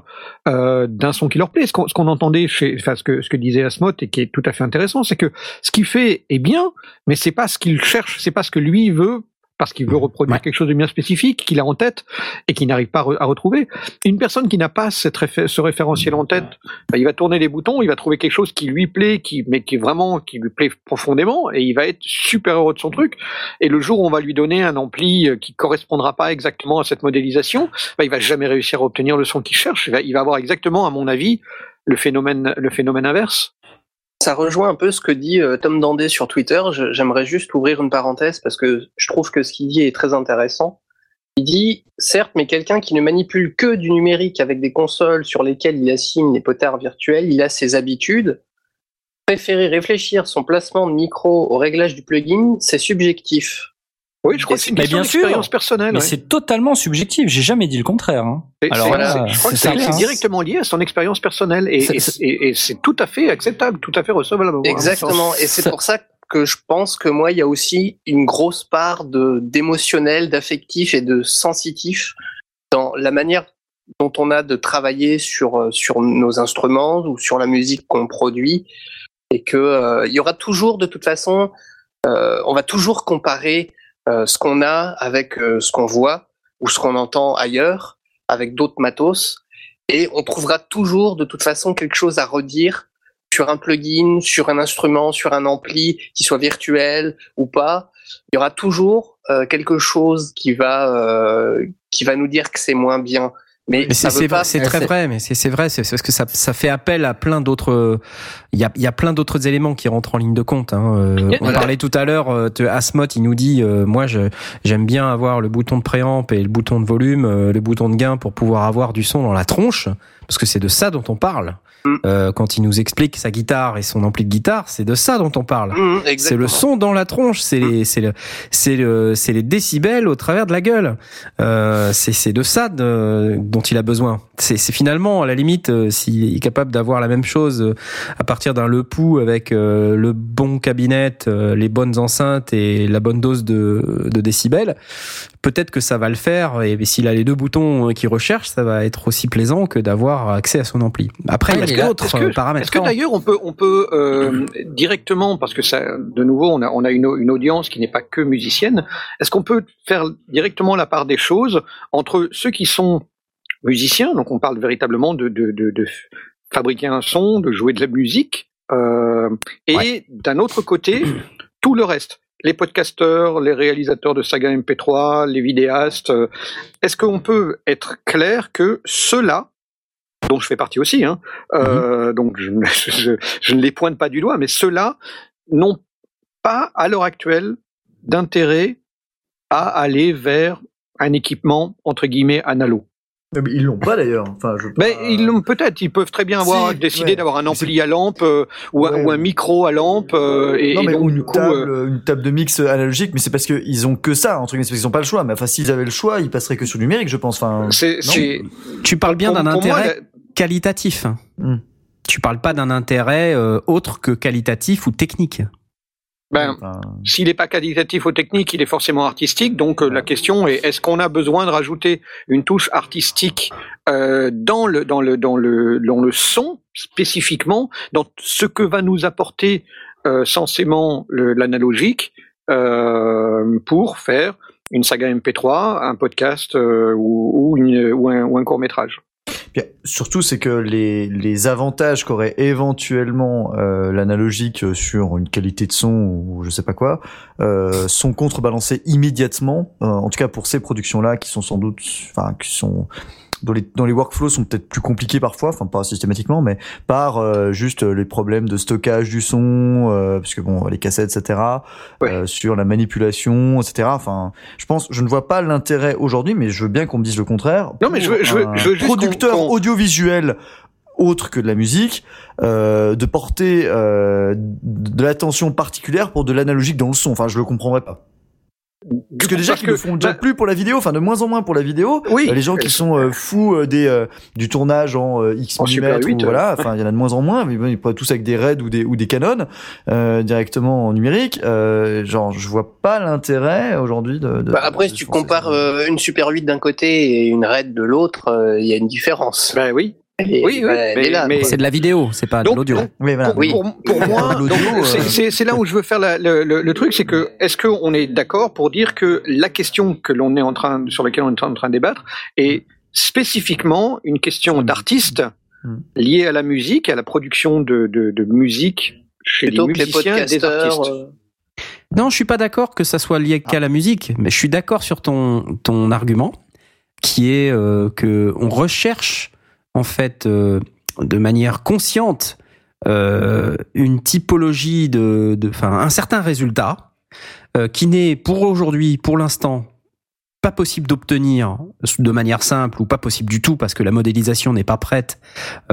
[SPEAKER 6] euh, d'un son qui leur plaît. Ce qu'on, qu entendait chez, enfin ce que, ce que disait Asmot et qui est tout à fait intéressant, c'est que ce qu'il fait est bien, mais c'est pas ce qu'il cherche, c'est pas ce que lui veut parce qu'il veut reproduire ouais. quelque chose de bien spécifique qu'il a en tête et qu'il n'arrive pas à retrouver. Une personne qui n'a pas cette réfé ce référentiel en tête, bah, il va tourner les boutons, il va trouver quelque chose qui lui plaît, qui mais qui vraiment qui lui plaît profondément et il va être super heureux de son truc. Et le jour où on va lui donner un ampli qui correspondra pas exactement à cette modélisation, bah, il va jamais réussir à obtenir le son qu'il cherche. Il va, il va avoir exactement, à mon avis, le phénomène le phénomène inverse.
[SPEAKER 5] Ça rejoint un peu ce que dit euh, Tom Dandé sur Twitter. J'aimerais juste ouvrir une parenthèse parce que je trouve que ce qu'il dit est très intéressant. Il dit, certes, mais quelqu'un qui ne manipule que du numérique avec des consoles sur lesquelles il assigne des potards virtuels, il a ses habitudes. Préférer réfléchir son placement de micro au réglage du plugin, c'est subjectif.
[SPEAKER 6] Oui, je crois que c'est une question d'expérience personnelle.
[SPEAKER 3] Mais
[SPEAKER 6] ouais.
[SPEAKER 3] c'est totalement subjectif. J'ai jamais dit le contraire. Hein.
[SPEAKER 6] Alors voilà, je crois que c'est directement lié à son expérience personnelle et, c'est tout à fait acceptable, tout à fait recevable.
[SPEAKER 5] Exactement. Et c'est pour ça que je pense que moi, il y a aussi une grosse part de d'émotionnel, d'affectif et de sensitif dans la manière dont on a de travailler sur sur nos instruments ou sur la musique qu'on produit, et que euh, il y aura toujours de toute façon, euh, on va toujours comparer euh, ce qu'on a avec euh, ce qu'on voit ou ce qu'on entend ailleurs, avec d'autres matos, et on trouvera toujours de toute façon quelque chose à redire sur un plugin, sur un instrument, sur un ampli, qui soit virtuel ou pas. Il y aura toujours euh, quelque chose qui va euh, qui va nous dire que c'est moins bien. Mais,
[SPEAKER 1] mais c'est c'est très vrai, mais c'est vrai, c'est parce que ça, ça fait appel à plein d'autres. Il y a, y a plein d'autres éléments qui rentrent en ligne de compte. Hein. Euh, on parlait tout à l'heure de Asmot, il nous dit, euh, moi, j'aime bien avoir le bouton de préamp et le bouton de volume, euh, le bouton de gain pour pouvoir avoir du son dans la tronche, parce que c'est de ça dont on parle. Euh, quand il nous explique sa guitare et son ampli de guitare, c'est de ça dont on parle.
[SPEAKER 5] Mmh,
[SPEAKER 1] c'est le son dans la tronche, c'est les, c'est le, c'est le, c'est les décibels au travers de la gueule. Euh, c'est, de ça de, dont il a besoin. C'est, finalement à la limite euh, s'il est capable d'avoir la même chose euh, à partir d'un Le Pou avec euh, le bon cabinet, les bonnes enceintes et la bonne dose de, de décibels. Peut-être que ça va le faire et s'il a les deux boutons qu'il recherche, ça va être aussi plaisant que d'avoir accès à son ampli. Après, il
[SPEAKER 6] Est-ce que d'ailleurs on peut on peut euh, directement parce que ça de nouveau on a on a une, une audience qui n'est pas que musicienne. Est-ce qu'on peut faire directement la part des choses entre ceux qui sont musiciens, donc on parle véritablement de de, de, de fabriquer un son, de jouer de la musique, euh, et ouais. d'un autre côté tout le reste les podcasteurs, les réalisateurs de saga MP3, les vidéastes. Est-ce qu'on peut être clair que ceux-là, dont je fais partie aussi, hein, euh, donc je, je, je, ne les pointe pas du doigt, mais ceux-là n'ont pas à l'heure actuelle d'intérêt à aller vers un équipement entre guillemets analo.
[SPEAKER 2] Mais ils l'ont pas d'ailleurs. Enfin, je
[SPEAKER 6] mais pas... ils l'ont peut-être. Ils peuvent très bien avoir si, décidé ouais. d'avoir un ampli à lampe euh, ou, ouais. un, ou, un, micro à lampe. Euh, et,
[SPEAKER 2] non, mais
[SPEAKER 6] et donc,
[SPEAKER 2] ou une, coup, table, euh... une table de mix analogique. Mais c'est parce que ils ont que ça entre guillemets. C'est parce qu'ils ont pas le choix. Mais enfin, s'ils avaient le choix, ils passeraient que sur le numérique, je pense. Enfin,
[SPEAKER 1] tu parles bien d'un intérêt moi, qualitatif. Hmm. Tu parles pas d'un intérêt euh, autre que qualitatif ou technique.
[SPEAKER 6] Ben,
[SPEAKER 2] Enfin,
[SPEAKER 6] S'il n'est pas qualitatif ou technique, il est forcément artistique. Donc euh, la question est est-ce qu'on a besoin de rajouter une touche artistique euh, dans le dans le dans le dans le son spécifiquement dans ce que va nous apporter euh, censément le- l'analogique euh, pour faire une saga MP3, un podcast euh, ou, ou, une- ou un, ou un court métrage?
[SPEAKER 2] Surtout, c'est que les, les avantages qu'aurait éventuellement euh, l'analogique sur une qualité de son ou je sais pas quoi euh, sont contrebalancés immédiatement. euh, en tout cas pour ces productions-là qui sont sans doute, enfin qui sont dont les, dont les workflows sont peut-être plus compliqués parfois, enfin pas systématiquement, mais par euh, juste euh, les problèmes de stockage du son, euh, parce que bon, les cassettes, etc.,
[SPEAKER 6] Ouais.
[SPEAKER 2] euh, sur la manipulation, etc. Enfin, je pense, je ne vois pas l'intérêt aujourd'hui, mais je veux bien qu'on me dise le contraire.
[SPEAKER 6] Non, mais je veux- je veux- je veux juste
[SPEAKER 2] producteur
[SPEAKER 6] qu'on- qu'on-
[SPEAKER 2] audiovisuel autre que de la musique, euh, de porter euh, de l'attention particulière pour de l'analogique dans le son. Enfin, je le comprendrais pas. Parce que déjà
[SPEAKER 6] Parce
[SPEAKER 2] qu'ils le
[SPEAKER 6] que-
[SPEAKER 2] font déjà
[SPEAKER 6] bah-
[SPEAKER 2] plus pour la vidéo, enfin de moins en moins pour la vidéo.
[SPEAKER 6] Oui.
[SPEAKER 2] Euh, les gens qui sont euh, fous euh, des euh, du tournage en euh, X millimètres,
[SPEAKER 6] 8,
[SPEAKER 2] ou voilà, enfin il y en a de moins en moins, mais bon, ils pourraient tous avec des RAID ou des ou des Canon euh, directement en numérique. Euh, genre, je vois pas l'intérêt aujourd'hui de, de-
[SPEAKER 5] Bah, après,
[SPEAKER 2] de
[SPEAKER 5] si tu compares euh, une Super 8 d'un côté et une Red de l'autre, euh, il y a une différence.
[SPEAKER 6] Ben oui. Oui, oui,
[SPEAKER 5] elle
[SPEAKER 6] mais-.
[SPEAKER 1] C'est de la vidéo, c'est pas de l'audio.
[SPEAKER 6] donc,
[SPEAKER 2] Oui, voilà.
[SPEAKER 6] pour,
[SPEAKER 5] Oui.
[SPEAKER 6] pour, pour moi,
[SPEAKER 2] euh,
[SPEAKER 6] c'est- là où je veux faire la- le, le- le truc, c'est que est-ce qu'on est d'accord pour dire que la question que l'on est en train, sur laquelle on est en train de débattre, est spécifiquement une question d'artiste
[SPEAKER 2] Mm.
[SPEAKER 6] liée à la musique, à la production de, de, de musique chez les
[SPEAKER 5] les
[SPEAKER 6] musiciens des
[SPEAKER 5] podcasteurs.
[SPEAKER 6] artistes.
[SPEAKER 5] euh,
[SPEAKER 1] Non, je suis pas d'accord que ça soit lié qu'à la musique, mais je suis d'accord sur ton ton argument, qui est euh, que on recherche en fait euh, de manière consciente euh, une typologie de, enfin un certain résultat euh, qui n'est pour aujourd'hui, pour l'instant, pas possible d'obtenir de manière simple ou pas possible du tout parce que la modélisation n'est pas prête,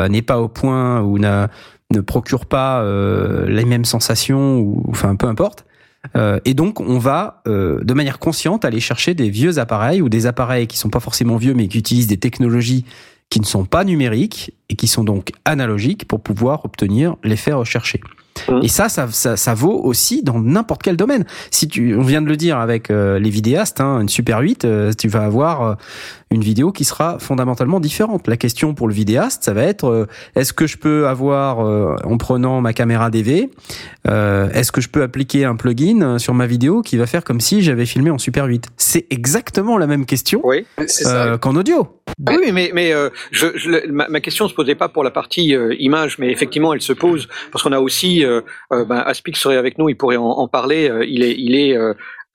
[SPEAKER 1] n'est pas au point ou ne procure pas les mêmes sensations ou enfin peu importe. Et donc, on va, de manière consciente, aller chercher des vieux appareils ou des appareils qui sont pas forcément vieux, mais qui utilisent des technologies qui ne sont pas numériques et qui sont donc analogiques pour pouvoir obtenir l'effet recherché.
[SPEAKER 6] Mhm.
[SPEAKER 1] Et ça, ça, ça, ça vaut aussi dans n'importe quel domaine. Si tu, on vient de le dire avec euh, les vidéastes, hein, une Super 8, euh, tu vas avoir euh, une vidéo qui sera fondamentalement différente. La question pour le vidéaste, ça va être euh, est-ce que je peux avoir, euh, en prenant ma caméra DV, euh, est-ce que je peux appliquer un plugin sur ma vidéo qui va faire comme si j'avais filmé en Super 8 C'est exactement la même question
[SPEAKER 6] Oui.
[SPEAKER 1] Qu'en audio.
[SPEAKER 6] Oui, mais, mais je, je- ma, ma question se posait pas pour la partie image, mais effectivement, elle se pose parce qu'on a aussi, ben, Aspic serait avec nous, il pourrait en, en parler. il est, il est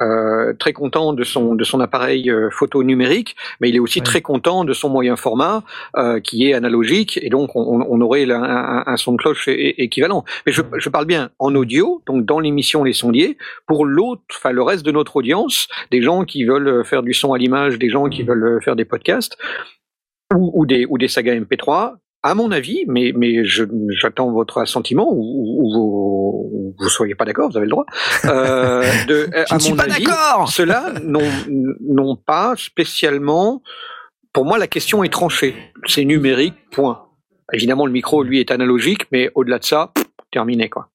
[SPEAKER 6] euh, euh, très content de son de son appareil euh, photo numérique, mais il est aussi très content de son moyen format euh, qui est analogique, et donc on, on aurait là un, un- son de cloche équivalent. Mais je, je parle bien en audio, donc dans l'émission Les Sondiers, pour l'autre, enfin le reste de notre audience, des gens qui veulent faire du son à l'image, des gens qui veulent faire des podcasts ou, ou des ou des sagas MP3. À mon avis, mais mais je j'attends votre assentiment ou, ou, ou vous, ou vous soyez pas d'accord, vous avez le droit. Euh, de,
[SPEAKER 1] Je
[SPEAKER 6] à
[SPEAKER 1] ne suis
[SPEAKER 6] mon
[SPEAKER 1] pas
[SPEAKER 6] avis,
[SPEAKER 1] d'accord
[SPEAKER 6] ceux-là n'ont pas spécialement. Pour moi, la question est tranchée. C'est numérique, point. Évidemment, le micro, lui, est analogique, mais au-delà de ça, terminé, quoi.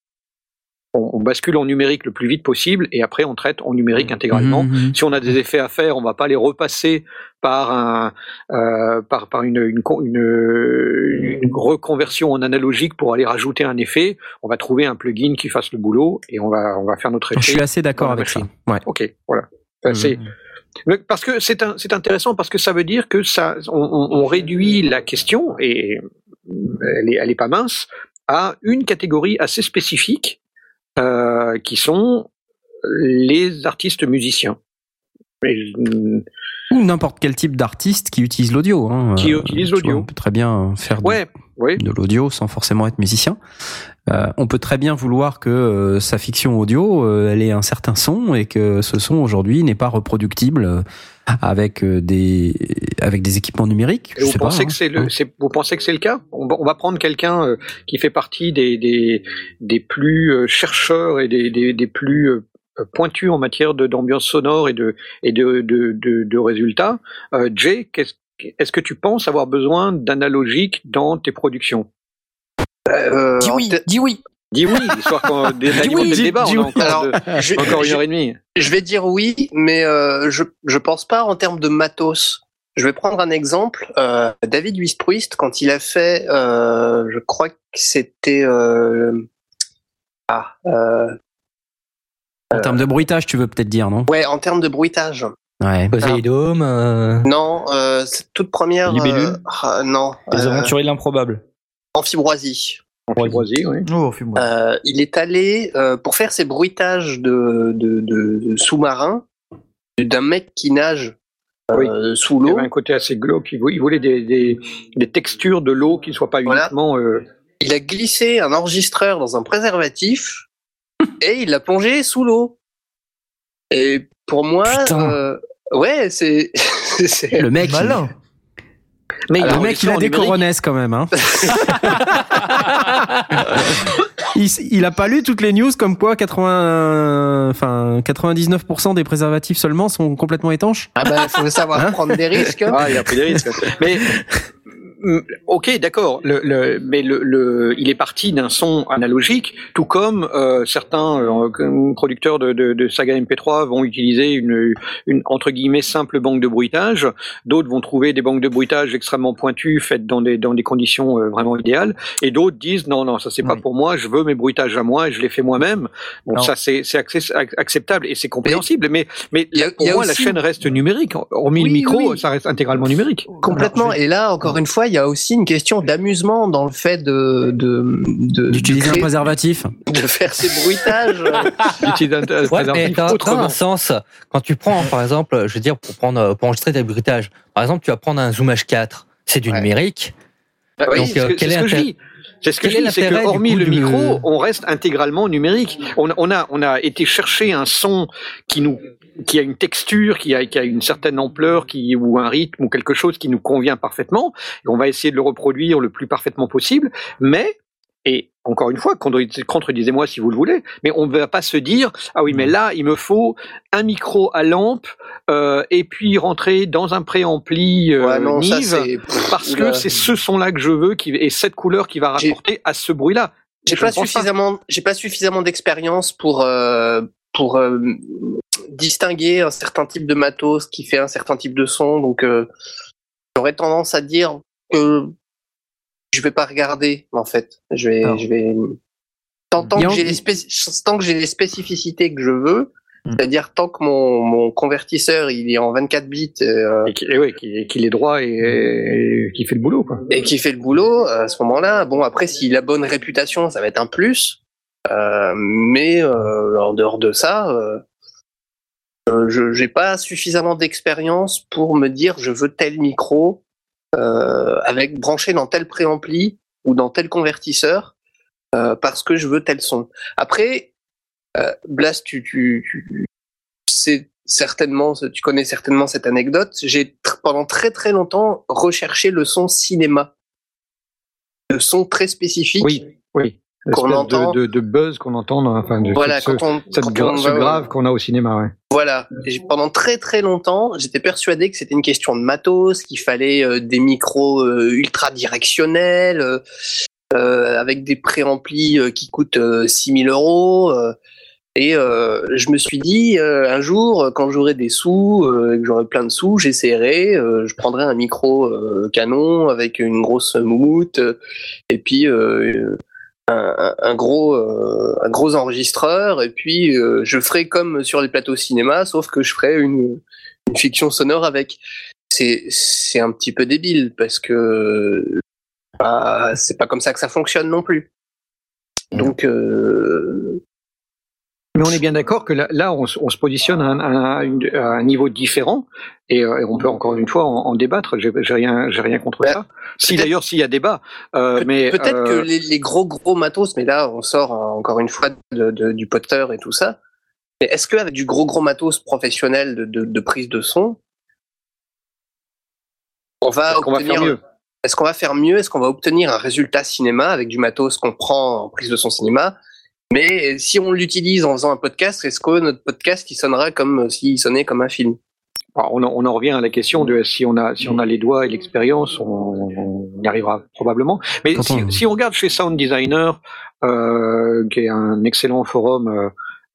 [SPEAKER 6] On, on bascule en numérique le plus vite possible et après on traite en numérique intégralement.
[SPEAKER 1] Mhm.
[SPEAKER 6] Si on a des effets à faire, on va pas les repasser par un euh, par par une une, une une reconversion en analogique pour aller rajouter un effet. On va trouver un plugin qui fasse le boulot et on va on va faire notre
[SPEAKER 1] Je
[SPEAKER 6] effet.
[SPEAKER 1] suis assez d'accord avec ça. Ouais.
[SPEAKER 6] Ok, voilà. Euh, c'est parce que c'est intéressant parce que ça veut dire que ça on, on- on réduit la question et elle est, elle est pas mince à une catégorie assez spécifique euh, qui sont les artistes musiciens. Euh,
[SPEAKER 1] Ou n'importe quel type d'artiste qui utilise l'audio. Hein.
[SPEAKER 6] Qui utilise l'audio.
[SPEAKER 1] On peut très bien faire de-
[SPEAKER 6] ouais, oui.
[SPEAKER 1] de l'audio sans forcément être musicien. Euh, on peut très bien vouloir que euh, sa fiction audio, euh, elle ait un certain son et que ce son aujourd'hui n'est pas reproductible avec euh, des avec des équipements numériques.
[SPEAKER 6] Et
[SPEAKER 1] Je
[SPEAKER 6] vous
[SPEAKER 1] sais
[SPEAKER 6] pensez
[SPEAKER 1] pas,
[SPEAKER 6] que
[SPEAKER 1] hein.
[SPEAKER 6] c'est le, c'est- vous pensez que c'est le cas? On va, on va prendre quelqu'un euh, qui fait partie des des, des plus euh, chercheurs et des, des, des plus euh, pointus en matière de d'ambiance sonore et de et de de, de, de résultats. Euh, Jay, est-ce que tu penses avoir besoin d'analogique dans tes productions?
[SPEAKER 5] Euh,
[SPEAKER 7] Dis oui, dis oui.
[SPEAKER 6] Dis oui, histoire qu'on
[SPEAKER 1] oui,
[SPEAKER 6] le débat.
[SPEAKER 1] dis
[SPEAKER 6] On a
[SPEAKER 1] oui.
[SPEAKER 6] encore,
[SPEAKER 5] Alors, je,
[SPEAKER 6] encore une
[SPEAKER 5] je-
[SPEAKER 6] heure et demie.
[SPEAKER 5] je vais dire oui, mais euh, je je pense pas en termes de matos. Je vais prendre un exemple. Euh, David Wistruist, quand il a fait, euh, je crois que c'était euh, ah euh,
[SPEAKER 1] En termes de bruitage, tu veux peut-être dire, non?
[SPEAKER 5] Ouais en termes de bruitage.
[SPEAKER 1] Ouais.
[SPEAKER 4] Poséidome, euh,
[SPEAKER 5] Non, euh, cette toute première.
[SPEAKER 3] Libellule
[SPEAKER 5] euh, ah, non.
[SPEAKER 3] Les
[SPEAKER 5] euh,
[SPEAKER 3] aventuriers de l'improbable.
[SPEAKER 5] Amphibroisie.
[SPEAKER 6] Oui.
[SPEAKER 2] Oh.
[SPEAKER 5] Euh, il est allé euh, pour faire ses bruitages de, de, de, de sous-marin d'un mec qui nage euh, sous
[SPEAKER 6] Il y
[SPEAKER 5] l'eau.
[SPEAKER 6] avait un côté assez glauque. Il vou- il voulait des, des, des textures de l'eau qui ne soient pas
[SPEAKER 5] Voilà.
[SPEAKER 6] uniquement. euh,
[SPEAKER 5] Il a glissé un enregistreur dans un préservatif et il l'a plongé sous l'eau. Et pour moi, euh, ouais, c'est c'est-
[SPEAKER 1] Le mec,
[SPEAKER 2] Malin.
[SPEAKER 6] Mais
[SPEAKER 1] le
[SPEAKER 6] a
[SPEAKER 1] mec, il a des coronesses quand même. Hein. il, il a pas lu toutes les news comme quoi 80, enfin 99% des préservatifs seulement sont complètement étanches?
[SPEAKER 5] ah bah faut savoir
[SPEAKER 1] Hein?
[SPEAKER 5] prendre des risques.
[SPEAKER 6] Ah, il a pris des risques. Mais ok, d'accord. Le, le, mais le, le, il est parti d'un son analogique, tout comme euh, certains euh, producteurs de, de, de saga MP3 vont utiliser une, une entre guillemets simple banque de bruitage. D'autres vont trouver des banques de bruitage extrêmement pointues, faites dans des dans des conditions euh, vraiment idéales. Et d'autres disent non, non, ça c'est pas
[SPEAKER 2] Oui.
[SPEAKER 6] pour moi. Je veux mes bruitages à moi et je les fais moi-même. Bon, ça c'est c'est access- ac- acceptable et c'est compréhensible. Mais mais
[SPEAKER 5] a-
[SPEAKER 6] pour moi la chaîne reste numérique. Hormis
[SPEAKER 5] Oui,
[SPEAKER 6] le micro,
[SPEAKER 5] oui.
[SPEAKER 6] ça reste intégralement numérique.
[SPEAKER 5] Complètement.
[SPEAKER 2] Alors, je vais-
[SPEAKER 5] Et là, encore une fois, il y a aussi une question d'amusement dans le fait de de de,
[SPEAKER 1] D'utiliser un préservatif.
[SPEAKER 5] de faire ces bruitages.
[SPEAKER 6] D'utiliser un un
[SPEAKER 4] Ouais, mais
[SPEAKER 6] préservatif
[SPEAKER 4] dans, dans
[SPEAKER 6] autrement.
[SPEAKER 4] un sens, quand tu prends, par exemple, je veux dire, pour prendre, pour enregistrer tes bruitages, par exemple, tu vas prendre un Zoom H4, c'est du
[SPEAKER 5] Ouais.
[SPEAKER 4] numérique.
[SPEAKER 6] Ah oui,
[SPEAKER 4] Donc,
[SPEAKER 6] c'est
[SPEAKER 4] euh,
[SPEAKER 6] ce que,
[SPEAKER 4] quel
[SPEAKER 6] c'est
[SPEAKER 4] est
[SPEAKER 6] ce que je
[SPEAKER 4] l'intérêt-
[SPEAKER 6] dis. C'est ce que
[SPEAKER 4] quel
[SPEAKER 6] je dis, c'est que hormis le
[SPEAKER 4] de-
[SPEAKER 6] micro, on reste intégralement numérique. On, on a, on a été chercher un son qui nous, qui a une texture, qui a, qui a une certaine ampleur, qui ou un rythme ou quelque chose qui nous convient parfaitement. Et on va essayer de le reproduire le plus parfaitement possible. Mais et encore une fois, contredis- contredisez-moi si vous le voulez, mais on ne va pas se dire ah oui mais là il me faut un micro à lampe euh, et puis rentrer dans un préampli euh,
[SPEAKER 5] Ouais, non,
[SPEAKER 6] Nive parce que c'est ce son-là que je veux qui, et cette couleur qui va rapporter à ce bruit-là.
[SPEAKER 5] J'ai pas suffisamment, j'ai pas suffisamment d'expérience pour euh, pour euh, distinguer un certain type de matos qui fait un certain type de son. Donc, euh, j'aurais tendance à dire que je vais pas regarder en fait. Je vais,
[SPEAKER 2] Alors.
[SPEAKER 5] je vais tant, que j'ai les spéc- tant que j'ai les spécificités que je veux.
[SPEAKER 2] Hmm.
[SPEAKER 5] C'est-à-dire tant que mon, mon convertisseur il est en 24 bits euh,
[SPEAKER 6] Et ouais, qu'il est droit et, et qui fait le boulot. Quoi.
[SPEAKER 5] et qui fait le boulot à ce moment-là. Bon, après, s'il a bonne réputation, ça va être un plus. Euh, mais euh, en dehors de ça, euh, euh, je j'ai pas suffisamment d'expérience pour me dire je veux tel micro euh, avec branché dans tel préampli ou dans tel convertisseur euh, parce que je veux tel son. Après, euh, Blast, tu, tu, tu sais certainement, tu connais certainement cette anecdote. J'ai pendant très très longtemps recherché le son cinéma, le son très spécifique.
[SPEAKER 6] Oui, oui.
[SPEAKER 5] Qu'on
[SPEAKER 6] L'espèce
[SPEAKER 5] entend.
[SPEAKER 6] de, de, de buzz qu'on entend, dans, enfin, de,
[SPEAKER 5] Voilà,
[SPEAKER 6] ce,
[SPEAKER 5] quand on,
[SPEAKER 6] cette
[SPEAKER 5] quand
[SPEAKER 6] gra-
[SPEAKER 5] on
[SPEAKER 6] ce
[SPEAKER 5] va-
[SPEAKER 6] grave qu'on a au cinéma. Ouais.
[SPEAKER 5] Voilà. Et pendant très très longtemps, j'étais persuadé que c'était une question de matos, qu'il fallait euh, des micros euh, ultra directionnels, euh, avec des préamplis qui coûtent euh, 6000 euros. et je me suis dit, un jour, quand j'aurai des sous, que j'aurai plein de sous, j'essaierai, je prendrai un micro canon avec une grosse moumoute, et puis un, gros, euh, un gros enregistreur, et puis euh, je ferai comme sur les plateaux cinéma, sauf que je ferai une, une fiction sonore avec. C'est c'est un petit peu débile parce que bah, c'est pas comme ça que ça fonctionne non plus. Donc euh,
[SPEAKER 6] Mais on est bien d'accord que là, là on, se- on se positionne à un, à un- une- à un niveau différent et, euh, et on peut encore une fois en, en débattre. J'ai rien, j'ai rien contre
[SPEAKER 5] Bah,
[SPEAKER 6] ça. Si d'ailleurs s'il y a débat, euh,
[SPEAKER 5] Peut-
[SPEAKER 6] mais
[SPEAKER 5] Peut-être
[SPEAKER 6] euh,
[SPEAKER 5] que les, les gros gros matos, mais là on sort euh, encore une fois de, de- du potter et tout ça. Mais est-ce qu'avec du gros gros matos professionnel de, prise de son, on va
[SPEAKER 6] qu'on va
[SPEAKER 5] obtenir
[SPEAKER 6] faire mieux?
[SPEAKER 5] Est-ce qu'on va faire mieux? Est-ce qu'on va obtenir un résultat cinéma avec du matos qu'on prend en prise de son cinéma? Mais si on l'utilise en faisant un podcast, est-ce que notre podcast il sonnera comme s'il sonnait comme un film?
[SPEAKER 6] Alors, on, en, on en revient à la question de si on a si on a les doigts et l'expérience, on, on y arrivera probablement. Mais si,
[SPEAKER 1] on-
[SPEAKER 6] si on regarde chez Sound Designer, euh, qui est un excellent forum euh,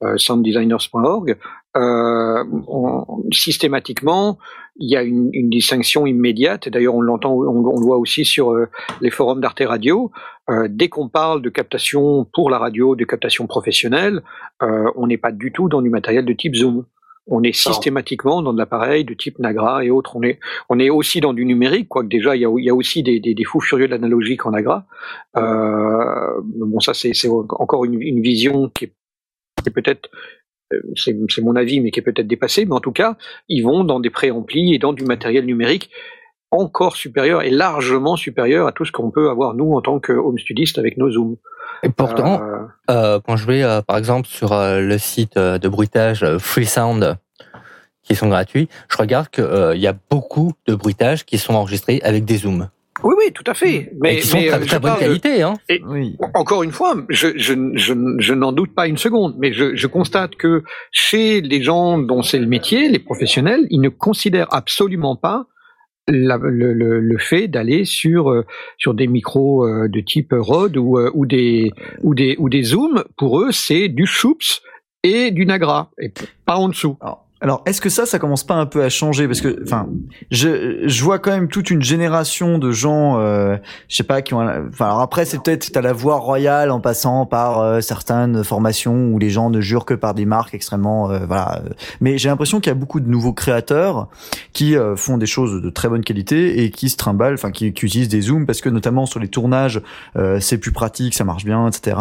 [SPEAKER 6] euh, sounddesigners.org, euh, on- systématiquement, il y a une, une distinction immédiate. Et d'ailleurs, on l'entend, on, on le voit aussi sur euh, les forums d'Arte Radio. Euh, dès qu'on parle de captation pour la radio, de captation professionnelle, on n'est pas du tout dans du matériel de type Zoom. On est systématiquement dans de l'appareil de type Nagra et autres. On est, on est aussi dans du numérique, quoique déjà il y a, il y a aussi des, des, des fous furieux de l'analogique en Nagra. Bon, ça c'est encore une, une vision qui est, peut-être, c'est c'est mon avis, mais qui est peut-être dépassée. Mais en tout cas, ils vont dans des préamplis et dans du matériel numérique encore supérieur et largement supérieur à tout ce qu'on peut avoir nous en tant que home studiste avec nos zooms.
[SPEAKER 4] Et pourtant,
[SPEAKER 6] Euh,
[SPEAKER 4] euh, quand je vais, euh, par exemple, sur euh, le site euh, de bruitage euh, Freesound, qui sont gratuits, je regarde qu'il y a beaucoup de bruitages qui sont enregistrés avec des zooms.
[SPEAKER 6] Oui, oui, tout à fait. Mais,
[SPEAKER 4] et qui sont
[SPEAKER 6] mais,
[SPEAKER 4] très,
[SPEAKER 6] euh,
[SPEAKER 4] très bonne
[SPEAKER 6] parle
[SPEAKER 4] qualité. Hein.
[SPEAKER 2] Oui.
[SPEAKER 6] Encore une fois, je, je, je, je n'en doute pas une seconde, mais je, je constate que chez les gens dont c'est le métier, les professionnels, ils ne considèrent absolument pas la- le, le, le fait d'aller sur euh, sur des micros euh, de type Rode ou, euh, ou des ou des ou des zooms. Pour eux, c'est du choups et du Nagra et pas en dessous.
[SPEAKER 2] Alors, alors, est-ce que ça, ça commence pas un peu à changer? Parce que, enfin, je, je vois quand même toute une génération de gens, euh, je sais pas, qui ont. Enfin, alors après, c'est peut-être t'as la voie royale en passant par euh, certaines formations où les gens ne jurent que par des marques extrêmement, euh, voilà. Mais j'ai l'impression qu'il y a beaucoup de nouveaux créateurs qui euh, font des choses de très bonne qualité et qui se trimballent, enfin, qui, qui utilisent des zooms parce que notamment sur les tournages, euh, c'est plus pratique, ça marche bien, etc.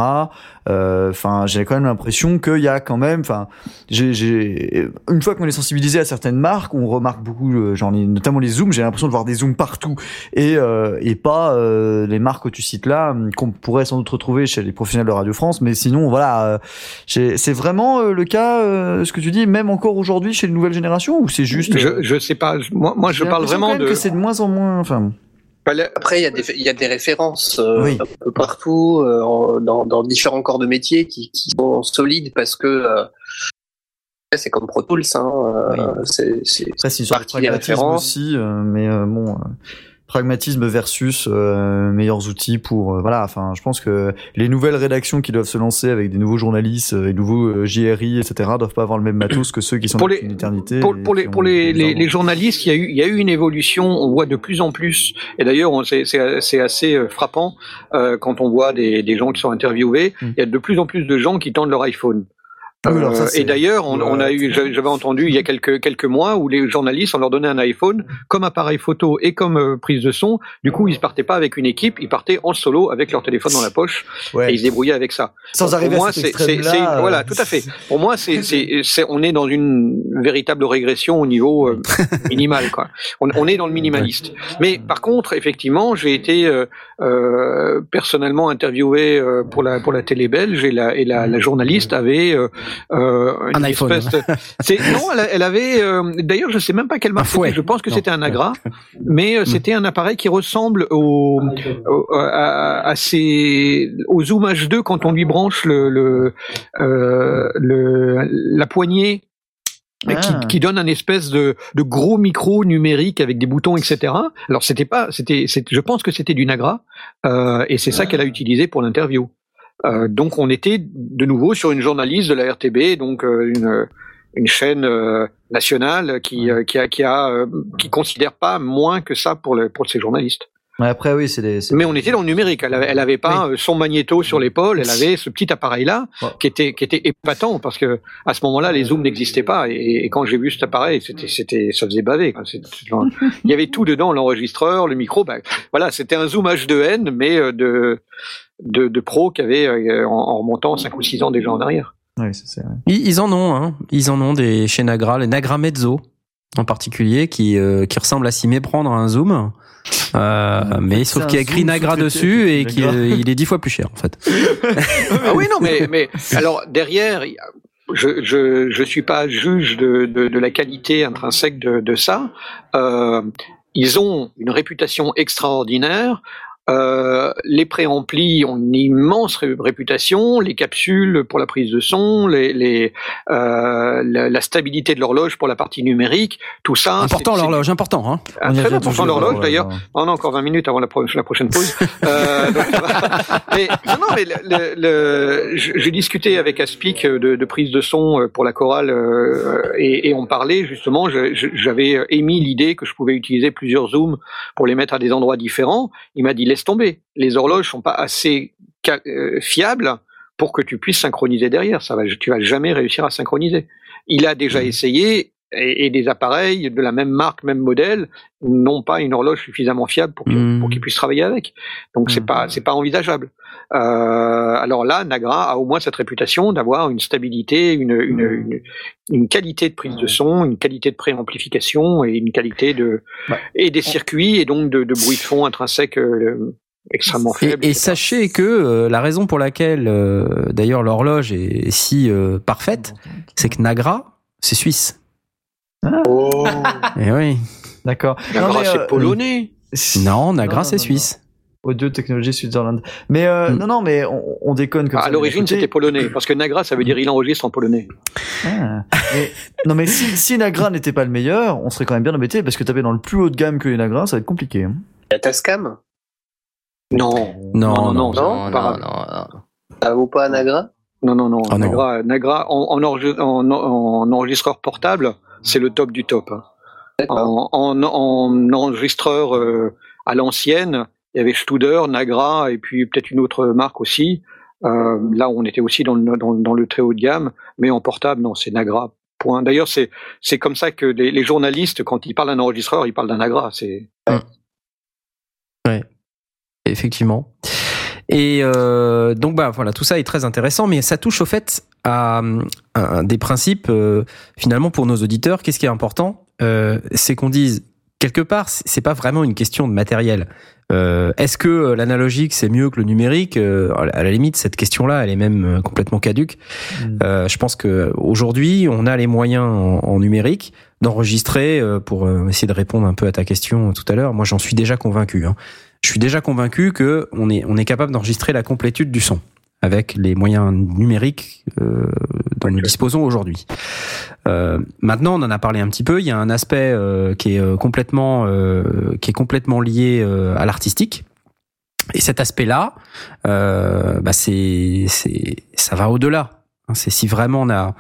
[SPEAKER 2] Euh, Enfin, j'ai quand même l'impression qu'il y a quand même, enfin, j'ai, une fois qu'on est sensibilisé à certaines marques, on remarque beaucoup, euh, genre notamment les zooms. J'ai l'impression de voir des zooms partout et euh, et pas euh, les marques que tu cites là hum, qu'on pourrait sans doute retrouver chez les professionnels de Radio France. Mais sinon, voilà, euh, c'est vraiment euh, le cas, euh, ce que tu dis, même encore aujourd'hui chez les nouvelles générations, ou c'est juste. euh,
[SPEAKER 6] Je, je sais pas. Moi, moi je parle vraiment
[SPEAKER 2] quand même
[SPEAKER 6] de.
[SPEAKER 2] que c'est de moins en moins. Enfin,
[SPEAKER 5] Après, il y a des, il y a des références euh,
[SPEAKER 2] Oui.
[SPEAKER 5] un peu partout, euh, dans, dans différents corps de métier qui, qui sont solides parce que euh, c'est comme Pro Tools. Hein, euh, c'est- c'est-
[SPEAKER 2] Après, c'est une sorte de pragmatisme aussi, euh, mais euh, bon, euh, pragmatisme versus euh, meilleurs outils pour euh, voilà. Enfin, je pense que les nouvelles rédactions qui doivent se lancer avec des nouveaux journalistes, euh, des nouveaux JRI, etc., doivent pas avoir le même matos que ceux qui sont
[SPEAKER 6] Pour les-
[SPEAKER 2] une éternité.
[SPEAKER 6] pour, les pour journalistes, il y a eu il y a eu une évolution. On voit de plus en plus, et d'ailleurs on- c'est c'est c'est assez frappant euh, quand on voit des des gens qui sont interviewés.
[SPEAKER 2] Mm.
[SPEAKER 6] Il y a de plus en plus de gens qui tendent leur iPhone.
[SPEAKER 2] Ah oui, alors ça,
[SPEAKER 6] Euh, et d'ailleurs, on, on a eu, j'avais entendu il y a quelques quelques mois où les journalistes, on leur donnait un iPhone comme appareil photo et comme euh, prise de son. Du coup, ils partaient pas avec une équipe, ils partaient en solo avec leur téléphone dans la poche
[SPEAKER 2] Ouais.
[SPEAKER 6] et ils se débrouillaient avec ça.
[SPEAKER 2] Sans
[SPEAKER 6] Pour
[SPEAKER 2] arriver
[SPEAKER 6] moi,
[SPEAKER 2] à cet extrême-là.
[SPEAKER 6] c'est- voilà,
[SPEAKER 2] euh,
[SPEAKER 6] tout à fait. Pour moi, c'est, c'est, c'est- on est dans une véritable régression au niveau euh, minimal, quoi. On, on est dans le minimaliste. Mais par contre, effectivement, j'ai été euh, euh, personnellement interviewé euh, pour la pour la télé belge et la et la, la journaliste avait euh,
[SPEAKER 1] Un iPhone.
[SPEAKER 6] c'est non, elle, avait. euh, D'ailleurs, je sais même pas quelle marque.
[SPEAKER 1] fouet.
[SPEAKER 6] Je pense que c'était un Agra, mais euh, c'était un appareil qui ressemble au, au- à, à au Zoom H2 quand on lui branche le, le, le la poignée.
[SPEAKER 2] Ah.
[SPEAKER 6] Qui, qui donne un espèce de, de gros micro numérique avec des boutons, etc. Alors c'était pas, c'était, je pense que c'était du Nagra, euh, et c'est ça qu'elle a utilisé pour l'interview. Euh, donc on était de nouveau sur une journaliste de la RTB, donc euh, une, une chaîne euh, nationale qui, euh, qui a, qui a, euh, qui considère pas moins que ça pour, le, pour ses journalistes.
[SPEAKER 2] Mais après, oui, c'est des.
[SPEAKER 6] Mais on était dans le numérique. Elle avait, elle avait pas son magnéto sur l'épaule. Elle avait ce petit appareil-là
[SPEAKER 2] Ouais.
[SPEAKER 6] qui était, qui était épatant parce que à ce moment-là, les zooms n'existaient pas. Et, et quand j'ai vu cet appareil, c'était, c'était, ça faisait baver. il y avait tout dedans, l'enregistreur, le micro. Ben, voilà, c'était un zoom H2N, mais euh, de, de, de pro qui avait euh, en, en remontant 5 ou 6 ans déjà en arrière.
[SPEAKER 1] Ils en ont, hein. Ils en ont des chez Nagra, les Nagra Mezzo en particulier, qui, euh, qui ressemblent à s'y méprendre à un zoom. Euh, mais sauf qu'il y a
[SPEAKER 2] un
[SPEAKER 1] écrit
[SPEAKER 2] zoom
[SPEAKER 1] Nagra
[SPEAKER 2] sous-traité
[SPEAKER 1] dessus et qu'il il est dix fois plus cher en fait.
[SPEAKER 6] Ah oui, non, mais, mais alors derrière, je je je suis pas juge de de, de la qualité intrinsèque de de ça. Euh, ils ont une réputation extraordinaire Euh, les préamplis ont une immense ré- réputation, les capsules pour la prise de son, les, les, euh, la, la stabilité de l'horloge pour la partie numérique, tout ça.
[SPEAKER 1] Important l'horloge, important. Hein.
[SPEAKER 6] ah, très important l'horloge d'ailleurs.
[SPEAKER 2] ouais.
[SPEAKER 6] On a encore 20 minutes avant la, pro- la prochaine pause. Euh, donc, mais, non, non, mais le, le- le- j'ai discuté avec Aspic de, de prise de son euh, pour la chorale euh, et, et on parlait justement. J'avais émis l'idée que je pouvais utiliser plusieurs zooms pour les mettre à des endroits différents. Il m'a dit laisse tomber. Les horloges sont pas assez euh, fiables pour que tu puisses synchroniser derrière. Ça va, tu vas jamais réussir à synchroniser. Il a déjà essayé et, et des appareils de la même marque, même modèle, n'ont pas une horloge suffisamment fiable pour qu'il
[SPEAKER 1] Mhm.
[SPEAKER 6] pour qu'il puisse travailler avec. Donc c'est
[SPEAKER 2] Mhm.
[SPEAKER 6] pas c'est pas envisageable. Euh, alors là, Nagra a au moins cette réputation d'avoir une stabilité, une, une, une, une qualité de prise de son, une qualité de préamplification et une qualité de
[SPEAKER 2] Bah,
[SPEAKER 6] et des circuits et donc de, de bruit de fond intrinsèque euh, extrêmement faible.
[SPEAKER 1] et sachez que euh, la raison pour laquelle, euh, d'ailleurs, l'horloge est si euh, parfaite, c'est que Nagra, c'est suisse.
[SPEAKER 5] Oh.
[SPEAKER 1] Et oui.
[SPEAKER 2] D'accord.
[SPEAKER 6] Nagra, c'est
[SPEAKER 2] euh,
[SPEAKER 6] polonais.
[SPEAKER 1] Non, Nagra, c'est suisse.
[SPEAKER 2] Audio Technologie Switzerland. Mais euh,
[SPEAKER 1] Mm.
[SPEAKER 2] non, non, mais on, on déconne comme
[SPEAKER 6] Ah,
[SPEAKER 2] ça.
[SPEAKER 6] à l'origine, c'était polonais parce que Nagra, ça veut dire il enregistre en polonais.
[SPEAKER 2] Ah. Mais- non, mais si, si Nagra n'était pas le meilleur, on serait quand même bien embêté parce que taper dans le plus haut de gamme que les Nagra, ça va être compliqué. hein.
[SPEAKER 5] La Tascam?
[SPEAKER 6] Non,
[SPEAKER 1] Non,
[SPEAKER 6] non,
[SPEAKER 1] non,
[SPEAKER 6] non,
[SPEAKER 4] Non,
[SPEAKER 6] pas
[SPEAKER 4] non,
[SPEAKER 6] grave.
[SPEAKER 4] non, non.
[SPEAKER 5] Ça vaut pas un Nagra?
[SPEAKER 6] Non, non, non.
[SPEAKER 1] Ah, non.
[SPEAKER 6] Nagra, Nagra en, en, en- en enregistreur portable, c'est le top du top. hein. En, en, en enregistreur euh, à l'ancienne, il y avait Studer, Nagra et puis peut-être une autre marque aussi. Euh, là, on était aussi dans le, dans, dans le très haut de gamme, mais en portable, non, c'est Nagra. Point. D'ailleurs, c'est c'est comme ça que les, les journalistes, quand ils parlent d'un enregistreur, ils parlent d'un Nagra. C'est
[SPEAKER 1] Effectivement. Et euh, donc bah voilà, tout ça est très intéressant, mais ça touche au fait à, à des principes euh, finalement pour nos auditeurs. Qu'est-ce qui est important Euh, C'est qu'on dise quelque part, c'est pas vraiment une question de matériel. Euh, Est-ce que l'analogique c'est mieux que le numérique À la limite, cette question-là, elle est même complètement caduque.
[SPEAKER 2] Mm.
[SPEAKER 1] Euh, je pense que aujourd'hui, on a les moyens en, en numérique d'enregistrer pour essayer de répondre un peu à ta question tout à l'heure. Moi, j'en suis déjà convaincu. Hein. Je suis déjà convaincu que on est on est capable d'enregistrer la complétude du son avec les moyens numériques euh, dont nous disposons aujourd'hui. Euh, maintenant, on en a parlé un petit peu. Il y a un aspect euh, qui est euh, complètement euh, qui est complètement lié euh, à l'artistique. Et cet aspect-là, euh, bah c'est c'est ça va au-delà. Hein, C'est si vraiment on a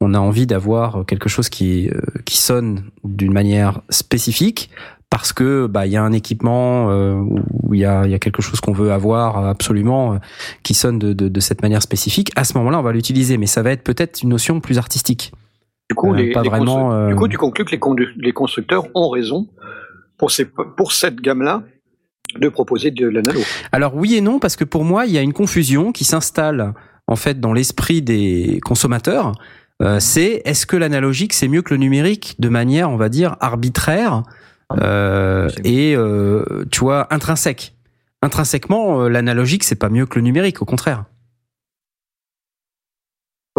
[SPEAKER 1] on a envie d'avoir quelque chose qui euh, qui sonne d'une manière spécifique parce que bah il y a un équipement euh, où il y a y a quelque chose qu'on veut avoir absolument euh, qui sonne de, de de cette manière spécifique. À ce moment-là, on va l'utiliser, mais ça va être peut-être une notion plus artistique.
[SPEAKER 6] du coup,
[SPEAKER 1] Euh,
[SPEAKER 6] les,
[SPEAKER 1] pas
[SPEAKER 6] les
[SPEAKER 1] vraiment, euh,
[SPEAKER 6] du coup, tu conclus que les, les constructeurs ont raison pour, ces, pour cette gamme-là de proposer de l'analo.
[SPEAKER 1] Alors oui et non parce que pour moi il y a une confusion qui s'installe en fait dans l'esprit des consommateurs. Euh, c'est est-ce que l'analogique c'est mieux que le numérique de manière on va dire arbitraire euh, et euh, tu vois intrinsèque. Intrinsèquement euh, l'analogique c'est pas mieux que le numérique au contraire.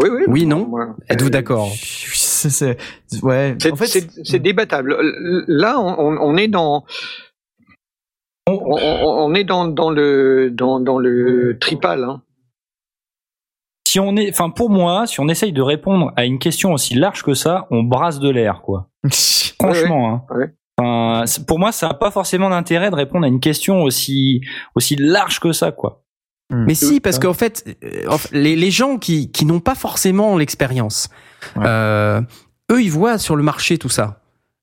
[SPEAKER 6] Oui, oui.
[SPEAKER 1] Oui, non
[SPEAKER 6] Ouais.
[SPEAKER 1] Êtes-vous d'accord
[SPEAKER 2] C'est, ouais.
[SPEAKER 6] C'est
[SPEAKER 2] En fait,
[SPEAKER 6] débattable. Là, on, est dans. On, on- on est dans, dans le dans, dans le tripal. Hein.
[SPEAKER 3] Si on est, enfin pour moi, si on essaye de répondre à une question aussi large que ça, on brasse de l'air, quoi. Franchement, hein.
[SPEAKER 6] Ouais.
[SPEAKER 3] Enfin, pour moi, ça n'a pas forcément d'intérêt de répondre à une question aussi aussi large que ça, quoi.
[SPEAKER 1] Mais si, parce qu'en fait, euh, en fait, les, les gens qui, qui n'ont pas forcément l'expérience,
[SPEAKER 2] Ouais.
[SPEAKER 1] euh, eux, ils voient sur le marché tout ça.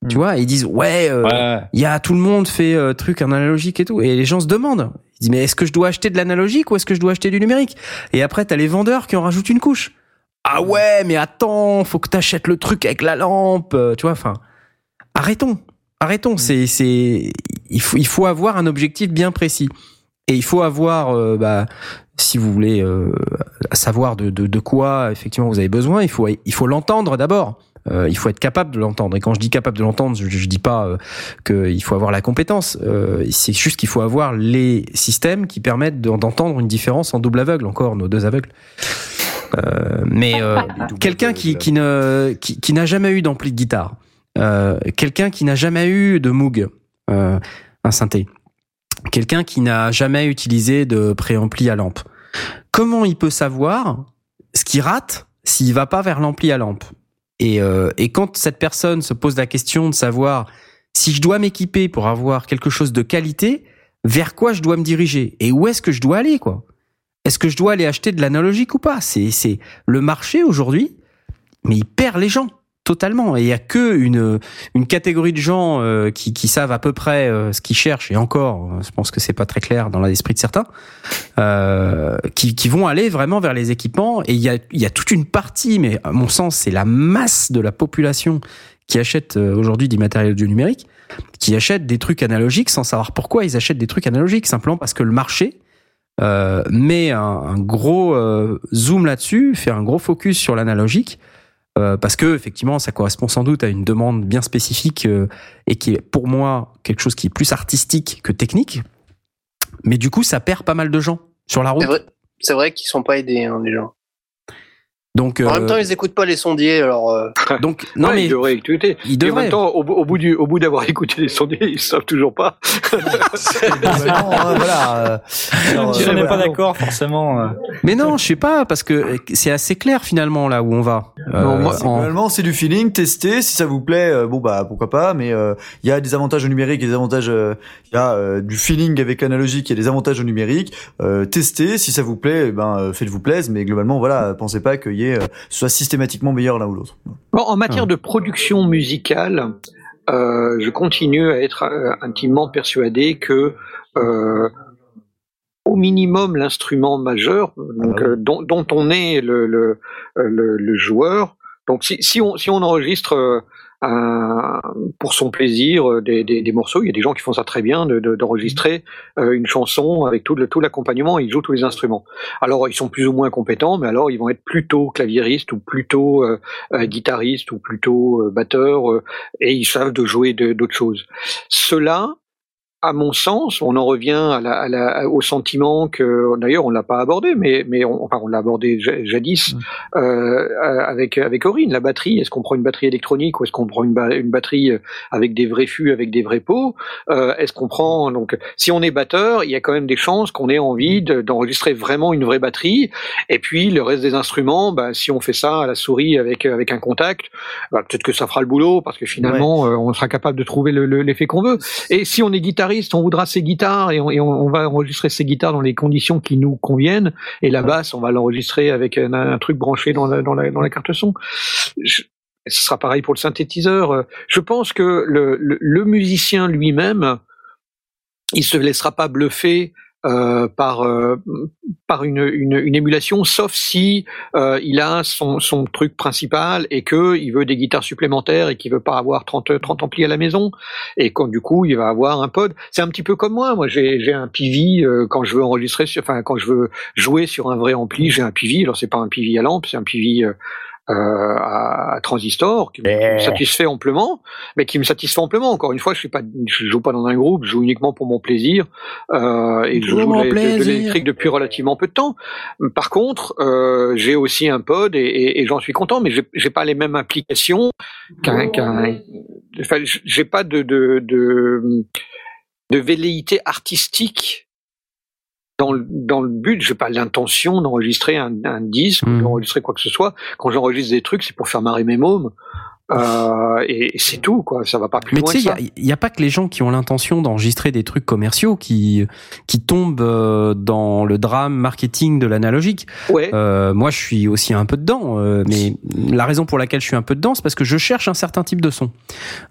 [SPEAKER 1] Tu
[SPEAKER 2] Mm.
[SPEAKER 1] vois, ils disent ouais, euh,
[SPEAKER 3] Ouais.
[SPEAKER 1] il y a tout le monde fait euh, truc en analogique et tout, et les gens se demandent. Ils disent mais est-ce que je dois acheter de l'analogique ou est-ce que je dois acheter du numérique? Et après, t'as les vendeurs qui en rajoutent une couche. Ah ouais, mais attends, faut que t'achètes le truc avec la lampe, tu vois. Enfin, arrêtons, arrêtons. C'est c'est il faut il faut avoir un objectif bien précis. Et il faut avoir, euh, bah, si vous voulez euh, savoir de, de, de quoi effectivement vous avez besoin, il faut il faut l'entendre d'abord. Euh, il faut être capable de l'entendre. Et quand je dis capable de l'entendre, je, je dis pas euh, qu'il faut avoir la compétence. Euh, c'est juste qu'il faut avoir les systèmes qui permettent de- d'entendre une différence en double aveugle. Encore nos deux aveugles. Euh, mais euh, quelqu'un qui, qui ne qui, qui n'a jamais eu d'ampli de guitare, euh, quelqu'un qui n'a jamais eu de Moog, euh, un synthé, quelqu'un qui n'a jamais utilisé de préampli à lampe. Comment il peut savoir ce qu'il rate s'il va pas vers l'ampli à lampe? Et, euh, et quand cette personne se pose la question de savoir si je dois m'équiper pour avoir quelque chose de qualité, vers quoi je dois me diriger? Et où est-ce que je dois aller quoi? Est-ce que je dois aller acheter de l'analogique ou pas? C'est le marché aujourd'hui, mais il perd les gens totalement. Et il y a que une une catégorie de gens euh, qui savent à peu près euh, ce qu'ils cherchent. Et encore, euh, je pense que c'est pas très clair dans l'esprit de certains, qui vont aller vraiment vers les équipements. Et il y a toute une partie, mais à mon sens c'est la masse de la population qui achète aujourd'hui du matériel audio numérique, qui achète des trucs analogiques sans savoir pourquoi ils achètent des trucs analogiques, simplement parce que le marché met un, gros zoom là-dessus, fait un gros focus sur l'analogique, parce que effectivement, ça correspond sans doute à une demande bien spécifique euh, et qui est pour moi quelque chose qui est plus artistique que technique. Mais du coup, ça perd pas mal de gens sur la route.
[SPEAKER 5] C'est vrai, vrai qu'ils sont pas aidés, hein, les gens.
[SPEAKER 1] Donc,
[SPEAKER 5] En
[SPEAKER 1] euh,
[SPEAKER 5] même temps, ils écoutent pas les sondiers, alors. euh,
[SPEAKER 1] donc non
[SPEAKER 6] Ouais,
[SPEAKER 1] mais
[SPEAKER 6] ils devraient écouter.
[SPEAKER 1] ils
[SPEAKER 6] Et en même temps, au, bout- au bout du, au bout d'avoir écouté les sondiers, ils savent toujours pas.
[SPEAKER 2] Globalement, hein, voilà. euh, alors,
[SPEAKER 3] Si
[SPEAKER 2] euh,
[SPEAKER 3] on n'est pas d'accord, forcément. euh,
[SPEAKER 1] Mais non, je sais pas parce que c'est assez clair finalement là où on va. Euh,
[SPEAKER 6] Non, moi,
[SPEAKER 2] C'est-
[SPEAKER 1] en-
[SPEAKER 2] Globalement, c'est du feeling, tester, si ça vous plaît, euh, bon bah pourquoi pas, mais euh, il y a des avantages au numérique et des avantages, euh, il y a euh, du feeling avec l'analogique et des avantages au numérique. Euh, testez, si ça vous plaît, eh ben euh, faites-vous plaisir, mais globalement voilà, pensez pas qu'il y ait euh, soit systématiquement meilleur l'un ou l'autre.
[SPEAKER 6] Bon, en matière
[SPEAKER 1] Ah.
[SPEAKER 6] de production musicale, euh, je continue à être euh, intimement persuadé que euh, au minimum l'instrument majeur, donc,
[SPEAKER 2] bah
[SPEAKER 6] euh, dont, dont on est le, le, le, le joueur. Donc si, si, on, si on enregistre euh, un- pour son plaisir euh, des, des, des morceaux, il y a des gens qui font ça très bien, de- de- d'enregistrer euh, une chanson avec tout le tout l'accompagnement, ils jouent tous les instruments. Alors ils sont plus ou moins compétents, mais alors ils vont être plutôt claviéristes ou plutôt euh, euh, guitaristes ou plutôt euh, batteurs, euh, et ils savent de jouer de- d'autres choses. Cela, à mon sens, on en revient à la, à la- au sentiment que, d'ailleurs, on l'a pas abordé, mais, mais on, enfin, on l'a abordé ja- jadis euh, euh, avec avec Aurine. La batterie, est-ce qu'on prend une batterie électronique ou est-ce qu'on prend une, ba- une batterie euh, avec des vrais fûts, avec des vrais pots euh, Est-ce qu'on prend donc, si on est batteur, il y a quand même des chances qu'on ait envie de- d'enregistrer vraiment une vraie batterie. Et puis le reste des instruments, bah, si on fait ça à la souris avec avec un contact, bah, peut-être que ça fera le boulot parce que finalement, euh, on sera capable de trouver le- le- l'effet qu'on veut. Et si on est guitariste, on voudra ses guitares et on, va enregistrer ses guitares dans les conditions qui nous conviennent. Et la basse, on va l'enregistrer avec un, truc branché dans la, carte son. Ce sera pareil pour le synthétiseur. Je pense que le, le, le musicien lui-même, il se laissera pas bluffer euh, par euh, par une, une, une émulation, sauf si euh, il a son, son truc principal et que il veut des guitares supplémentaires et qu'il veut pas avoir 30 30 amplis à la maison et quand du coup il va avoir un pod. C'est un petit peu comme moi. Moi j'ai j'ai un PV euh, quand je veux enregistrer, sur, enfin quand je veux jouer sur un vrai ampli, j'ai un PV. Alors c'est pas un PV à lampe, c'est un PV euh, à, à transistor qui me me satisfait amplement, mais qui me satisfait amplement. Encore une fois, je suis pas, je joue pas dans un groupe, je joue uniquement pour mon plaisir euh, et je joue de, de- de
[SPEAKER 1] plaisir.
[SPEAKER 6] l'électrique depuis relativement peu de temps. Par contre, euh, j'ai aussi un pod et, et- et j'en suis content, mais j'ai j'ai pas les mêmes implications qu'un qu'un. Enfin, j'ai pas de de, de de velléité artistique dans le, dans le but, j'ai pas l'intention d'enregistrer un, un disque
[SPEAKER 1] Mhm.
[SPEAKER 6] d'enregistrer quoi que ce soit. Quand j'enregistre des trucs, c'est pour faire marrer mes mômes. Euh, et, c'est tout, quoi. Ça va pas plus
[SPEAKER 1] Mais
[SPEAKER 6] loin
[SPEAKER 1] tu sais, il
[SPEAKER 6] ça.
[SPEAKER 1] y, a- y a pas que les gens qui ont l'intention d'enregistrer des trucs commerciaux qui qui tombent euh, dans le drame marketing de l'analogique.
[SPEAKER 6] Ouais.
[SPEAKER 1] Euh, moi, je suis aussi un peu dedans, euh, mais la raison pour laquelle je suis un peu dedans, c'est parce que je cherche un certain type de son.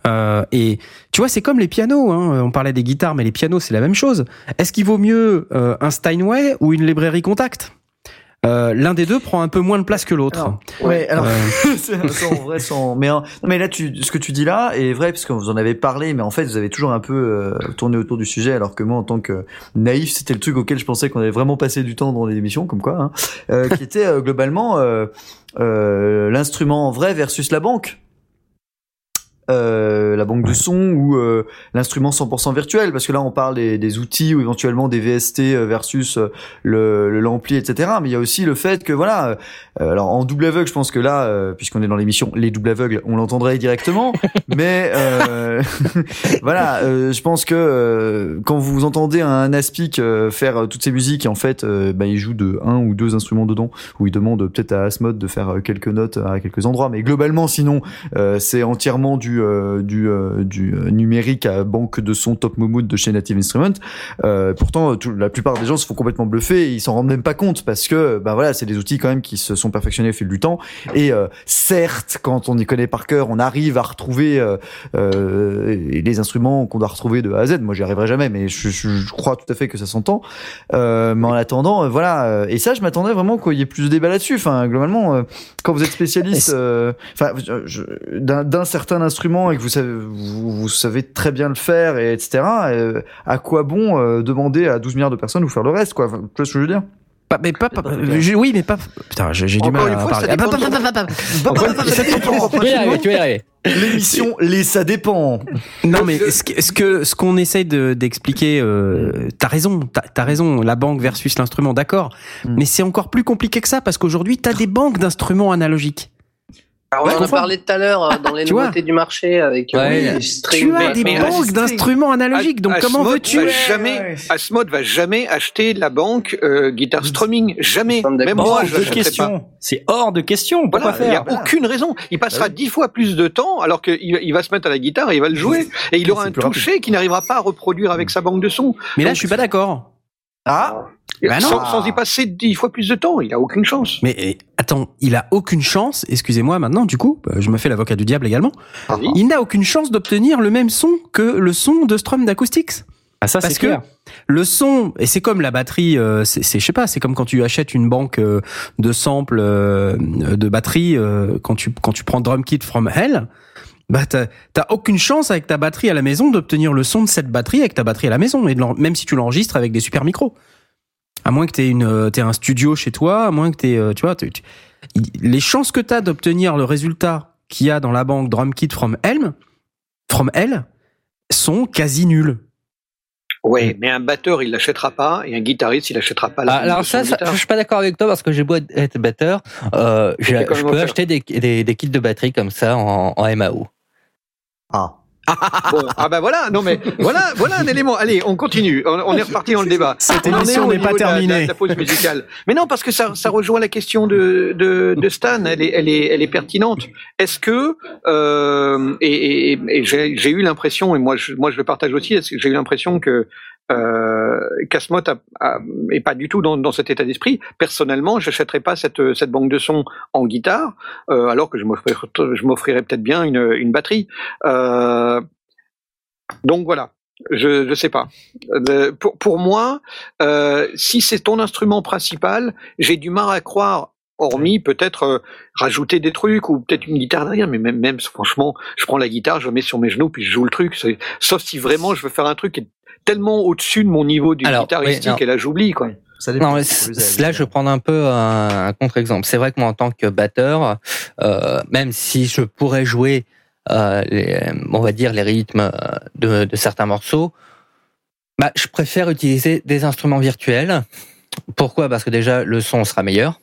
[SPEAKER 1] Euh, et tu vois, c'est comme les pianos. Hein. On parlait des guitares, mais les pianos, c'est la même chose. Est-ce qu'il vaut mieux euh, un Steinway ou une librairie Contact? Euh, L'un des deux prend un peu moins de place que l'autre.
[SPEAKER 2] Ouais, alors
[SPEAKER 1] Euh,
[SPEAKER 2] en vrai sans mais non, mais là tu ce que tu dis là est vrai parce que vous en avez parlé mais en fait vous avez toujours un peu euh, tourné autour du sujet alors que moi en tant que naïf c'était le truc auquel je pensais qu'on avait vraiment passé du temps dans les émissions comme quoi hein, euh, qui était euh, globalement euh, euh, l'instrument vrai versus la banque. Euh, la banque de son ou euh, l'instrument 100% virtuel parce que là on parle des, des outils ou éventuellement des VST euh, versus euh, le le- l'ampli etc mais il y a aussi le fait que voilà euh, alors en double aveugle je pense que là euh, puisqu'on est dans l'émission les doubles aveugles on l'entendrait directement mais euh, voilà euh, je pense que euh, quand vous entendez un aspic euh, faire toutes ces musiques et en fait bah, il joue de un ou deux instruments dedans où il demande peut-être à Asmod de faire quelques notes à quelques endroits mais globalement sinon euh, c'est entièrement du euh, du euh, du euh, numérique à banque de son Top Momood de chez Native Instruments. Euh, pourtant, tout- la plupart des gens se font complètement bluffer et ils s'en rendent même pas compte parce que ben voilà, c'est des outils quand même qui se sont perfectionnés au fil du temps. Et euh, certes, quand on y connaît par cœur, on arrive à retrouver euh, euh, les instruments qu'on doit retrouver de A à Z. Moi, j'y arriverai jamais, mais je, je- je crois tout à fait que ça s'entend. Euh, mais en attendant, euh, voilà. euh, Et ça, je m'attendais vraiment qu'il y ait plus de débat là-dessus. Enfin, globalement, euh, quand vous êtes spécialiste, euh, enfin, d'un certain instrument et que vous savez, vous, vous savez très bien le faire et etc. euh, à quoi bon euh, demander à 12 milliards de personnes de vous faire le reste, quoi? Enfin, Tu vois ce que je veux dire?
[SPEAKER 1] Pas, mais pas, pas-
[SPEAKER 2] pas
[SPEAKER 1] je- oui, mais pas. Putain, j'ai du mal à parler.
[SPEAKER 6] De.
[SPEAKER 2] L'émission, les ça dépend.
[SPEAKER 1] Non, mais ce que ce que ce qu'on essaye de d'expliquer, euh, t'as raison, t'as as raison. La banque versus l'instrument, d'accord.
[SPEAKER 2] Mm.
[SPEAKER 1] Mais c'est encore plus compliqué que ça parce qu'aujourd'hui, t'as des banques d'instruments analogiques.
[SPEAKER 5] Alors,
[SPEAKER 1] Ouais,
[SPEAKER 5] on en parlé tout à l'heure euh, dans les
[SPEAKER 1] Tu vois.
[SPEAKER 5] nouveautés du marché avec euh,
[SPEAKER 4] Ouais.
[SPEAKER 5] les strings.
[SPEAKER 1] Tu as des banques d'instruments analogiques. Donc
[SPEAKER 6] Asmod
[SPEAKER 1] comment
[SPEAKER 6] va
[SPEAKER 1] veux-tu
[SPEAKER 6] jamais, Asmod va jamais acheter la banque euh, guitare strumming, jamais. Même moi,
[SPEAKER 3] Hors
[SPEAKER 6] je
[SPEAKER 3] de
[SPEAKER 6] l'achèterais pas.
[SPEAKER 3] question. C'est hors de question. Pourquoi
[SPEAKER 6] Voilà, il n'y a aucune raison. Il passera dix fois plus de temps alors qu'il il va se mettre à la guitare et il va le jouer. Et il aura un toucher qu'il n'arrivera pas à reproduire avec sa banque de son.
[SPEAKER 1] Mais là,
[SPEAKER 6] Donc,
[SPEAKER 1] je suis pas d'accord.
[SPEAKER 2] Ah,
[SPEAKER 1] Non.
[SPEAKER 6] sans, sans y passer dix fois plus de temps, il a aucune chance.
[SPEAKER 1] Mais eh, attends, il a aucune chance. Excusez-moi maintenant. Du coup, bah, je me fais l'avocat du diable également.
[SPEAKER 6] Vas-y.
[SPEAKER 1] Il n'a aucune chance d'obtenir le même son que le son de Strum d'Acoustics.
[SPEAKER 3] Ah ça
[SPEAKER 1] Parce
[SPEAKER 3] c'est
[SPEAKER 1] que
[SPEAKER 3] clair.
[SPEAKER 1] le son et c'est comme la batterie euh, c'est c'est- je sais pas c'est comme quand tu achètes une banque euh, de samples euh, de batterie euh, quand tu quand tu prends drum kit from hell bah t'as t'as aucune chance avec ta batterie à la maison d'obtenir le son de cette batterie avec ta batterie à la maison et de l'en- même si tu l'enregistres avec des super micros à moins que t'aies une euh, t'aies un studio chez toi à moins que t'aies euh, tu vois tu- tu- les chances que t'as d'obtenir le résultat qu'il y a dans la banque drum kit from Helm from Hell sont quasi nulles
[SPEAKER 6] Ouais, mais un batteur, il l'achètera pas, et un guitariste, il l'achètera pas. la
[SPEAKER 4] Ah, alors ça, ça, je suis pas d'accord avec toi parce que j'ai beau être batteur, euh, je peux acheter des, des, des kits de batterie comme ça en, en MAO.
[SPEAKER 2] ah.
[SPEAKER 6] Bon, ah bah voilà, non mais voilà, voilà un élément. Allez, on continue. On, on est reparti dans le débat.
[SPEAKER 1] Cette émission n'est pas
[SPEAKER 6] la-
[SPEAKER 1] terminée.
[SPEAKER 6] La, pause musicale. Mais non, parce que ça, ça rejoint la question de, de, de Stan. Elle est, elle est, elle est pertinente. Est-ce que euh, et, et, et j'ai eu l'impression, et moi je, moi je le partage aussi, j'ai eu l'impression que euh, Casmot a, a- est pas du tout dans, dans cet état d'esprit. Personnellement, j'achèterais pas cette, cette banque de son en guitare, euh, alors que je m'offrirais, je peut-être bien une, une batterie. Euh, donc voilà. Je je sais pas. Euh, pour pour moi, euh, si c'est ton instrument principal, j'ai du mal à croire. Hormis peut-être euh, rajouter des trucs ou peut-être une guitare derrière, mais même même franchement, je prends la guitare, je mets sur mes genoux puis je joue le truc. Sauf si vraiment je veux faire un truc qui est tellement au-dessus de mon niveau du
[SPEAKER 4] Alors,
[SPEAKER 6] guitaristique
[SPEAKER 4] oui,
[SPEAKER 6] et là j'oublie quoi.
[SPEAKER 2] Ça.
[SPEAKER 4] Non, mais là, je vais prendre un peu un, un contre-exemple. C'est vrai que moi, en tant que batteur, euh, même si je pourrais jouer, euh, les, on va dire, les rythmes euh, de, de certains morceaux, bah, je préfère utiliser des instruments virtuels. Pourquoi? Parce que déjà, le son sera meilleur.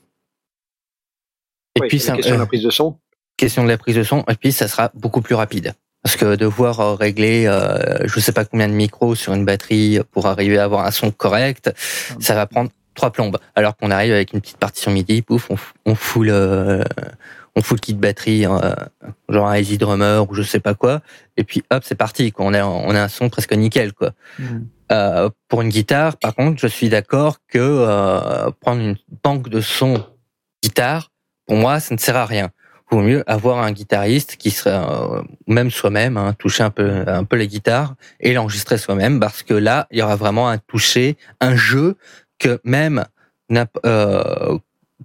[SPEAKER 4] Et puis,
[SPEAKER 6] c'est question de la prise de son.
[SPEAKER 4] question de la prise de son, et puis ça sera beaucoup plus rapide. Parce que devoir euh, régler, euh, je sais pas combien de micros sur une batterie pour arriver à avoir un son correct, ça va prendre trois plombes. Alors qu'on arrive avec une petite partition MIDI, pouf, on, on fout le, on fout le kit batterie, euh, genre un Easy Drummer ou je sais pas quoi, et puis hop, c'est parti. Quoi. On a, on a un son presque nickel, quoi.
[SPEAKER 2] Mhm.
[SPEAKER 4] Euh, pour une guitare, par contre, je suis d'accord que euh, prendre une banque de son guitare, pour moi, ça ne sert à rien. Vaut mieux avoir un guitariste qui serait, euh, même soi-même, hein, toucher un peu, un peu les guitares et l'enregistrer soi-même, parce que là, il y aura vraiment un toucher, un jeu que même euh,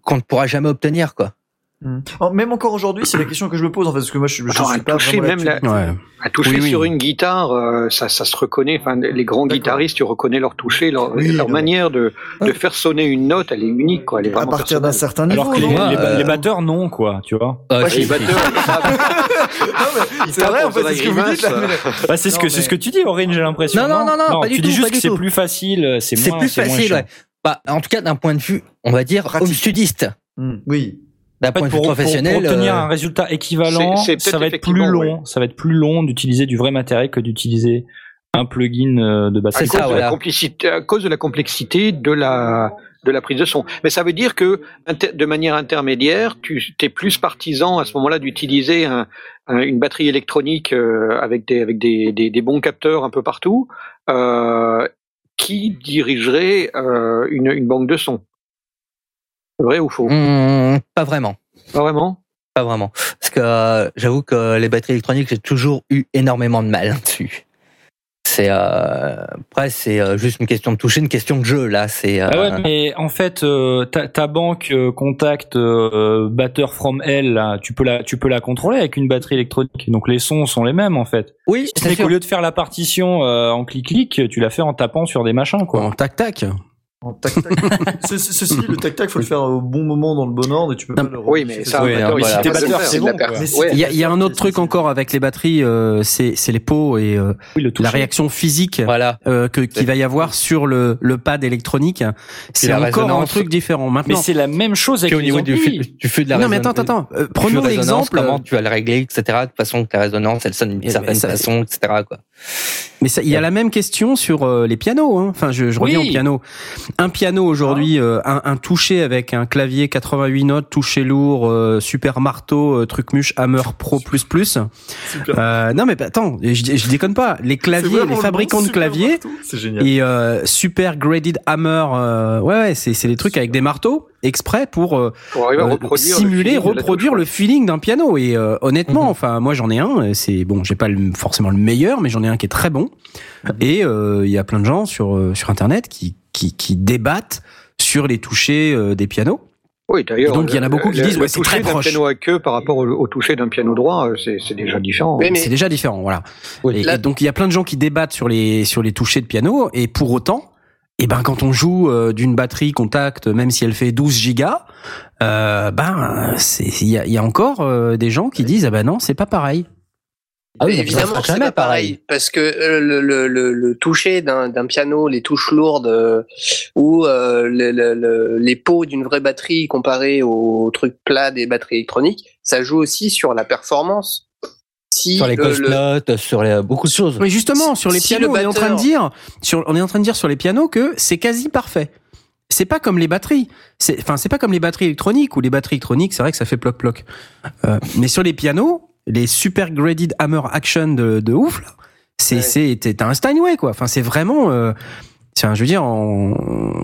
[SPEAKER 4] qu'on ne pourra jamais obtenir, quoi.
[SPEAKER 2] Hmm. Oh, Même encore aujourd'hui, c'est la question que je me pose en fait, parce que moi je, je
[SPEAKER 6] Attends,
[SPEAKER 2] suis
[SPEAKER 6] un
[SPEAKER 2] pas
[SPEAKER 6] toucher,
[SPEAKER 2] vraiment
[SPEAKER 6] même la-
[SPEAKER 1] Ouais.
[SPEAKER 6] À toucher
[SPEAKER 1] Oui, oui.
[SPEAKER 6] sur une guitare, euh, ça, ça se reconnaît. Enfin, les grands guitaristes, tu reconnais leur toucher, leur,
[SPEAKER 2] Oui,
[SPEAKER 6] leur manière de, de faire sonner une note, elle est unique, quoi. Elle est
[SPEAKER 2] À partir d'un certain niveau.
[SPEAKER 3] Alors que les,
[SPEAKER 4] euh,
[SPEAKER 3] les batteurs, non, quoi, tu vois.
[SPEAKER 4] Ah,
[SPEAKER 6] Ouais, les batteurs.
[SPEAKER 2] C'est vrai, en fait, c'est ce que vous dites mais-
[SPEAKER 3] Bah, c'est ce que c'est ce que tu dis, Aurine, j'ai l'impression.
[SPEAKER 4] Non, non, non, non, pas du
[SPEAKER 3] tu dis juste que c'est plus facile, c'est
[SPEAKER 4] C'est
[SPEAKER 3] moins,
[SPEAKER 4] plus
[SPEAKER 3] moins
[SPEAKER 4] facile. Bah, en tout cas, d'un point de vue, on va dire, studiste.
[SPEAKER 2] Hmm, Oui.
[SPEAKER 4] D'un point de vue
[SPEAKER 3] pour-
[SPEAKER 4] professionnel.
[SPEAKER 3] pour obtenir
[SPEAKER 4] euh,
[SPEAKER 3] un résultat équivalent, ça va être plus long. Ça va être plus long d'utiliser du vrai matériel que d'utiliser un plugin euh, de
[SPEAKER 6] à
[SPEAKER 3] batterie.
[SPEAKER 4] C'est
[SPEAKER 6] cause
[SPEAKER 4] ça,
[SPEAKER 6] de
[SPEAKER 4] voilà.
[SPEAKER 6] la complicité, à cause de la complexité de la de la prise de son. Mais ça veut dire que de manière intermédiaire, tu es plus partisan à ce moment-là d'utiliser un, un- une batterie électronique euh, avec des avec des, des, des bons capteurs un peu partout, euh, qui dirigerait euh, une, une banque de son. Vrai ou faux?
[SPEAKER 4] Hmm, pas vraiment.
[SPEAKER 6] Pas vraiment?
[SPEAKER 4] Pas vraiment. Parce que euh, j'avoue que les batteries électroniques, j'ai toujours eu énormément de mal dessus. C'est euh, après c'est euh, juste une question de toucher, une question de jeu là. C'est euh,
[SPEAKER 3] Ah ouais, mais en fait, euh, ta, ta banque euh, contact euh, batteur from L, là, tu peux la, tu peux la contrôler avec une batterie électronique. Donc les sons sont les mêmes en fait.
[SPEAKER 4] oui, c'est
[SPEAKER 3] qu'au lieu de faire la partition euh, en clic-clic, tu la fais en tapant sur des machins quoi.
[SPEAKER 1] En tac tac.
[SPEAKER 2] En tac tac. Ce- ce- Ceci, le tac tac, faut le faire au bon moment dans le bon ordre et tu peux
[SPEAKER 1] Non,
[SPEAKER 2] pas le.
[SPEAKER 6] Oui, mais ça, il
[SPEAKER 4] voilà.
[SPEAKER 6] sait
[SPEAKER 3] T'es
[SPEAKER 6] pas le
[SPEAKER 3] batteur, c'est bon.
[SPEAKER 2] Mais
[SPEAKER 5] ouais.
[SPEAKER 1] Il y a, il y a un autre truc encore avec les batteries, euh, c'est c'est les pots et euh,
[SPEAKER 3] Oui, le
[SPEAKER 1] la réaction physique
[SPEAKER 4] Voilà.
[SPEAKER 1] euh, que qu'il va y avoir sur le le pad électronique. C'est encore un truc différent.
[SPEAKER 3] Mais
[SPEAKER 1] Maintenant,
[SPEAKER 3] c'est la même chose avec
[SPEAKER 4] au
[SPEAKER 3] les
[SPEAKER 4] niveau du flux de la
[SPEAKER 1] non mais attends attends. Euh,
[SPEAKER 4] flux
[SPEAKER 1] prenons l'exemple.
[SPEAKER 4] Comment tu vas le régler, etc. De toute façon que la résonance, elle sonne d'une
[SPEAKER 1] Mais-
[SPEAKER 4] certaine
[SPEAKER 1] mais ça-
[SPEAKER 4] façon, etc. Quoi.
[SPEAKER 1] Mais ça- il y a la même question sur euh, les pianos. Hein. Enfin, je, je reviens
[SPEAKER 3] Oui.
[SPEAKER 1] au piano. Un piano aujourd'hui, euh, un, un toucher avec un clavier 88 notes, toucher lourd, euh, super marteau, euh, truc muche, Hammer Pro plus plus. Euh, non mais bah, attends, je, je déconne pas. Les claviers, les
[SPEAKER 2] le
[SPEAKER 1] fabricants de claviers
[SPEAKER 2] marteau.
[SPEAKER 1] Et euh, super graded Hammer, euh, ouais ouais, c'est c'est des trucs avec des marteaux exprès pour euh,
[SPEAKER 6] Pour reproduire
[SPEAKER 1] simuler, reproduire le feeling d'un piano. Et euh, honnêtement,
[SPEAKER 4] Mhm.
[SPEAKER 1] enfin, moi j'en ai un. C'est bon, j'ai pas le- forcément le meilleur, mais j'en ai un qui est très bon. Et euh, il y a plein de gens sur euh, sur internet qui qui, qui débattent sur les touchés euh, des pianos.
[SPEAKER 6] Oui, d'ailleurs.
[SPEAKER 1] Donc, il y en a beaucoup qui
[SPEAKER 6] le-
[SPEAKER 1] disent,
[SPEAKER 6] le
[SPEAKER 1] ouais, c'est
[SPEAKER 6] toucher
[SPEAKER 1] très
[SPEAKER 6] d'un
[SPEAKER 1] proche.
[SPEAKER 6] piano à queue par rapport au, au toucher d'un piano droit, c'est c'est déjà différent.
[SPEAKER 5] Oui, mais
[SPEAKER 1] C'est déjà différent, voilà.
[SPEAKER 4] Oui.
[SPEAKER 1] Et,
[SPEAKER 5] Là-
[SPEAKER 1] et donc il y a plein de gens qui débattent sur les sur les touchés de piano. Et pour autant, et ben quand on joue euh, d'une batterie contact, même si elle fait 12 gigas, euh, ben il y a, il y a encore euh, des gens qui disent ah ben non c'est pas pareil.
[SPEAKER 4] Ah oui,
[SPEAKER 5] évidemment, c'est pas pareil, parce que euh, le, le, le, le toucher d'un piano, les touches lourdes euh, ou euh, le, le, le- les pots d'une vraie batterie comparé aux trucs plats des batteries électroniques, ça joue aussi sur la performance. Si
[SPEAKER 4] Sur les
[SPEAKER 5] le-
[SPEAKER 4] ghost
[SPEAKER 5] le-
[SPEAKER 4] notes, sur les, beaucoup de choses.
[SPEAKER 1] Mais justement sur les
[SPEAKER 5] Si
[SPEAKER 1] pianos,
[SPEAKER 5] le
[SPEAKER 1] on est en train de dire sur on est en train de dire sur les pianos que c'est quasi parfait. C'est pas comme les batteries. C'est enfin c'est pas comme les batteries électroniques ou les batteries électroniques, c'est vrai que ça fait ploc ploc. Euh, mais sur les pianos, les super graded hammer action de, de ouf là, c'est
[SPEAKER 5] Ouais.
[SPEAKER 1] c'est t'es- t'as un Steinway quoi. Enfin c'est vraiment euh, tiens, je veux dire en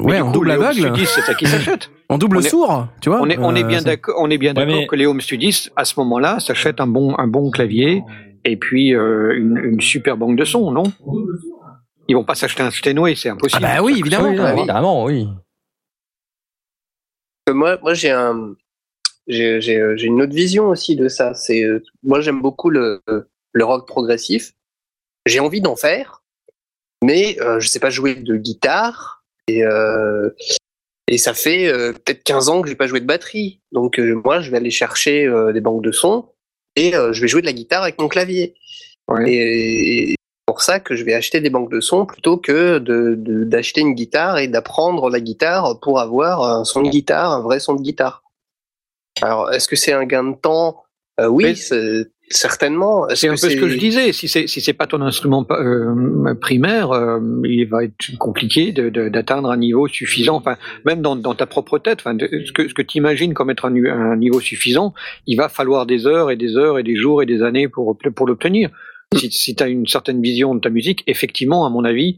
[SPEAKER 1] ouais double aveugle,
[SPEAKER 6] studies, c'est ça qui s'achète.
[SPEAKER 1] en double
[SPEAKER 6] est-
[SPEAKER 1] sourd, tu vois.
[SPEAKER 6] On est, on est
[SPEAKER 1] Euh,
[SPEAKER 6] bien d'accord, on est bien
[SPEAKER 3] Ouais,
[SPEAKER 6] d'accord
[SPEAKER 3] mais-
[SPEAKER 6] que les home studies, à ce moment-là, s'achètent un bon, un bon clavier et puis euh, une, une super banque de son, non? Ils vont pas s'acheter un Steinway, c'est
[SPEAKER 1] Ah
[SPEAKER 6] impossible.
[SPEAKER 1] bah oui, évidemment.
[SPEAKER 4] Oui,
[SPEAKER 5] Ah oui.
[SPEAKER 4] évidemment, oui.
[SPEAKER 5] moi, moi j'ai un, j'ai, euh, j'ai une autre vision aussi de ça. C'est, euh, moi j'aime beaucoup le, le rock progressif. J'ai envie d'en faire, mais euh, je sais pas jouer de guitare et euh, et ça fait euh, peut-être 15 ans que j'ai pas joué de batterie. Donc moi je vais aller chercher des banques de sons et je vais jouer de la guitare avec mon clavier.
[SPEAKER 6] Ouais.
[SPEAKER 5] Et, et c'est pour ça que je vais acheter des banques de sons plutôt que de, de- d'acheter une guitare et d'apprendre la guitare pour avoir un son de guitare, un vrai son de guitare. Alors, est-ce que c'est un gain de temps? Euh, Oui, c'est- certainement. Est-ce
[SPEAKER 6] C'est un peu ce que je disais. Si c'est si c'est pas ton instrument euh, primaire, euh, il va être compliqué de- de- d'atteindre un niveau suffisant. Enfin, même dans, dans ta propre tête, enfin, de- ce que ce que tu imagines comme être un, un niveau suffisant, il va falloir des heures et des heures et des jours et des années pour pour l'obtenir. Si, si tu as une certaine vision de ta musique, effectivement, à mon avis,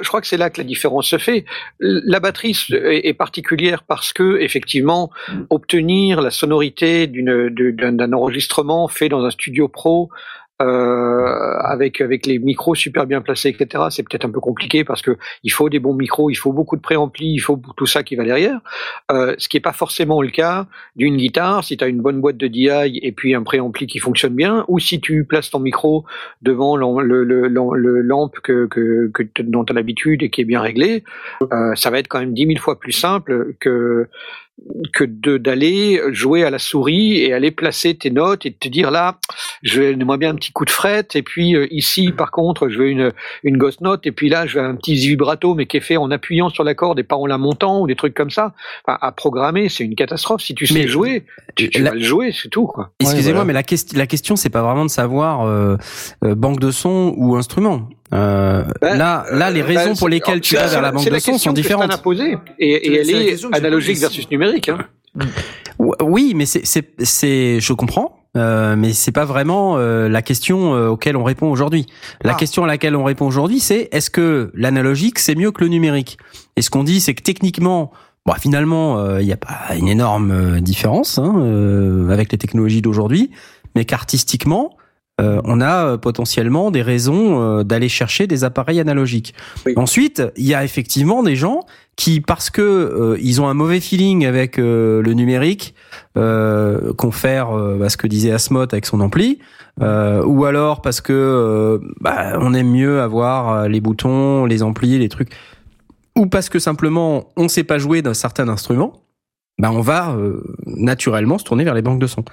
[SPEAKER 6] je crois, que c'est là que la différence se fait. La batterie est, est particulière parce que, effectivement, obtenir la sonorité d'un enregistrement fait dans un studio pro euh, avec avec les micros super bien placés, etc. C'est peut-être un peu compliqué parce que il faut des bons micros, il faut beaucoup de préampli, il faut tout ça qui va derrière. Euh, ce qui est pas forcément le cas d'une guitare. Si tu as une bonne boîte de DI et puis un préampli qui fonctionne bien, ou si tu places ton micro devant le, le, le lampe que, que, que dont tu as l'habitude et qui est bien réglé, euh, ça va être quand même dix mille fois plus simple que que de d'aller jouer à la souris et aller placer tes notes et te dire là je vais moi bien un petit coup de fret et puis euh, ici par contre je veux une une ghost note et puis là je veux un petit vibrato mais qui est fait en appuyant sur la corde et pas en la montant ou des trucs comme ça enfin, à programmer c'est une catastrophe si tu sais
[SPEAKER 1] Mais
[SPEAKER 6] jouer tu, tu
[SPEAKER 1] la-
[SPEAKER 6] vas le jouer c'est tout quoi
[SPEAKER 1] Excusez-moi,
[SPEAKER 4] voilà.
[SPEAKER 1] mais la, question la question, c'est pas vraiment de savoir euh, euh, banque de son ou instrument. Euh,
[SPEAKER 6] Ben,
[SPEAKER 1] là, là, les
[SPEAKER 6] Euh,
[SPEAKER 1] raisons pour lesquelles tu vas vers la banque de son
[SPEAKER 6] question
[SPEAKER 1] sont différentes.
[SPEAKER 6] et, elle est analogique versus numérique hein.
[SPEAKER 1] Ou- Oui, mais c'est, c'est, c'est, je comprends, euh, mais c'est pas vraiment euh, la question euh, auquel on répond aujourd'hui. La
[SPEAKER 2] Ah.
[SPEAKER 1] question à laquelle on répond aujourd'hui, c'est est-ce que l'analogique c'est mieux que le numérique? Et ce qu'on dit, c'est que techniquement, bon, finalement, euh, il n'y a pas une énorme différence hein, euh, avec les technologies d'aujourd'hui, mais qu'artistiquement, euh, on a euh, potentiellement des raisons euh, d'aller chercher des appareils analogiques.
[SPEAKER 5] Oui.
[SPEAKER 1] Ensuite, il y a effectivement des gens qui, parce que euh, ils ont un mauvais feeling avec euh, le numérique, euh, confèrent euh, bah, ce que disait Asmoth avec son ampli, euh, ou alors parce que euh, bah, on aime mieux avoir les boutons, les amplis, les trucs, ou parce que simplement on sait pas jouer d'un certain instrument, bah on va euh, naturellement se tourner vers les banques de son.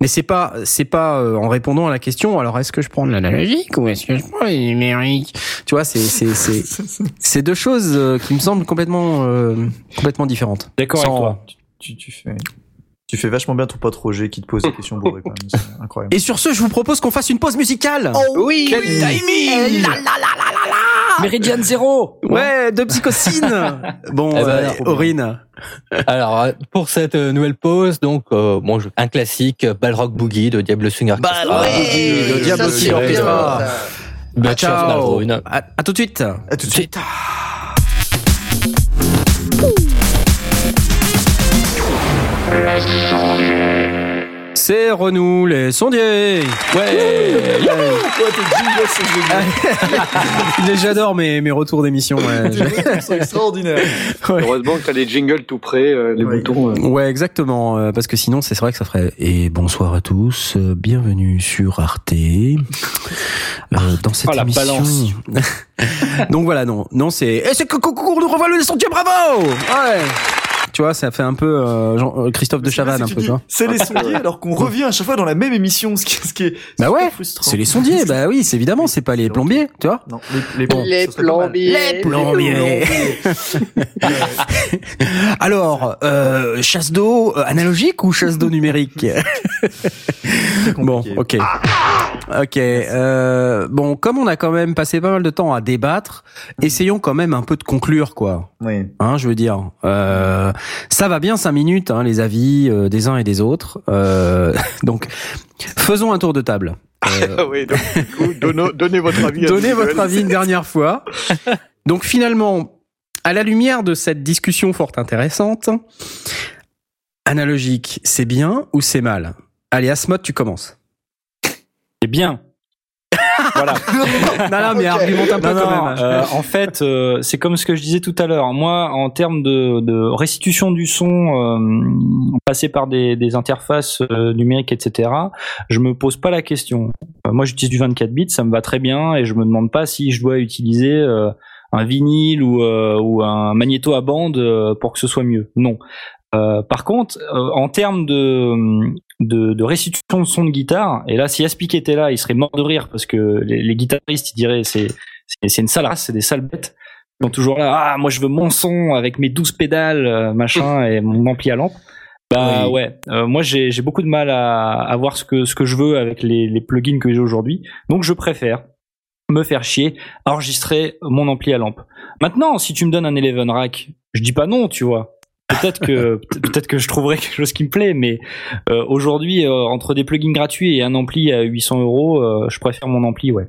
[SPEAKER 1] Mais c'est pas c'est pas euh, en répondant à la question. Alors est-ce que je prends de l'analogique ou est-ce que je prends le numérique? Tu vois, c'est c'est c'est c'est deux choses euh, qui me semblent complètement euh, complètement différentes.
[SPEAKER 3] D'accord avec toi.
[SPEAKER 2] tu, tu fais tu fais vachement bien ton pote Roger qui te pose des questions bourrées quand même c'est incroyable
[SPEAKER 1] Et sur ce, je vous propose qu'on fasse une pause musicale.
[SPEAKER 5] Oui,
[SPEAKER 6] Quel
[SPEAKER 5] oui.
[SPEAKER 6] timing
[SPEAKER 3] Meridian Zero.
[SPEAKER 1] Ouais, de psychocine. bon,
[SPEAKER 4] Eh ben,
[SPEAKER 1] euh. Aurine.
[SPEAKER 4] Alors, euh, pour cette euh, nouvelle pause, donc, euh, bon, un classique, Balrock Boogie de Diablo Swing Orchestra.
[SPEAKER 1] Balrock
[SPEAKER 5] Ouais,
[SPEAKER 1] Boogie, le Diablo Swing Orchestra.
[SPEAKER 4] Butcher
[SPEAKER 1] ciao. À tout de suite.
[SPEAKER 2] à tout de suite
[SPEAKER 1] C'est Renou les sondiers. Ouais. J'adore mes, mes retours d'émission. Ouais,
[SPEAKER 2] Tes sont extraordinaires
[SPEAKER 1] Ouais.
[SPEAKER 6] heureusement que t'as les jingles tout près euh, les
[SPEAKER 2] Ouais.
[SPEAKER 6] boutons euh.
[SPEAKER 1] Ouais, exactement. euh, parce que sinon, c'est vrai que ça ferait. Et bonsoir à tous. euh, bienvenue sur Arte. Euh, dans cette
[SPEAKER 3] Oh, la
[SPEAKER 1] émission.
[SPEAKER 3] balance.
[SPEAKER 1] Donc voilà, non, non, c'est. Et c'est que concours nous revoilà les sentiers, bravo. Ouais. Tu vois, ça fait un peu euh, Jean- euh, Christophe de Chavannes, un peu, tu vois.
[SPEAKER 2] c'est les sondiers alors qu'on revient à chaque fois dans la même émission ce qui, ce qui est
[SPEAKER 1] Bah ouais,
[SPEAKER 2] frustrant.
[SPEAKER 1] C'est les sondiers, bah oui, c'est évidemment, c'est pas les plombiers, tu vois.
[SPEAKER 2] non les, les,
[SPEAKER 5] Les
[SPEAKER 2] pas mal.
[SPEAKER 5] plombiers.
[SPEAKER 1] plombiers. Alors, euh, chasse d'eau euh, analogique ou chasse d'eau numérique? Bon, ok. Ok. Euh, bon, comme on a quand même passé pas mal de temps à débattre, essayons quand même un peu de conclure, quoi.
[SPEAKER 2] Oui.
[SPEAKER 1] Hein, je veux dire, euh, ça va bien cinq minutes, hein, les avis euh, des uns et des autres. Euh, donc, faisons un tour de table. Euh,
[SPEAKER 6] oui, donc, du coup, donno- donnez votre avis.
[SPEAKER 1] Donnez votre avis une dernière fois. Donc finalement, à la lumière de cette discussion fort intéressante, analogique, c'est bien ou c'est mal? Allez, Asmod, tu commences.
[SPEAKER 3] C'est bien. Voilà.
[SPEAKER 1] Non, non, mais
[SPEAKER 2] Ok.
[SPEAKER 1] argumente un peu
[SPEAKER 3] Non,
[SPEAKER 1] quand
[SPEAKER 3] non,
[SPEAKER 1] même.
[SPEAKER 3] euh, en fait, euh, c'est comme ce que je disais tout à l'heure. Moi, en termes de, de restitution du son, euh, passé par des, des interfaces euh, numériques, etc., je me pose pas la question. Euh, moi, j'utilise du 24 bits, ça me va très bien, et je me demande pas si je dois utiliser euh, un vinyle ou, euh, ou un magnéto à bande euh, pour que ce soit mieux. Non. Euh, par contre, euh, en termes de, de, de restitution de son de guitare, et là, si Aspic était là, il serait mort de rire parce que les, les guitaristes, ils diraient c'est c'est une sale race, c'est des sales bêtes. Ils sont toujours là, ah, moi je veux mon son avec mes 12 pédales, euh, machin, et mon ampli à lampe. Bah
[SPEAKER 1] Oui.
[SPEAKER 3] ouais, euh, moi j'ai j'ai beaucoup de mal à, à voir ce que, ce que je veux avec les, les plugins que j'ai aujourd'hui. Donc je préfère me faire chier, enregistrer mon ampli à lampe. Maintenant, si tu me donnes un Eleven Rack, je dis pas non, tu vois. Peut-être que peut-être que je trouverai quelque chose qui me plaît, mais euh, aujourd'hui, euh, entre des plugins gratuits et un ampli à 800 euros, euh, je préfère mon ampli, ouais.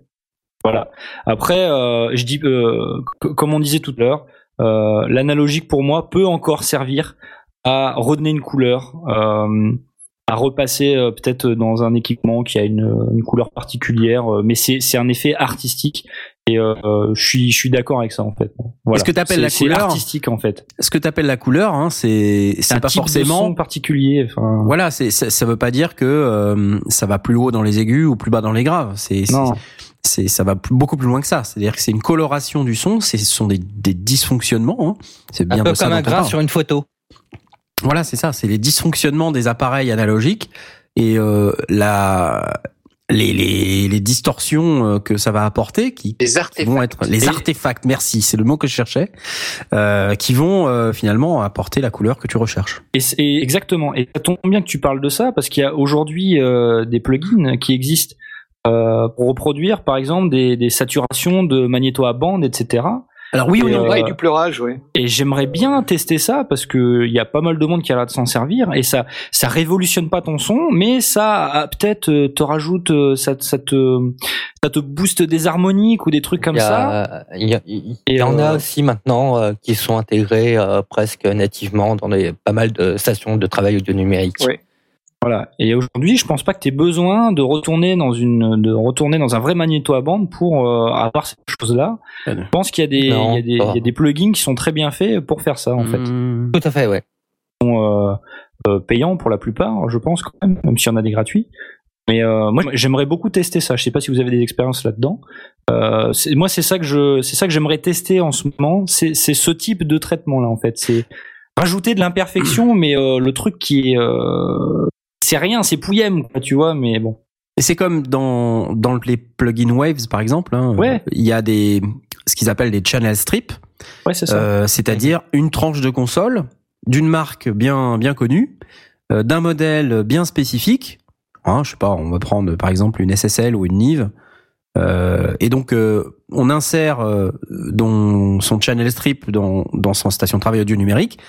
[SPEAKER 3] Voilà. Après, je dis, comme on disait tout à l'heure, l'analogique pour moi peut encore servir à redonner une couleur. À repasser peut-être dans un équipement qui a une, une couleur particulière, mais c'est un effet artistique et euh, je suis je suis d'accord avec ça en fait. Voilà.
[SPEAKER 1] Ce que t'appelles
[SPEAKER 3] C'est-
[SPEAKER 1] la
[SPEAKER 3] c'est
[SPEAKER 1] couleur
[SPEAKER 3] artistique en fait.
[SPEAKER 1] Ce que t'appelles la couleur, hein, c'est c'est
[SPEAKER 3] un
[SPEAKER 1] pas
[SPEAKER 3] type de
[SPEAKER 1] forcément.
[SPEAKER 3] son particulier. Enfin,
[SPEAKER 1] Voilà, c'est ça, ça veut pas dire que euh, ça va plus haut dans les aigus ou plus bas dans les graves. C'est c'est-
[SPEAKER 3] non.
[SPEAKER 1] c'est ça va beaucoup plus loin que ça. C'est-à-dire que c'est une coloration du son. Ce sont des, des dysfonctionnements. Hein. C'est bien
[SPEAKER 4] Un peu
[SPEAKER 1] de
[SPEAKER 4] comme un
[SPEAKER 1] parle.
[SPEAKER 4] sur une photo.
[SPEAKER 1] Voilà, c'est ça. C'est les dysfonctionnements des appareils analogiques et euh, la les, les, les distorsions euh, que ça va apporter qui
[SPEAKER 5] Les
[SPEAKER 1] vont être les artefacts. Merci, c'est le mot que je cherchais. Euh, qui vont euh, finalement apporter la couleur que tu recherches.
[SPEAKER 3] Et, c'est- et exactement. Et ça tombe bien que tu parles de ça parce qu'il y a aujourd'hui euh, des plugins qui existent euh, pour reproduire, par exemple, des, des saturations de magnéto à bande, etc.
[SPEAKER 1] Alors oui
[SPEAKER 3] Et,
[SPEAKER 1] non
[SPEAKER 3] euh,
[SPEAKER 6] et du pleurage, oui.
[SPEAKER 3] Et j'aimerais bien tester ça parce que il y a pas mal de monde qui a l'air de s'en servir et ça ça révolutionne pas ton son, mais ça peut-être euh, te rajoute euh, ça, ça te ça te booste des harmoniques ou des trucs comme ça.
[SPEAKER 4] a, il y, a- il
[SPEAKER 3] Et,
[SPEAKER 4] y en a
[SPEAKER 3] euh,
[SPEAKER 4] aussi maintenant euh, qui sont intégrés euh, presque nativement dans les, pas mal de stations de travail audio numérique.
[SPEAKER 6] Oui.
[SPEAKER 3] Voilà. Et aujourd'hui, je pense pas que tu aies besoin de retourner dans une, de retourner dans un vrai magnéto à bande pour euh, avoir ces choses-là. Je pense qu'il y a des,
[SPEAKER 4] Non,
[SPEAKER 3] il y a des,
[SPEAKER 4] pas.
[SPEAKER 3] il y a des plugins qui sont très bien faits pour faire ça, en fait.
[SPEAKER 1] Mmh.
[SPEAKER 4] Tout à fait, ouais.
[SPEAKER 3] Euh, euh, payants pour la plupart, je pense quand même, même s'il y en a des gratuits. Mais euh, moi, j'aimerais beaucoup tester ça. Je sais pas si vous avez des expériences là-dedans. Euh, moi, c'est ça que je, c'est ça que j'aimerais tester en ce moment. C'est, c'est ce type de traitement là, en fait. C'est rajouter de l'imperfection, mais euh, le truc qui est, euh, c'est rien, c'est pouillem, tu vois. Mais bon.
[SPEAKER 1] Et c'est comme dans, dans les plugin Waves, par exemple. Hein,
[SPEAKER 3] Ouais.
[SPEAKER 1] Il y a des, ce qu'ils appellent des channel strips.
[SPEAKER 3] Ouais, c'est ça.
[SPEAKER 1] Euh, c'est-à-dire une tranche de console d'une marque bien, bien connue, euh, d'un modèle bien spécifique. Hein, je sais pas, on va prendre par exemple une SSL ou une Nive. Euh, et donc, euh, on insère euh, dans son channel strip dans, dans son station de travail audio numérique.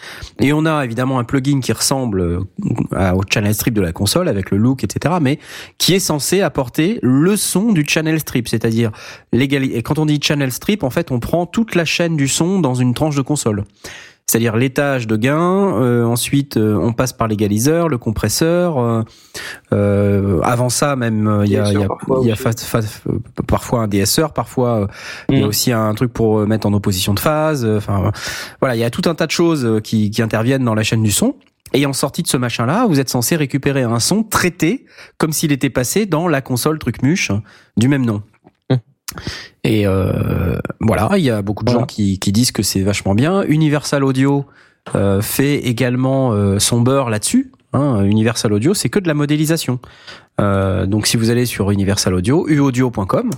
[SPEAKER 1] Et on a évidemment un plugin qui ressemble euh, au channel strip de la console avec le look, etc. Mais qui est censé apporter le son du channel strip, c'est-à-dire Et quand on dit channel strip, en fait, on prend toute la chaîne du son dans une tranche de console. C'est-à-dire l'étage de gain, euh, ensuite euh, on passe par l'égaliseur, le compresseur. euh, euh, avant ça, même euh, il y a, y a,
[SPEAKER 6] parfois
[SPEAKER 1] y a
[SPEAKER 6] aussi.
[SPEAKER 1] fa- fa- euh, parfois un DSR, parfois euh, il y a
[SPEAKER 3] Mm.
[SPEAKER 1] aussi un truc pour euh, mettre en opposition de phase. euh, Enfin voilà, il y a tout un tas de choses euh, qui, qui interviennent dans la chaîne du son. Et en sortie de ce machin-là, vous êtes censé récupérer un son traité comme s'il était passé dans la console Trucmuche du même nom. Et euh, voilà, il y a beaucoup de
[SPEAKER 3] Voilà.
[SPEAKER 1] gens qui, qui disent que c'est vachement bien. Universal Audio euh, fait également euh, son beurre là-dessus. Hein, Universal Audio, c'est que de la modélisation. Euh, donc si vous allez sur Universal Audio, uaudio.com,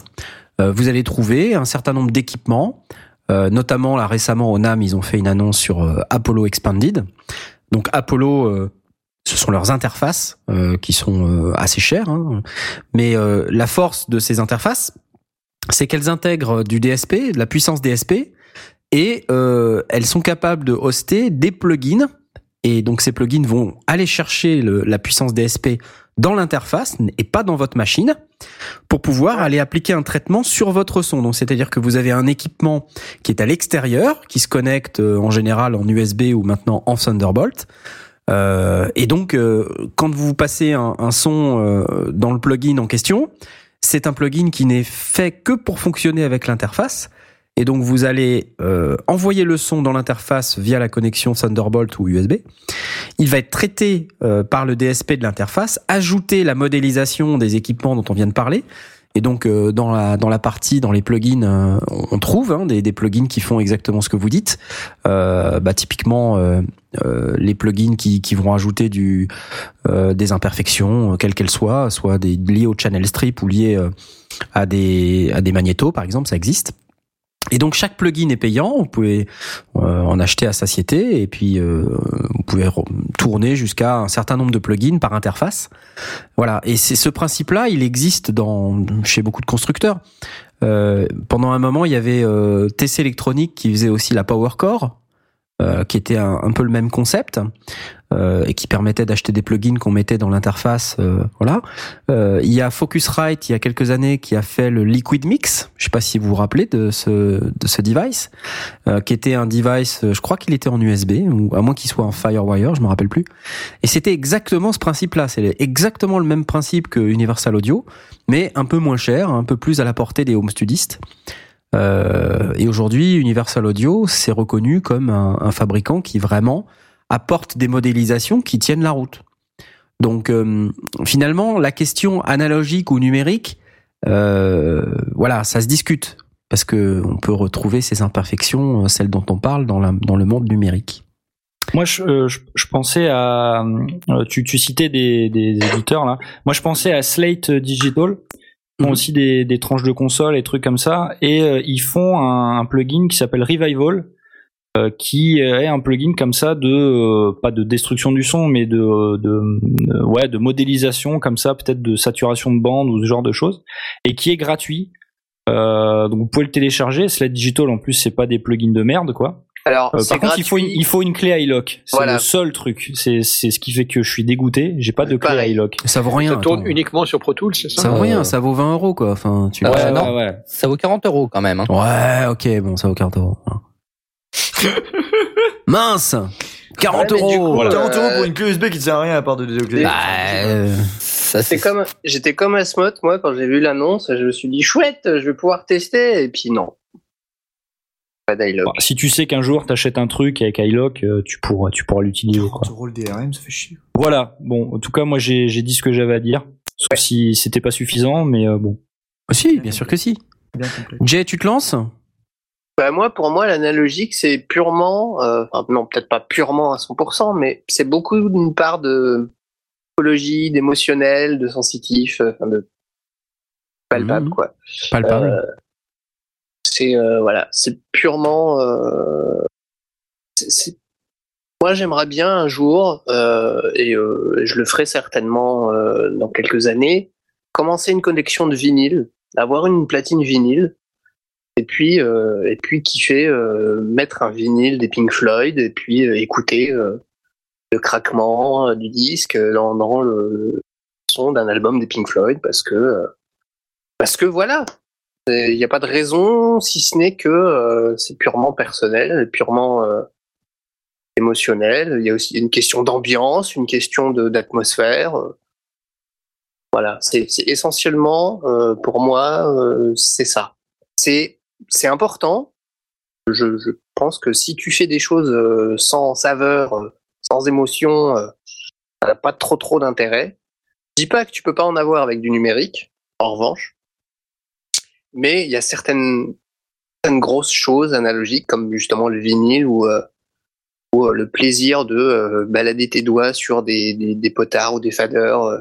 [SPEAKER 1] euh, vous allez trouver un certain nombre d'équipements. Euh, notamment là récemment au NAM, ils ont fait une annonce sur euh, Apollo Expanded. Donc Apollo, euh, ce sont leurs interfaces euh, qui sont euh, assez chères, hein. mais euh, la force de ces interfaces, c'est qu'elles intègrent du DSP, de la puissance DSP, et euh, elles sont capables de hoster des plugins. Et donc ces plugins vont aller chercher le- la puissance DSP dans l'interface et pas dans votre machine pour pouvoir aller appliquer un traitement sur votre son. Donc c'est-à-dire que vous avez un équipement qui est à l'extérieur, qui se connecte euh, en général en USB ou maintenant en Thunderbolt. Euh, et donc euh, quand vous passez un, un son euh, dans le plugin en question, c'est un plugin qui n'est fait que pour fonctionner avec l'interface. Et donc vous allez euh, envoyer le son dans l'interface via la connexion Thunderbolt ou USB. Il va être traité euh, par le DSP de l'interface, ajouter la modélisation des équipements dont on vient de parler. Et donc euh, dans la dans la partie dans les plugins, euh, on trouve hein, des, des plugins qui font exactement ce que vous dites. Euh, bah, typiquement euh, euh, les plugins qui, qui vont ajouter du des imperfections, quelles qu'elles soient, soit des liées au channel strip ou liées à des à des magnétos par exemple, ça existe. Et donc chaque plugin est payant, vous pouvez euh, en acheter à satiété et puis euh, vous pouvez tourner jusqu'à un certain nombre de plugins par interface. Voilà, et c'est ce principe-là, il existe dans chez beaucoup de constructeurs. Euh, pendant un moment, il y avait euh, TC Electronic qui faisait aussi la Power Core, euh, qui était un peu le même concept. Euh, et qui permettait d'acheter des plugins qu'on mettait dans l'interface. euh, voilà. Euh, il y a Focusrite il y a quelques années qui a fait le Liquid Mix. Je sais pas si vous vous rappelez de ce de ce device, qui était un device. Je crois qu'il était en USB ou à moins qu'il soit en FireWire, je me rappelle plus. Et c'était exactement ce principe-là. C'est exactement le même principe que Universal Audio, mais un peu moins cher, un peu plus à la portée des home studistes. Euh, et aujourd'hui, Universal Audio c'est reconnu comme un, un fabricant qui vraiment apporte des modélisations qui tiennent la route. Donc euh, finalement, la question analogique ou numérique, euh, voilà, ça se discute parce que on peut retrouver ces imperfections, euh, celles dont on parle dans, la, dans le monde numérique.
[SPEAKER 3] Moi, je, je, je pensais à. Tu, tu citais des, des éditeurs là. Moi, je pensais à Slate Digital. Ils font
[SPEAKER 1] Mhm.
[SPEAKER 3] aussi des, des tranches de consoles et trucs comme ça. Et euh, ils font un, un plugin qui s'appelle Revival, qui est un plugin comme ça de euh, pas de destruction du son, mais de, de, de- ouais de modélisation comme ça, peut-être de saturation de bande ou ce genre de choses, et qui est gratuit. Euh, donc vous pouvez le télécharger. Slate Digital en plus c'est pas des plugins de merde quoi.
[SPEAKER 5] Alors,
[SPEAKER 3] Euh, par contre, il faut, une,
[SPEAKER 5] gratuit.
[SPEAKER 3] il faut une clé iLock. C'est
[SPEAKER 5] Voilà.
[SPEAKER 3] le seul truc. C'est c'est ce qui fait que je suis dégoûté. J'ai pas de clé iLock.
[SPEAKER 1] Ça vaut rien.
[SPEAKER 6] Ça tourne
[SPEAKER 1] attends.
[SPEAKER 6] uniquement sur Pro Tools, ça
[SPEAKER 1] Ça vaut
[SPEAKER 4] Euh,
[SPEAKER 1] rien, ça vaut 20 euros quoi. Enfin, tu
[SPEAKER 4] Euh,
[SPEAKER 3] ouais,
[SPEAKER 4] non.
[SPEAKER 3] ouais.
[SPEAKER 4] Ça vaut 40 euros quand même. Hein.
[SPEAKER 1] Ouais, ok, bon, ça vaut 40 euros. Mince 40
[SPEAKER 5] Ouais,
[SPEAKER 1] euros
[SPEAKER 5] coup,
[SPEAKER 3] Voilà.
[SPEAKER 2] 40 euros
[SPEAKER 5] Euh,
[SPEAKER 2] pour une clé USB qui ne sert à rien à part de déclencher.
[SPEAKER 1] Bah, euh,
[SPEAKER 4] Ça,
[SPEAKER 5] C'est comme, j'étais comme Asmod, moi, quand j'ai vu l'annonce, je me suis dit, chouette, je vais pouvoir tester, et puis non. Pas d'iLock.
[SPEAKER 3] Bon, si tu sais qu'un jour t'achètes un truc avec iLock, euh, tu pourras, tu pourras l'utiliser. quoi.
[SPEAKER 2] 40 euros le DRM, ça fait chier.
[SPEAKER 3] Voilà. Bon, en tout cas, moi j'ai j'ai dit ce que j'avais à dire. Sauf si c'était pas suffisant, mais euh, bon.
[SPEAKER 1] si, bien sûr que si. Jay, tu te lances?
[SPEAKER 5] Bah, moi, pour moi, l'analogique, c'est purement, euh, non, peut-être pas purement à 100%, mais c'est beaucoup d'une part de psychologie, d'émotionnel, de sensitif, euh, enfin, de palpable,
[SPEAKER 1] Mhm.
[SPEAKER 5] quoi.
[SPEAKER 1] Palpable.
[SPEAKER 5] Euh, c'est euh, voilà, c'est purement. euh, Moi, j'aimerais bien un jour, euh, et euh, je le ferai certainement euh, dans quelques années, commencer une collection de vinyle, avoir une platine vinyle, et puis euh, et puis kiffer, euh, mettre un vinyle des Pink Floyd, et puis euh, écouter euh, le craquement euh, du disque dans, le son d'un album des Pink Floyd, parce que euh, parce que voilà, il n'y a pas de raison, si ce n'est que c'est purement personnel, purement émotionnel. Il y a aussi une question d'ambiance, une question d'atmosphère. Voilà, c'est essentiellement, pour moi, c'est ça. C'est c'est important. Je, pense que si tu fais des choses euh, sans saveur, euh, sans émotion, euh, ça n'a pas trop trop d'intérêt. Je dis pas que tu peux pas en avoir avec du numérique, en revanche mais il y a certaines, grosses choses analogiques comme justement le vinyle ou, le plaisir de balader tes doigts sur des, potards ou des faders euh,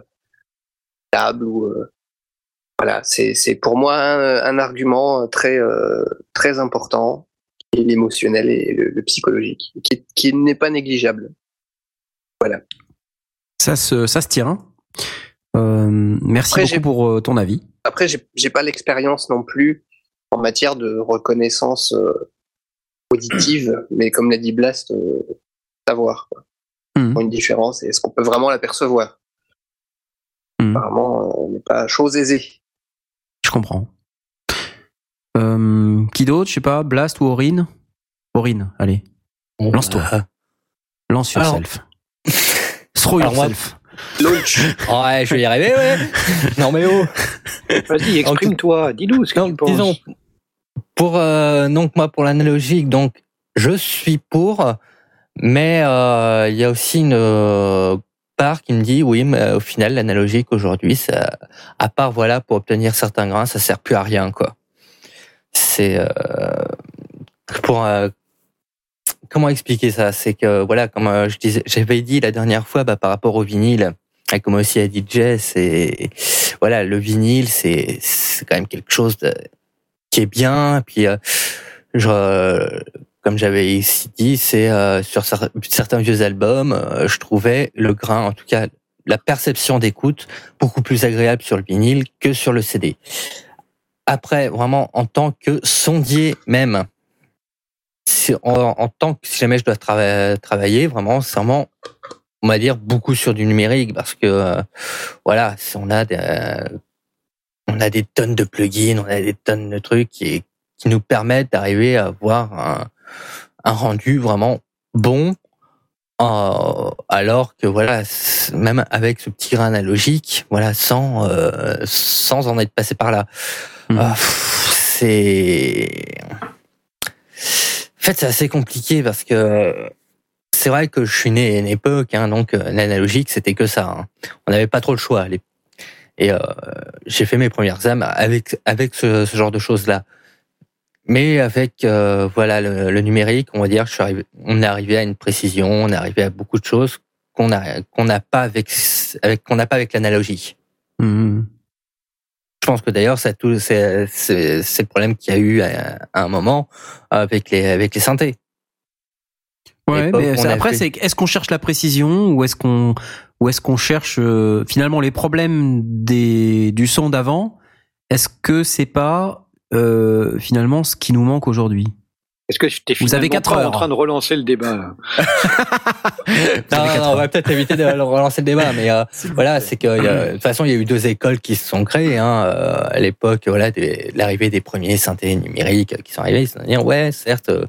[SPEAKER 5] voilà c'est pour moi un, un argument très euh, très important qui est l'émotionnel et le, le psychologique qui, qui n'est pas négligeable
[SPEAKER 1] Ça se, ça se tient. Euh, merci
[SPEAKER 5] Après,
[SPEAKER 1] beaucoup
[SPEAKER 5] j'ai-
[SPEAKER 1] pour euh, ton avis.
[SPEAKER 5] Après, j'ai pas l'expérience non plus en matière de reconnaissance euh, auditive, mais comme l'a dit Blast, euh, savoir quoi. Pour une différence et est-ce qu'on peut vraiment l'apercevoir?
[SPEAKER 1] Mhm.
[SPEAKER 5] Apparemment, euh, on n'est pas chose aisée.
[SPEAKER 1] Je comprends. Euh, qui d'autre Je sais pas, Blast ou Aurine? Aurine, allez, Lance-toi.
[SPEAKER 4] bah,
[SPEAKER 1] lance
[SPEAKER 4] Alors-
[SPEAKER 1] yourself. Throw
[SPEAKER 4] Alors moi-
[SPEAKER 1] yourself.
[SPEAKER 5] Launch.
[SPEAKER 4] Ouais, je vais y arriver, ouais. Non mais oh.
[SPEAKER 6] Vas-y, exprime-toi, dis-nous ce que tu
[SPEAKER 4] Donc,
[SPEAKER 6] penses.
[SPEAKER 4] disons, pour euh, donc moi pour l'analogique, donc je suis pour, mais euh, il y a aussi une euh, part qui me dit oui, mais au final l'analogique aujourd'hui, ça, à part voilà pour obtenir certains grains, ça sert plus à rien quoi. C'est euh, pour euh, comment expliquer ça? C'est que voilà, comme euh, je disais, j'avais dit la dernière fois bah, par rapport au vinyle, et comme aussi à DJ, c'est voilà le vinyle, c'est c'est quand même quelque chose de, qui est bien. Puis euh, je, euh, comme j'avais ici dit, c'est euh, sur cer- certains vieux albums, euh, je trouvais le grain, en tout cas la perception d'écoute, beaucoup plus agréable sur le vinyle que sur le CD. Après, vraiment en tant que sondier même, en, tant que si jamais je dois trava- travailler, vraiment, c'est vraiment on va dire beaucoup sur du numérique parce que euh, voilà, si on a des, euh, on a des tonnes de plugins, on a des tonnes de trucs qui, qui nous permettent d'arriver à avoir un, un rendu vraiment bon. euh, alors que voilà, même avec ce petit grain analogique, voilà, sans euh, sans en être passé par là,
[SPEAKER 1] Mhm.
[SPEAKER 4] Ah, c'est en fait c'est assez compliqué parce que c'est vrai que je suis né à une époque, hein, donc euh, l'analogique c'était que ça. hein. On n'avait pas trop le choix. Et j'ai fait mes premières âmes avec avec ce, ce genre de choses là. Mais avec euh, voilà le, le numérique, on va dire, je suis arrivé, on est arrivé à une précision, on est arrivé à beaucoup de choses qu'on a qu'on n'a pas avec avec qu'on n'a pas avec l'analogie.
[SPEAKER 1] Mhm.
[SPEAKER 4] Je pense que d'ailleurs, ça tout, c'est, c'est, c'est le problème qu'il y a eu à, à un moment avec les, avec les synthés.
[SPEAKER 1] Ouais, mais c'est- après,
[SPEAKER 4] fait-
[SPEAKER 1] c'est est-ce qu'on cherche la précision ou est-ce qu'on ou est-ce qu'on cherche euh, finalement les problèmes des du son d'avant? Est-ce que c'est pas euh, finalement ce qui nous manque aujourd'hui
[SPEAKER 6] Est-ce que t'es
[SPEAKER 1] Vous avez heures.
[SPEAKER 6] en train de relancer le débat là
[SPEAKER 4] Non, non, non, on va peut-être éviter de relancer le débat, mais euh, voilà, c'est que de toute façon, il y a eu deux écoles qui se sont créées hein, euh, à l'époque, voilà, de l'arrivée des premiers synthés numériques qui sont arrivés. C'est-à-dire, ouais, certes, euh,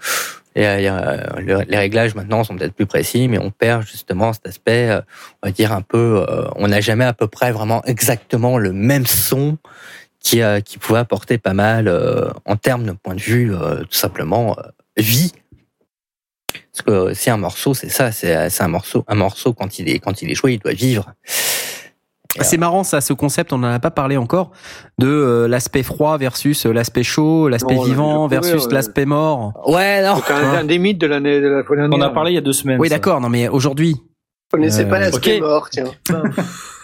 [SPEAKER 4] il y a- il y a, le- les réglages maintenant sont peut-être plus précis, mais on perd justement cet aspect, euh, on va dire un peu, euh, on n'a jamais à peu près vraiment exactement le même son qui, euh, qui pouvait apporter pas mal euh, en termes de point de vue, euh, tout simplement, euh, vie. Parce que si un morceau, c'est ça, c'est c'est un morceau, un morceau quand il est quand il est joué, il doit vivre.
[SPEAKER 1] C'est marrant ça, ce concept, on n'en a pas parlé encore de euh, l'aspect froid versus euh, l'aspect chaud, l'aspect vivant versus
[SPEAKER 6] ouais.
[SPEAKER 1] l'aspect mort.
[SPEAKER 4] Ouais, non.
[SPEAKER 6] C'est un, un des mythes de l'année de la fois dernière.
[SPEAKER 3] On a parlé il y a deux semaines.
[SPEAKER 1] Oui, d'accord. Non, mais aujourd'hui.
[SPEAKER 5] Vous connaissez
[SPEAKER 1] Euh,
[SPEAKER 5] pas l'aspect
[SPEAKER 3] ok.
[SPEAKER 5] mort, tiens.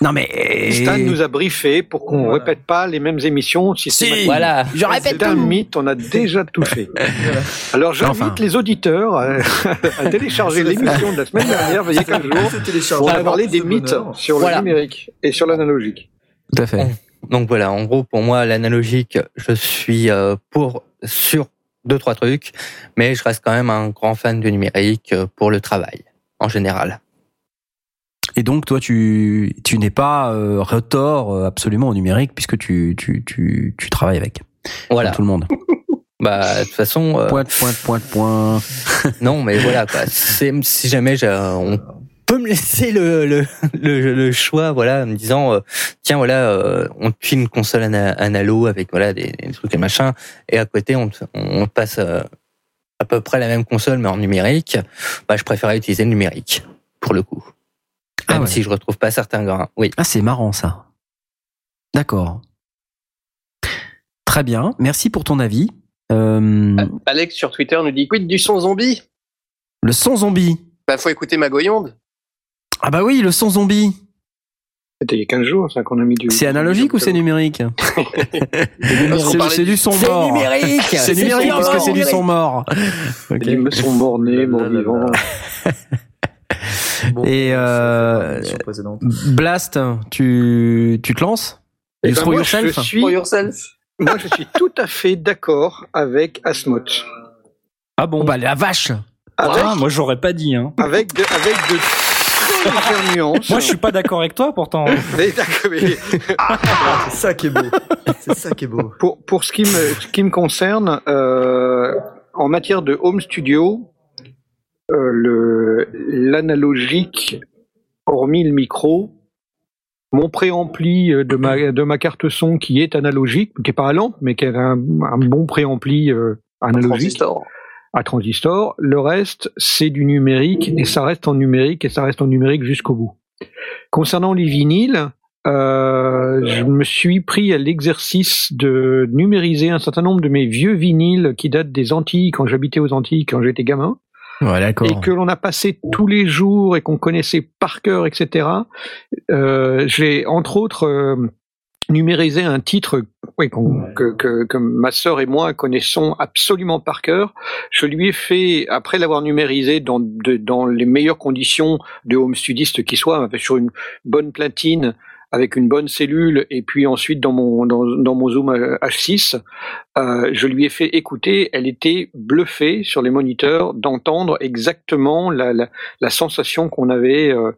[SPEAKER 1] Non, mais
[SPEAKER 6] Stan nous a briefé pour qu'on
[SPEAKER 2] Voilà.
[SPEAKER 6] répète pas les mêmes émissions systématiquement.
[SPEAKER 4] Voilà.
[SPEAKER 1] Je répète
[SPEAKER 6] C'est un mythe, on a déjà tout fait. Alors j'invite
[SPEAKER 1] Enfin.
[SPEAKER 6] les auditeurs à, à télécharger l'émission de la semaine dernière, a 15 jours. On a parlé des mythes sur
[SPEAKER 4] Voilà.
[SPEAKER 6] le numérique et sur l'analogique.
[SPEAKER 1] Tout à fait.
[SPEAKER 4] Donc voilà, en gros, pour moi, l'analogique, je suis euh, pour sur deux trois trucs, mais je reste quand même un grand fan du numérique euh, pour le travail en général.
[SPEAKER 1] Et donc, toi, tu, tu n'es pas euh, retort euh, absolument au numérique puisque tu, tu, tu, tu travailles avec.
[SPEAKER 4] Voilà.
[SPEAKER 1] Tout le monde.
[SPEAKER 4] Bah de toute façon, euh,
[SPEAKER 1] Pointe, pointe, pointe, point.
[SPEAKER 4] non, mais voilà quoi. C'est si jamais j'ai- on peut me laisser le le, le, le choix, voilà, en me disant euh, tiens voilà, euh, on te file une console ana- analo avec voilà des, des trucs et machin, et à côté on te- on passe euh, à peu près la même console mais en numérique. Bah je préférais utiliser le numérique pour le coup.
[SPEAKER 1] Ah ouais.
[SPEAKER 4] si je retrouve pas certains grains. Oui.
[SPEAKER 1] Ah, c'est marrant ça. D'accord. Très bien. Merci pour ton avis. Euh,
[SPEAKER 5] Alex sur Twitter nous dit quid du son zombie?
[SPEAKER 1] Le son zombie.
[SPEAKER 5] Bah faut écouter Magoyonde.
[SPEAKER 1] Ah bah oui, le son zombie.
[SPEAKER 6] C'était il y a 15 jours, ça qu'on a mis du.
[SPEAKER 1] C'est analogique ou c'est numérique? C'est c'est du son mort.
[SPEAKER 4] numérique.
[SPEAKER 1] C'est numérique parce que c'est du son mort. Ok.
[SPEAKER 6] Ils me sont mornés, mon
[SPEAKER 1] Et, euh. Blast, tu, tu te lances
[SPEAKER 6] Eh
[SPEAKER 1] You
[SPEAKER 6] ben, moi, je
[SPEAKER 1] yourself
[SPEAKER 6] suis,
[SPEAKER 5] For yourself.
[SPEAKER 6] moi, je suis tout à fait d'accord avec Asmoth.
[SPEAKER 3] Ah bon
[SPEAKER 1] bah la vache
[SPEAKER 6] Avec,
[SPEAKER 3] Ah, Moi, j'aurais pas dit. Hein.
[SPEAKER 6] avec de, avec de très nuances.
[SPEAKER 3] Moi, je suis pas d'accord avec toi, pourtant.
[SPEAKER 6] Mais d'accord, mais
[SPEAKER 2] C'est ça qui est beau. C'est ça qui est beau.
[SPEAKER 6] pour, pour ce qui me, ce qui me concerne, euh, en matière de home studio, l'analogique, hormis le micro, mon préampli euh, de ma, de ma carte son qui est analogique, qui est pas à lampe, mais qui est un, un bon préampli euh, analogique
[SPEAKER 5] Transistor.
[SPEAKER 6] à transistor. Le reste, c'est du numérique et ça reste en numérique et ça reste en numérique jusqu'au bout. Concernant les vinyles, euh, je me suis pris à l'exercice de numériser un certain nombre de mes vieux vinyles qui datent des Antilles, quand j'habitais aux Antilles, quand j'étais gamin,
[SPEAKER 1] Ouais
[SPEAKER 6] et que l'on a passé tous les jours et qu'on connaissait par cœur, etc. Euh, J'ai entre autres euh, numérisé un titre oui, que, que, que ma sœur et moi connaissons absolument par cœur. Je lui ai fait, après l'avoir numérisé dans, de- dans les meilleures conditions de home studiste qui soit, sur une bonne platine, avec une bonne cellule, et puis ensuite dans mon, dans, dans mon Zoom H6, euh, je lui ai fait écouter, elle était bluffée sur les moniteurs d'entendre exactement la, la, la sensation qu'on avait euh,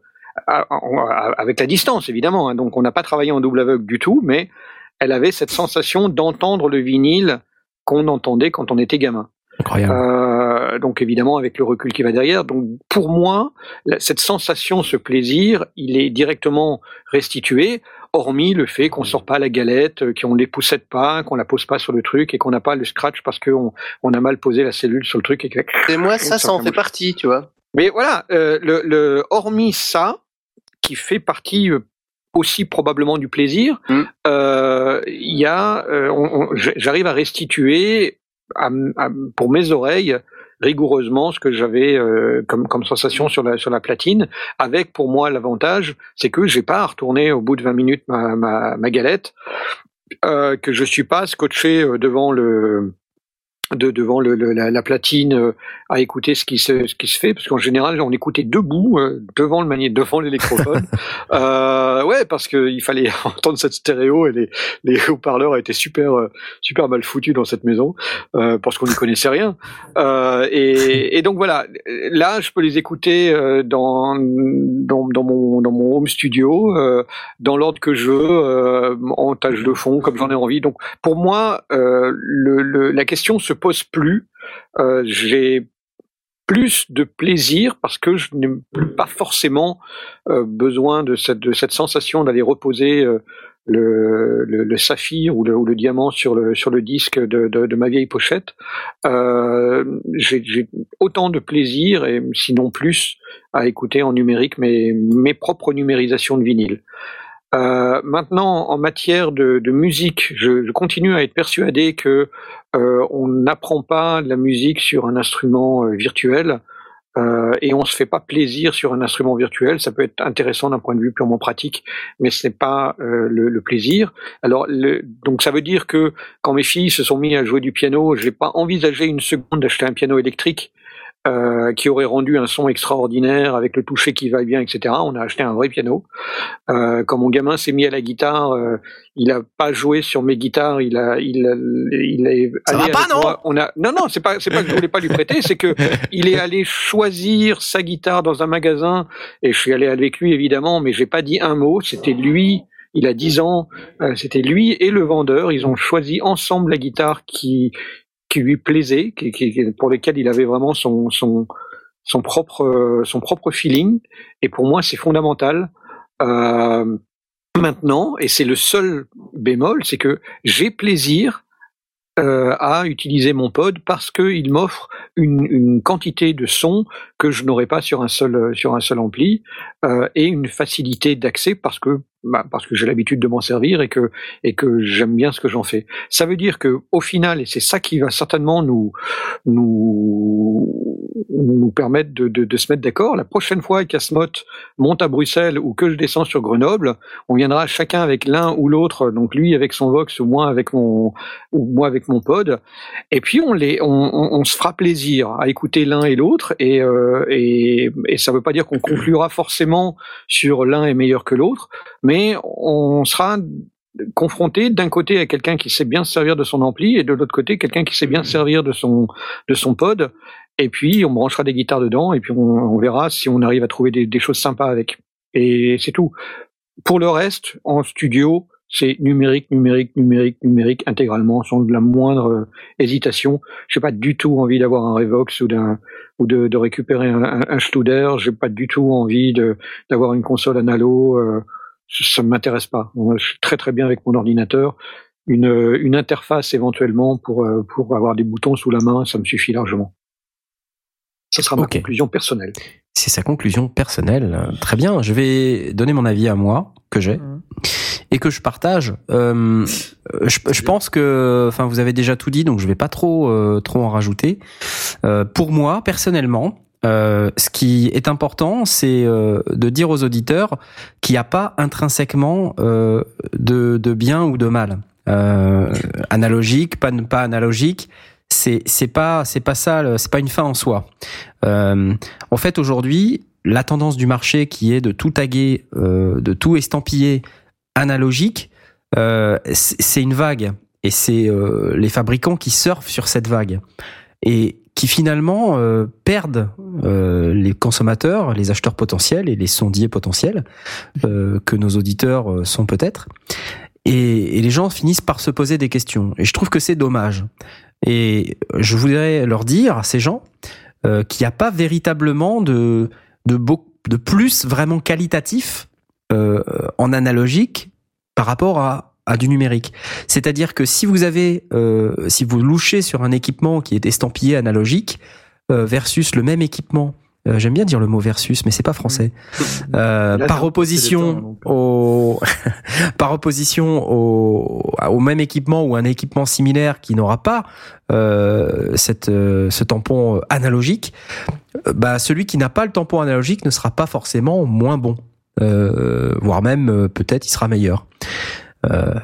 [SPEAKER 6] à- à- avec la distance évidemment. hein. donc on n'a pas travaillé en double aveugle du tout, mais elle avait cette sensation d'entendre le vinyle qu'on entendait quand on était gamin.
[SPEAKER 1] Incroyable.
[SPEAKER 6] Euh, donc évidemment avec le recul qui va derrière. Donc pour moi, cette sensation, ce plaisir, il est directement restitué, hormis le fait qu'on sort pas la galette, euh, qu'on les poussette pas, qu'on la pose pas sur le truc et qu'on n'a pas le scratch parce qu'on on a mal posé la cellule sur le truc. Et que...
[SPEAKER 5] Et moi, ça, ça en fait partie, tu vois.
[SPEAKER 6] Mais voilà, euh, le, le, hormis ça, qui fait partie euh, aussi probablement du plaisir,
[SPEAKER 5] Mm.
[SPEAKER 6] euh, il y a, euh, j'arrive à restituer à à pour mes oreilles rigoureusement ce que j'avais euh, comme, sensation sur la, sur la platine, avec pour moi l'avantage, c'est que j'ai pas à retourner au bout de 20 minutes ma, ma, ma galette, euh, que je suis pas scotché euh, devant le de, devant le, le- la, la platine euh, à écouter ce qui se ce qui se fait parce qu'en général on écoutait debout euh, devant le devant l'électrophone. Euh, ouais parce que il fallait entendre cette stéréo et les les haut-parleurs étaient super super mal foutus dans cette maison parce qu'on n'y connaissait rien. Et, et donc voilà là je peux les écouter dans, dans dans mon dans mon home studio dans l'ordre que je veux en tâche de fond comme j'en ai envie. Donc pour moi, le, le- la question se plus. Euh, J'ai plus de plaisir parce que je n'ai pas forcément euh, besoin de cette, sensation d'aller reposer euh, le, saphir ou le, diamant sur le, disque de, ma vieille pochette. J'ai j'ai autant de plaisir, et sinon plus, à écouter en numérique mes, mes propres numérisations de vinyle. Euh, maintenant, en matière de, de musique, je, je continue à être persuadé que euh, on n'apprend pas de la musique sur un instrument euh, virtuel euh, et on se fait pas plaisir sur un instrument virtuel. Ça peut être intéressant d'un point de vue purement pratique, mais ce n'est pas euh, le, le plaisir. Alors, le, donc ça veut dire que quand mes filles se sont mis à jouer du piano, je n'ai pas envisagé une seconde d'acheter un piano électrique euh, qui aurait rendu un son extraordinaire avec le toucher qui va bien, etc. On a acheté un vrai piano. Euh, quand mon gamin s'est mis à la guitare, euh, il a pas joué sur mes guitares, il a, il, a- il est
[SPEAKER 2] Ça
[SPEAKER 6] allé
[SPEAKER 2] va pas, non
[SPEAKER 6] moi. On a, non, non, c'est pas, c'est pas que je voulais pas lui prêter, c'est que il est allé choisir sa guitare dans un magasin et je suis allé avec lui évidemment, mais j'ai pas dit un mot. C'était lui. Il a 10 ans, euh, c'était lui et le vendeur. Ils ont choisi ensemble la guitare qui qui lui plaisait, pour lesquelles il avait vraiment son propre feeling. Et pour moi, c'est fondamental. Euh, maintenant, et c'est le seul bémol, c'est que j'ai plaisir euh, à utiliser mon pod parce qu'il m'offre une, une quantité de son que je n'aurais pas sur un seul sur un seul ampli euh, et une facilité d'accès parce que bah, parce que j'ai l'habitude de m'en servir et que et que j'aime bien ce que j'en fais. Ça veut dire que au final et c'est ça qui va certainement nous nous nous permettre de, de, de se mettre d'accord. La prochaine fois qu'Asmot monte à Bruxelles ou que je descends sur Grenoble, on viendra chacun avec l'un ou l'autre, donc lui avec son Vox ou moi avec mon ou moi avec mon pod, et puis on les on, on, se fera plaisir à écouter l'un et l'autre et, euh, et et ça veut pas dire qu'on conclura forcément sur l'un est meilleur que l'autre, mais on sera confronté d'un côté à quelqu'un qui sait bien se servir de son ampli et de l'autre côté quelqu'un qui sait bien se servir de son de son pod et puis on branchera des guitares dedans et puis on, verra si on arrive à trouver des, choses sympas avec et c'est tout pour le reste en studio c'est numérique numérique numérique numérique intégralement sans la moindre euh, hésitation j'ai pas du tout envie d'avoir un Revox ou d'un ou de, de récupérer un, un, un Studer j'ai pas du tout envie d'avoir une console analo euh, ça ne m'intéresse pas. Je suis très très bien avec mon ordinateur. Une, une interface éventuellement pour, euh, pour avoir des boutons sous la main, ça me suffit largement. Ce sera ma conclusion personnelle.
[SPEAKER 1] C'est sa conclusion personnelle. Très bien. Je vais donner mon avis à moi que j'ai
[SPEAKER 2] Mhm.
[SPEAKER 1] et que je partage. Euh, je, je pense que, enfin, vous avez déjà tout dit, donc je vais pas trop euh, trop en rajouter. Euh, pour moi, personnellement, euh, ce qui est important, c'est euh, de dire aux auditeurs qu'il n'y a pas intrinsèquement euh, de, de bien ou de mal. Euh, analogique, pas pas analogique, c'est c'est pas c'est pas ça, c'est pas une fin en soi. Euh, en fait, aujourd'hui, la tendance du marché qui est de tout taguer, euh, de tout estampiller analogique, euh, c'est une vague et c'est les fabricants qui surfent sur cette vague. Et qui finalement perdent les consommateurs, les acheteurs potentiels et les sondiers potentiels que nos auditeurs sont peut-être. Et les gens finissent par se poser des questions. Et je trouve que c'est dommage. Et je voudrais leur dire à ces gens euh, qu'il n'y a pas véritablement de de, plus vraiment qualitatif euh, en analogique par rapport à, du numérique. C'est-à-dire que si vous avez, euh, si vous louchez sur un équipement qui est estampillé analogique versus le même équipement, euh, j'aime bien dire le mot versus, mais c'est pas français. Euh,
[SPEAKER 2] Là,
[SPEAKER 1] par opposition
[SPEAKER 2] donc.
[SPEAKER 1] au, par opposition au, au même équipement ou un équipement similaire qui n'aura pas euh, cette, euh, ce tampon euh, analogique, euh, bah celui qui n'a pas le tampon analogique ne sera pas forcément moins bon, euh, voire même euh, peut-être il sera meilleur. Euh,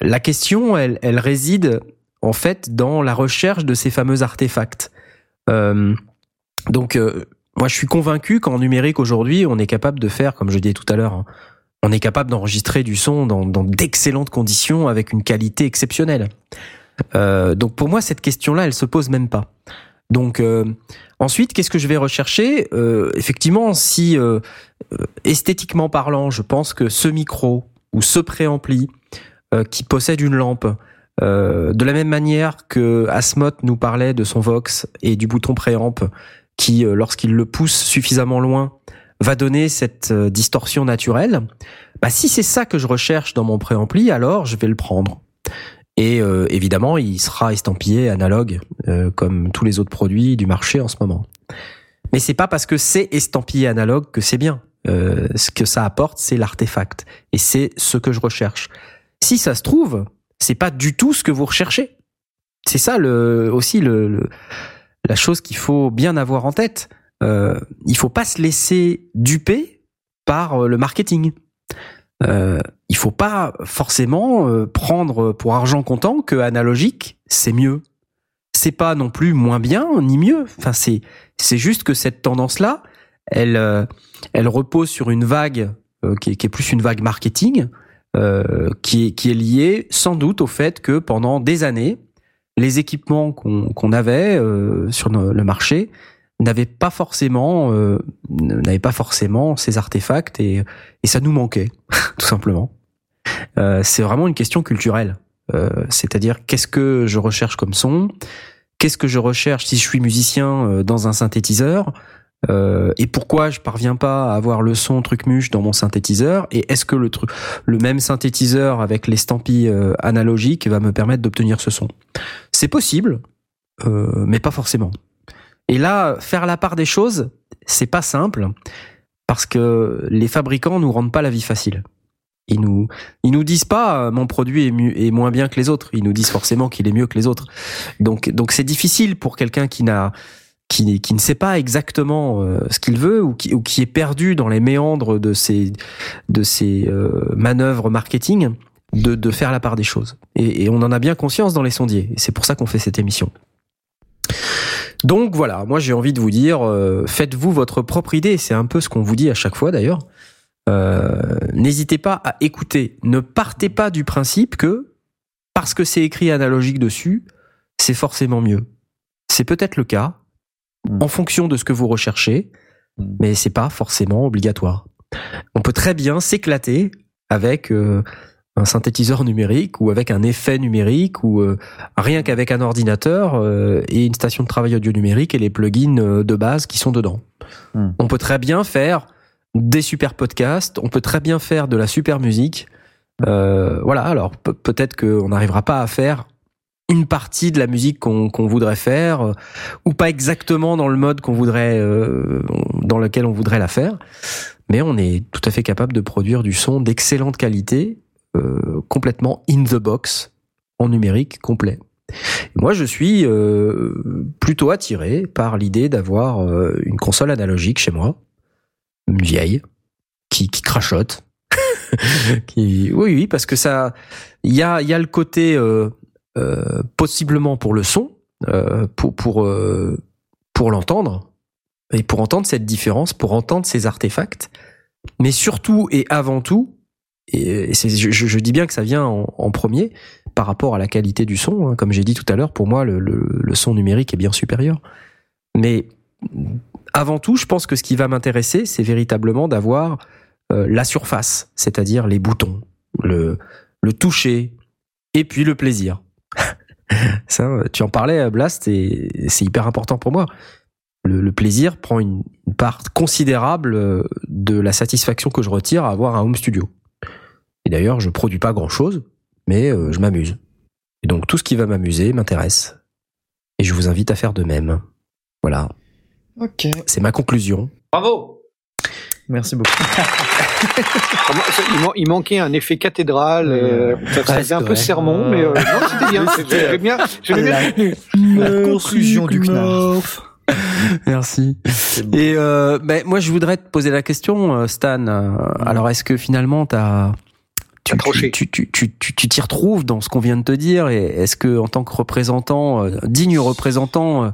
[SPEAKER 1] la question, elle, elle réside en fait dans la recherche de ces fameux artefacts. Euh, donc, euh, moi, je suis convaincu qu'en numérique aujourd'hui, on est capable de faire, comme je disais tout à l'heure, hein, on est capable d'enregistrer du son dans, d'excellentes conditions avec une qualité exceptionnelle. Euh, donc, pour moi, cette question-là, elle se pose même pas. Donc, euh, ensuite, qu'est-ce que je vais rechercher? Euh, Effectivement, si esthétiquement parlant, je pense que ce micro ou ce préampli qui possède une lampe, de la même manière que Asmoth nous parlait de son Vox et du bouton préamp, qui, euh, lorsqu'il le pousse suffisamment loin, va donner cette euh, distorsion naturelle. Bah, si c'est ça que je recherche dans mon préampli, alors je vais le prendre. Et euh, évidemment, il sera estampillé analogue, euh, comme tous les autres produits du marché en ce moment. Mais c'est pas parce que c'est estampillé analogue que c'est bien. Euh, ce que ça apporte, c'est l'artefact, et c'est ce que je recherche. Si ça se trouve, c'est pas du tout ce que vous recherchez. C'est ça le, aussi le, le- la chose qu'il faut bien avoir en tête. Euh, il faut pas se laisser duper par euh, le marketing. Euh, il faut pas forcément euh, prendre pour argent comptant que analogique c'est mieux. C'est pas non plus moins bien ni mieux. Enfin c'est c'est juste que cette tendance là, elle euh, elle repose sur une vague qui, est, qui est plus une vague marketing qui est qui est liée sans doute au fait que pendant des années les équipements qu'on avait euh, sur le marché n'avaient pas forcément euh, n'avaient pas forcément ces artefacts et et ça nous manquait tout simplement. Euh, c'est vraiment une question culturelle. Euh, C'est-à-dire qu'est-ce que je recherche comme son, qu'est-ce que je recherche si je suis musicien euh, dans un synthétiseur, euh, et pourquoi je parviens pas à avoir le son truc muche dans mon synthétiseur, et est-ce que le truc, le même synthétiseur avec l'estampille euh, analogique va me permettre d'obtenir ce son? C'est possible, euh, mais pas forcément. Et là, faire la part des choses, c'est pas simple parce que les fabricants nous rendent pas la vie facile. Ils nous, ils nous disent pas euh, mon produit est, mieux, est moins bien que les autres. Ils nous disent forcément qu'il est mieux que les autres. Donc, donc c'est difficile pour quelqu'un qui n'a, qui, ne sait pas exactement euh, ce qu'il veut ou qui, est perdu dans les méandres de ces euh, manœuvres marketing de, faire la part des choses. Et, on en a bien conscience dans les sondiers. C'est pour ça qu'on fait cette émission. Donc voilà, moi j'ai envie de vous dire, euh, faites-vous votre propre idée. C'est un peu ce qu'on vous dit à chaque fois d'ailleurs. N'hésitez pas à écouter. Ne partez pas du principe que parce que c'est écrit analogique dessus, c'est forcément mieux. C'est peut-être le cas
[SPEAKER 2] Mm.
[SPEAKER 1] en fonction de ce que vous recherchez,
[SPEAKER 2] Mm.
[SPEAKER 1] mais c'est pas forcément obligatoire. On peut très bien s'éclater avec euh, un synthétiseur numérique ou avec un effet numérique ou euh, rien qu'avec un ordinateur euh, et une station de travail audio numérique et les plugins de base qui sont dedans.
[SPEAKER 2] Hmm.
[SPEAKER 1] On peut très bien faire des super podcasts, on peut très bien faire de la super musique. Euh, voilà, alors pe- peut-être qu'on n'arrivera pas à faire une partie de la musique qu'on voudrait faire euh, ou pas exactement dans le mode qu'on voudrait euh, dans lequel on voudrait la faire mais on est tout à fait capable de produire du son d'excellente qualité euh, complètement in the box en numérique complet. Et moi, je suis euh, plutôt attiré par l'idée d'avoir euh, une console analogique chez moi, une vieille, qui, qui crachote. oui, oui, parce que ça, il y a, il y a le côté euh, possiblement pour le son, euh, pour pour euh, pour l'entendre et pour entendre cette différence, pour entendre ces artefacts, mais surtout et avant tout, et c'est, je, je dis bien que ça vient en, en premier par rapport à la qualité du son, hein, comme j'ai dit tout à l'heure, pour moi le, le, le son numérique est bien supérieur. Mais avant tout, je pense que ce qui va m'intéresser, c'est véritablement d'avoir euh, la surface, c'est-à-dire les boutons, le, le toucher, et puis le plaisir. Ça, tu en parlais, Blast, et c'est hyper important pour moi. Le, le plaisir prend une, une part considérable euh, de la satisfaction que je retire à avoir un home studio. Et d'ailleurs, je produis pas grand-chose, mais euh, je m'amuse. Et donc tout ce qui va m'amuser m'intéresse. Et je vous invite à faire de même. Voilà,
[SPEAKER 2] Ok.
[SPEAKER 1] c'est ma conclusion.
[SPEAKER 3] Bravo.
[SPEAKER 2] Merci beaucoup.
[SPEAKER 6] Il, man- il manquait un effet cathédrale. euh, ça faisait un peu
[SPEAKER 4] ouais.
[SPEAKER 6] sermon, mais euh, non, c'était bien. J'aimais bien. J'aimais bien.
[SPEAKER 2] La, la conclusion du CNAF.
[SPEAKER 1] Merci. Et euh, ben, moi, je voudrais te poser la question, euh, Stan. Euh, Alors, est-ce que finalement, t'as tu
[SPEAKER 6] Accroché.
[SPEAKER 1] tu tu tu tu tu t'y retrouves dans ce qu'on vient de te dire et est-ce que en tant que représentant euh, digne représentant euh,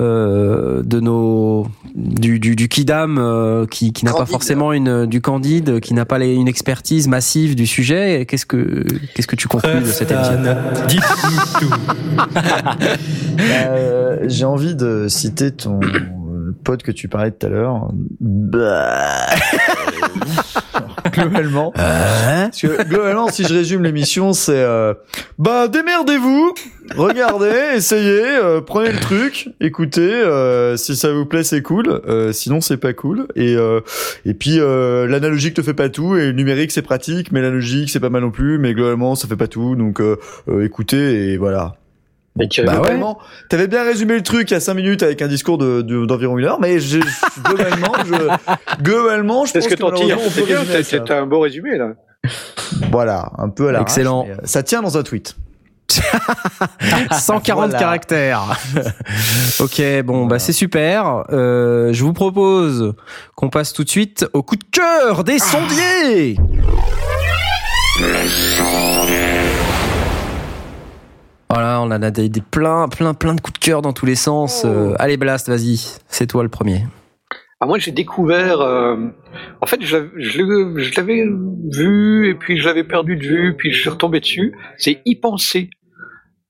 [SPEAKER 1] euh, de nos du du, du kidam euh, qui qui n'a pas forcément une du candide qui n'a pas les- une expertise massive du sujet qu'est-ce que qu'est-ce que tu conclus de cette émission?
[SPEAKER 4] Dites-nous tout.
[SPEAKER 2] Euh, J'ai envie de citer ton pote que tu parlais tout à l'heure. Globalement. Parce que globalement, si je résume l'émission, c'est euh, bah démerdez-vous, regardez, essayez, euh, prenez le truc, écoutez, euh, si ça vous plaît c'est cool, euh, sinon c'est pas cool. Et euh, et puis euh, l'analogique te fait pas tout et le numérique c'est pratique, mais l'analogique c'est pas mal non plus, mais globalement ça fait pas tout. Donc euh, euh, écoutez et voilà.
[SPEAKER 5] Mais tu
[SPEAKER 1] Bah ouais.
[SPEAKER 2] T'avais bien résumé le truc il y a 5 minutes avec un discours de, de- d'environ une heure, mais j'ai- globalement, je, globalement, je pense
[SPEAKER 6] que
[SPEAKER 2] on
[SPEAKER 6] C'est bien. un beau résumé là.
[SPEAKER 2] Voilà, un peu à la
[SPEAKER 1] Excellent.
[SPEAKER 2] Ça tient dans un tweet.
[SPEAKER 1] 140
[SPEAKER 2] Voilà.
[SPEAKER 1] caractères. ok, bon, bah c'est super. Euh, je vous propose qu'on passe tout de suite au coup de cœur des sondiers. Voilà, on en a des, des plein, plein, plein de coups de cœur dans tous les sens. Euh, allez, Blast, vas-y, c'est toi le premier.
[SPEAKER 6] Ah, moi, j'ai découvert. euh, en fait, je, l'avais- je l'ai- je l'avais vu et puis je l'avais perdu de vue, puis je suis retombé dessus. C'est y penser.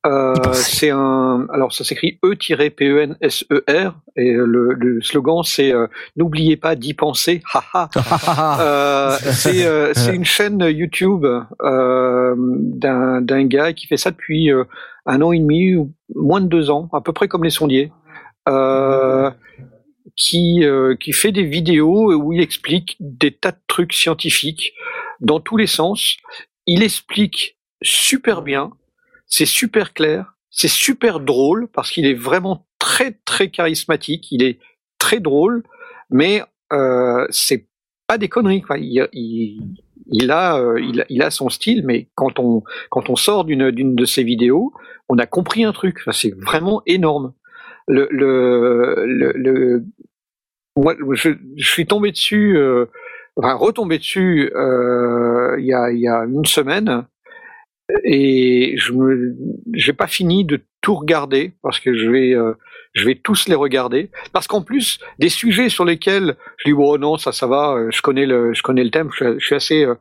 [SPEAKER 6] Euh, c'est un. Alors, ça s'écrit E-P-E-N-S-E-R et le, le slogan c'est euh, n'oubliez pas d'y penser. Haha. Euh, c'est euh, une chaîne YouTube d'un gars qui fait ça depuis un an et demi ou moins de deux ans, à peu près comme les sondiers, euh, qui euh, qui fait des vidéos où il explique des tas de trucs scientifiques dans tous les sens. Il explique super bien, c'est super clair, c'est super drôle parce qu'il est vraiment très très charismatique. Il est très drôle, mais euh, c'est pas des conneries quoi. Il a, euh, il, il a son style, mais quand on quand on sort d'une d'une de ses vidéos, on a compris un truc. Enfin, c'est vraiment énorme. Le le le, le- moi, je, suis tombé dessus, euh, enfin retombé dessus euh, il y a il y a une semaine et je j'ai pas fini de tout regarder parce que je vais euh, je vais tous les regarder. Parce qu'en plus des sujets sur lesquels je dis bon non ça ça va euh, je connais le je connais le thème je, suis- je suis assez euh,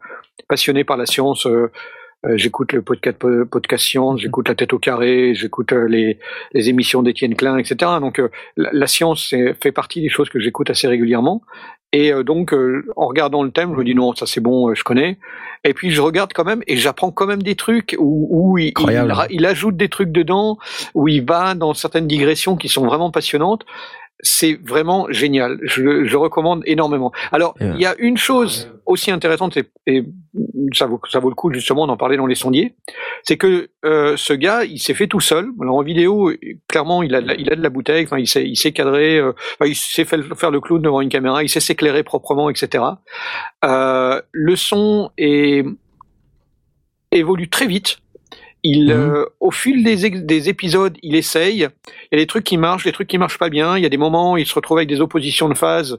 [SPEAKER 6] passionné par la science euh, j'écoute le podcast podcast science j'écoute la tête au carré j'écoute les les émissions d'Étienne Klein etc donc la, la science fait partie des choses que j'écoute assez régulièrement et euh, donc euh, en regardant le thème je me dis non ça c'est bon euh, je connais et puis je regarde quand même et j'apprends quand même des trucs où, où il, il, il ajoute des trucs dedans, où il va dans certaines digressions qui sont vraiment passionnantes. C'est vraiment génial. Je, le- je recommande énormément. Alors,
[SPEAKER 1] Yeah.
[SPEAKER 6] il y a une chose aussi intéressante, et, et ça, vaut, ça vaut le coup justement d'en parler dans les sondiers, c'est que euh, ce gars, il s'est fait tout seul. Alors en vidéo, clairement, il a de la, il a de la bouteille, enfin, il sait, il cadrer, euh, enfin, il sait faire, faire le clown devant une caméra, il sait s'éclairer proprement, etc. Euh, le son est, évolue très vite. Il,
[SPEAKER 1] Mhm.
[SPEAKER 6] euh, au fil des, des épisodes, il essaye. Il y a des trucs qui marchent, des trucs qui marchent pas bien. Il y a des moments où il se retrouve avec des oppositions de phase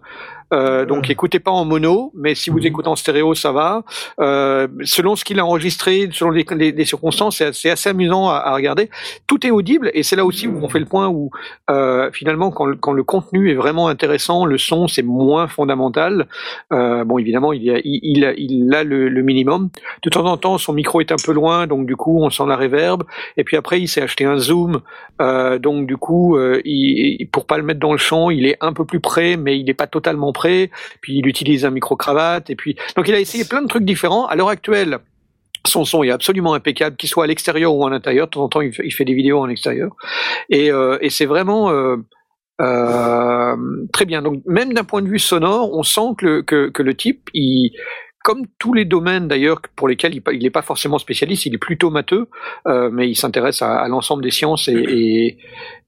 [SPEAKER 6] Euh, donc écoutez pas en mono, mais si vous écoutez en stéréo, ça va. Euh, selon ce qu'il a enregistré, selon les, les- les circonstances, c'est assez, assez amusant à, à regarder. Tout est audible et c'est là aussi où on fait le point où euh, finalement quand le, quand le contenu est vraiment intéressant, le son c'est moins fondamental. Euh, bon évidemment il, y a, il, il a, il a le, le minimum. De temps en temps son micro est un peu loin, donc du coup on sent la réverb. Et puis après il s'est acheté un zoom, euh, donc du coup euh, il, il- pour pas le mettre dans le champ, il est un peu plus près, mais il n'est pas totalement prêt. Puis il utilise un micro cravate et puis donc il a essayé plein de trucs différents. À l'heure actuelle, son son est absolument impeccable, qu'il soit à l'extérieur ou à l'intérieur. De temps en temps, il fait, des vidéos en extérieur et, euh, c'est vraiment euh, euh, très bien. Donc même d'un point de vue sonore, on sent que le, type, comme tous les domaines d'ailleurs pour lesquels il n'est pas forcément spécialiste, il est plutôt matheux, mais il s'intéresse à, l'ensemble des sciences et,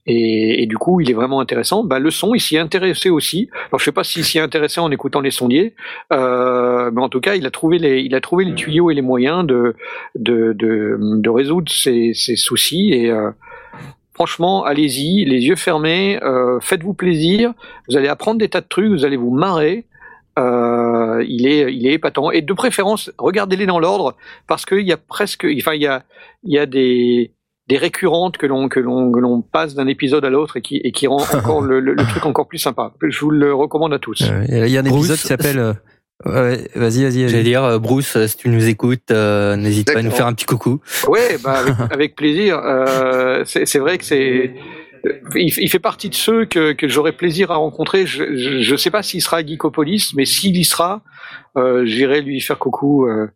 [SPEAKER 6] et, et du coup il est vraiment intéressant. Bah, le son, il s'y est intéressé aussi. Alors je sais pas s'il s'y est intéressé en écoutant les sondiers, euh, mais en tout cas il a trouvé les, il a trouvé les tuyaux et les moyens de de, de, de résoudre ses, ses soucis et euh, Franchement, allez-y, les yeux fermés, euh, faites-vous plaisir. Vous allez apprendre des tas de trucs, vous allez vous marrer. Euh, il est, il est épatant. Et de préférence, regardez-les dans l'ordre parce qu'il y a presque, enfin, il y a, il y a des, des récurrentes que l'on, que l'on, que l'on passe d'un épisode à l'autre et qui, et qui rend encore le, le- le truc encore plus sympa. Je vous le recommande à tous.
[SPEAKER 1] Euh, Il y a un
[SPEAKER 4] Bruce,
[SPEAKER 1] épisode qui s'appelle. euh, ouais, vas-y, vas-y.
[SPEAKER 4] J'allais dire, euh, Bruce, si tu nous écoutes, euh, n'hésite pas à nous faire un petit coucou.
[SPEAKER 6] Ouais, bah, avec, avec plaisir. Euh, c'est c'est vrai que c'est. Il, il fait partie de ceux que, que j'aurais plaisir à rencontrer. Je ne sais pas s'il sera à Geekopolis, mais s'il y sera, euh, j'irai lui faire coucou, euh,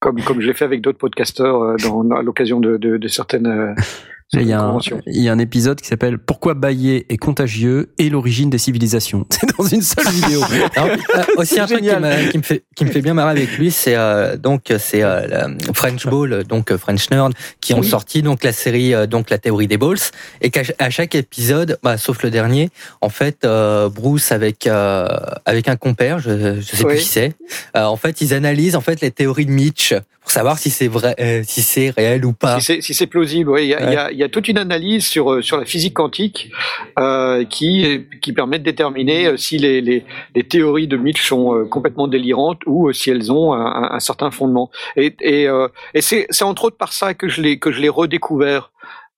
[SPEAKER 6] comme, comme je l'ai fait avec d'autres podcasteurs euh, dans, à l'occasion de, certaines, euh,
[SPEAKER 1] Il y, a un, il y a un épisode qui s'appelle Pourquoi Bayer est contagieux et l'origine des civilisations. C'est dans une seule vidéo.
[SPEAKER 4] Alors, euh, aussi un truc qui, me fait qui me fait bien marrer avec lui, c'est euh, donc c'est euh, la French Ball, donc euh, French Nerd, qui ont
[SPEAKER 5] Oui.
[SPEAKER 4] sorti donc la série euh, donc la théorie des balls et qu'à à chaque épisode, bah, sauf le dernier, en fait euh, Bruce avec euh, avec un compère, je, je sais
[SPEAKER 6] Oui.
[SPEAKER 4] plus qui c'est, euh, en fait ils analysent en fait les théories de Mitch pour savoir si c'est vrai, euh, si c'est réel ou pas.
[SPEAKER 6] Si c'est si c'est plausible, oui. Il y a,
[SPEAKER 4] Ouais.
[SPEAKER 6] il y, a, il y a toute une analyse sur euh, sur la physique quantique euh, qui qui permet de déterminer si les, les, les théories de Mitch sont complètement délirantes ou si elles ont un, certain fondement. Et et, et c'est c'est entre autres par ça que je l'ai que je l'ai redécouvert.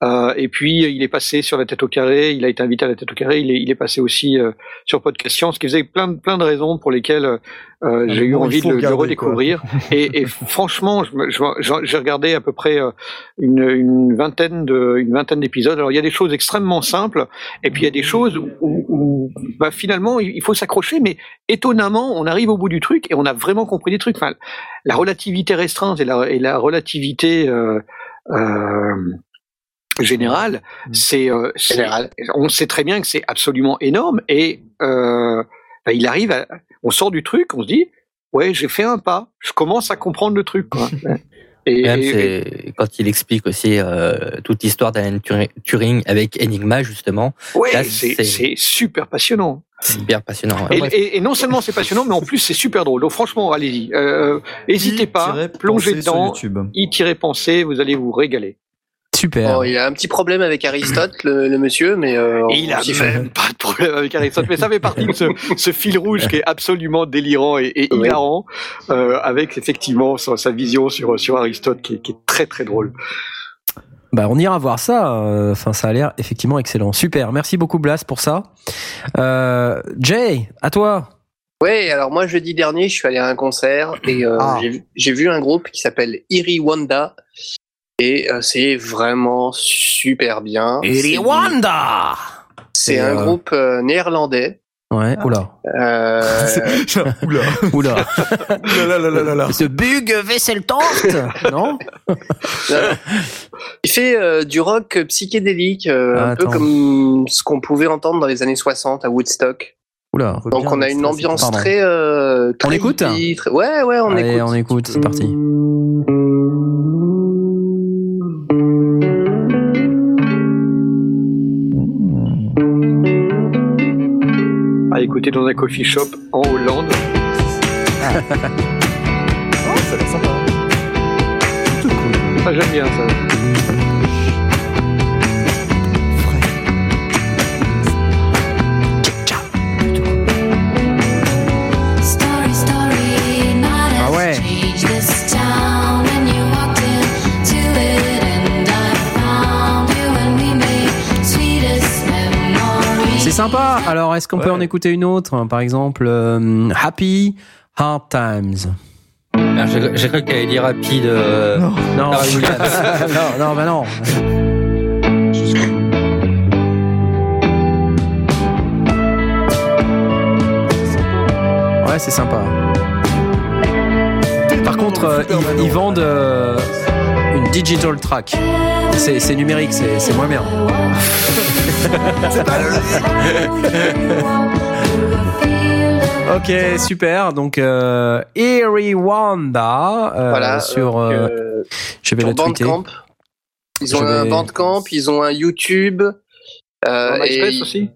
[SPEAKER 6] Euh, et puis il est passé sur la tête au carré, il a été invité à la tête au carré, il est, il est passé aussi euh, sur Podcast Science, ce qui faisait plein de plein de raisons pour lesquelles euh, j'ai eu envie de, le- redécouvrir. Et, et franchement, j'ai regardé à peu près euh, une, une vingtaine de une vingtaine d'épisodes. Alors il y a des choses extrêmement simples, et puis il y a des choses où, où- où, bah, finalement il il faut s'accrocher, mais étonnamment on arrive au bout du truc et on a vraiment compris des trucs. Enfin, la relativité restreinte et la, et la relativité euh, euh, générale, c'est euh,
[SPEAKER 5] Général.
[SPEAKER 6] on sait très bien que c'est absolument énorme et euh, bah, il arrive à, on sort du truc, on se dit ouais j'ai fait un pas, je commence à comprendre le truc quoi. Et,
[SPEAKER 4] Même
[SPEAKER 6] et-
[SPEAKER 4] quand il explique aussi euh, toute l'histoire d'Alan Turing- avec Enigma justement,
[SPEAKER 6] ouais, c'est super passionnant.
[SPEAKER 4] c'est hyper passionnant. ouais.
[SPEAKER 6] Et, et- et non seulement c'est passionnant, mais en plus c'est super drôle. Donc franchement, allez-y, euh, hésitez pas, plongez dedans,
[SPEAKER 2] YouTube.
[SPEAKER 6] y tirez pensée, vous allez vous régaler.
[SPEAKER 1] Super.
[SPEAKER 5] Bon, il a un petit problème avec Aristote, le, le monsieur, mais euh,
[SPEAKER 6] il a même pas de problème avec Aristote, mais ça fait partie de ce, ce fil rouge qui est absolument délirant et, et
[SPEAKER 5] Oui.
[SPEAKER 6] hilarant, euh, avec effectivement sa, sa vision sur, sur Aristote qui est, qui est très très drôle.
[SPEAKER 1] Bah, on ira voir ça. euh, Enfin, ça a l'air effectivement excellent. Super. Merci beaucoup, Blas, pour ça. Euh, Jay, à toi.
[SPEAKER 5] Ouais, alors moi jeudi dernier, je suis allé à un concert et euh,
[SPEAKER 2] Ah.
[SPEAKER 5] j'ai vu- j'ai vu un groupe qui s'appelle Iri Wanda et euh, c'est vraiment super bien. C'est-
[SPEAKER 1] Wanda.
[SPEAKER 5] C'est un
[SPEAKER 1] euh,
[SPEAKER 5] groupe euh, néerlandais.
[SPEAKER 1] Ouais. Oula.
[SPEAKER 5] Euh,
[SPEAKER 2] Oula.
[SPEAKER 1] Oula.
[SPEAKER 2] Oula là là là.
[SPEAKER 1] Ce bug Wesseltoft, non?
[SPEAKER 5] Il fait euh, du rock psychédélique, euh,
[SPEAKER 1] Ah,
[SPEAKER 5] un peu comme ce qu'on pouvait entendre dans les années 60 à Woodstock.
[SPEAKER 1] Oula.
[SPEAKER 5] Donc on a une ambiance très, euh, très
[SPEAKER 1] écoute
[SPEAKER 5] hippie, très- Ouais, ouais, on
[SPEAKER 1] Allez,
[SPEAKER 5] écoute.
[SPEAKER 1] on écoute. C'est parti.
[SPEAKER 6] À écouter dans un coffee shop en Hollande.
[SPEAKER 2] Oh, ça a l'air sympa. Tout cool.
[SPEAKER 6] Ça j'aime bien ça.
[SPEAKER 1] alors est-ce qu'on peut en écouter une autre hein, Par exemple, euh, Happy Hard Times?
[SPEAKER 4] Ah, J'ai cru qu'elle allait dire rapide. euh,
[SPEAKER 2] Non.
[SPEAKER 1] Non,
[SPEAKER 4] Pharrell Williams.
[SPEAKER 1] non, non, bah non. Ouais, c'est sympa. Par contre, euh, ils, ils vendent euh, digital track. C'est numérique, c'est c'est moins bien. Ok, super. Donc, euh, Eerie Wanda euh,
[SPEAKER 5] Voilà.
[SPEAKER 1] sur.
[SPEAKER 5] donc,
[SPEAKER 1] euh,
[SPEAKER 5] euh,
[SPEAKER 1] je vais
[SPEAKER 5] sur
[SPEAKER 1] le tweeter.
[SPEAKER 5] Bandcamp. Ils ont
[SPEAKER 1] Je
[SPEAKER 5] un
[SPEAKER 1] vais-
[SPEAKER 5] Bandcamp, ils ont un YouTube. Euh,
[SPEAKER 6] Sur MySpace
[SPEAKER 5] et-
[SPEAKER 6] aussi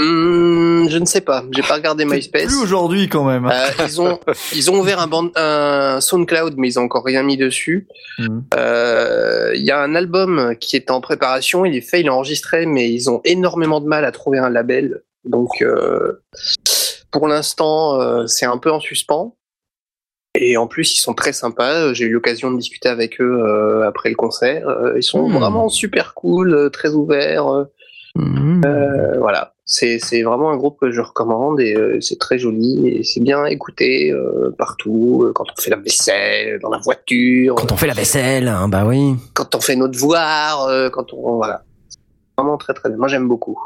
[SPEAKER 5] Hmm, je ne sais pas, j'ai pas regardé MySpace.
[SPEAKER 2] Plus aujourd'hui quand même.
[SPEAKER 5] Euh, ils ont ils ont ouvert un, band, un SoundCloud, mais ils ont encore rien mis dessus.
[SPEAKER 2] Mhm.
[SPEAKER 5] Euh, Il y a un album qui est en préparation, il est fait, il est enregistré, mais ils ont énormément de mal à trouver un label. Donc euh, pour l'instant, c'est un peu en suspens. Et en plus, ils sont très sympas. J'ai eu l'occasion de discuter avec eux après le concert. Ils sont
[SPEAKER 1] Mhm.
[SPEAKER 5] vraiment super cool, très ouverts. voilà, c'est vraiment un groupe que je recommande et euh, c'est très joli et c'est bien écouté euh, partout, euh, quand on fait la vaisselle, dans la voiture,
[SPEAKER 1] Quand on fait la vaisselle, hein, bah oui.
[SPEAKER 5] quand on fait nos devoirs, quand on voilà, vraiment très très bien. Moi j'aime beaucoup.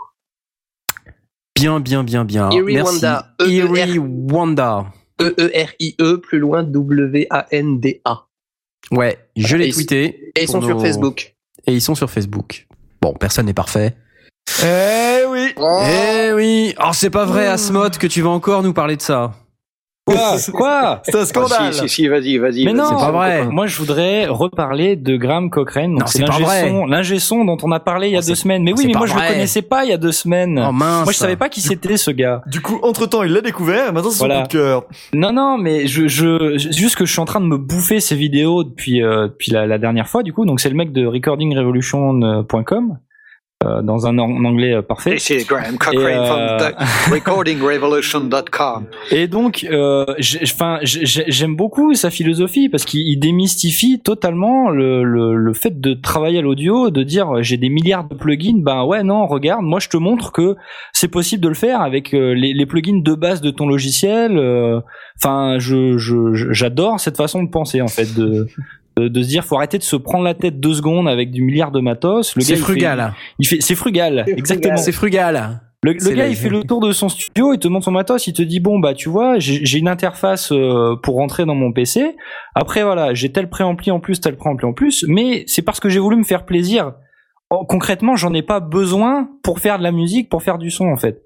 [SPEAKER 1] Bien, bien, bien, bien.
[SPEAKER 5] Eerie
[SPEAKER 1] Merci.
[SPEAKER 5] Wanda. E
[SPEAKER 1] Eerie Wanda.
[SPEAKER 5] E E R I E plus loin W A N D A.
[SPEAKER 1] Ouais, je l'ai tweeté.
[SPEAKER 5] Et ils sont sur Facebook.
[SPEAKER 1] Et ils sont sur Facebook. Bon, personne n'est parfait.
[SPEAKER 2] Eh oui.
[SPEAKER 1] Eh oui Oh, c'est pas vrai, Asmod, que tu vas encore nous parler de ça.
[SPEAKER 3] Quoi Quoi
[SPEAKER 2] C'est un scandale.
[SPEAKER 6] Ah, si, si, si, vas-y, vas-y.
[SPEAKER 3] Mais
[SPEAKER 6] vas-y.
[SPEAKER 3] non,
[SPEAKER 1] C'est pas vrai.
[SPEAKER 3] Moi, je voudrais reparler de Graham Cochrane. Donc,
[SPEAKER 1] c'est
[SPEAKER 3] c'est
[SPEAKER 1] pas
[SPEAKER 3] l'ingé son, son dont on a parlé il y a
[SPEAKER 1] Oh,
[SPEAKER 3] deux semaines. Mais
[SPEAKER 1] oh,
[SPEAKER 3] oui, mais moi, je
[SPEAKER 1] vrai.
[SPEAKER 3] le connaissais pas il y a deux semaines.
[SPEAKER 1] Oh mince.
[SPEAKER 3] moi, je savais pas qui c'était ce gars.
[SPEAKER 2] Du coup, entre temps, il l'a découvert et maintenant c'est son
[SPEAKER 3] Voilà.
[SPEAKER 2] coup de cœur.
[SPEAKER 3] Non, non, mais je, je, je- juste que je suis en train de me bouffer ces vidéos depuis, euh, depuis la, la dernière fois. Du coup, donc c'est le mec de recordingrevolution.com euh, dans un en- anglais euh, parfait.
[SPEAKER 6] This is Graham Cochrane
[SPEAKER 3] Et, euh,
[SPEAKER 6] from the recordingrevolution.com.
[SPEAKER 3] Et donc, enfin, j'ai- j'aime beaucoup sa philosophie parce qu'il il démystifie totalement le, le, le fait de travailler à l'audio, de dire j'ai des milliards de plugins. Ben ouais, non, regarde, moi je te montre que c'est possible de le faire avec les, les plugins de base de ton logiciel. Enfin, je- j'adore cette façon de penser en fait de de, de se dire faut arrêter de se prendre la tête deux secondes avec du milliard de matos. Le
[SPEAKER 1] C'est
[SPEAKER 3] gars, il fait-
[SPEAKER 1] frugal.
[SPEAKER 3] Il fait, c'est frugal,
[SPEAKER 5] C'est
[SPEAKER 3] exactement.
[SPEAKER 1] C'est frugal.
[SPEAKER 3] Le, gars, il fait le tour de son studio, il te montre son matos, il te dit bon bah tu vois, j'ai j'ai une interface euh, pour rentrer dans mon PC. Après voilà, j'ai tel préampli en plus, tel préampli en plus, mais c'est parce que j'ai voulu me faire plaisir. Oh, concrètement, j'en ai pas besoin pour faire de la musique, pour faire du son en fait.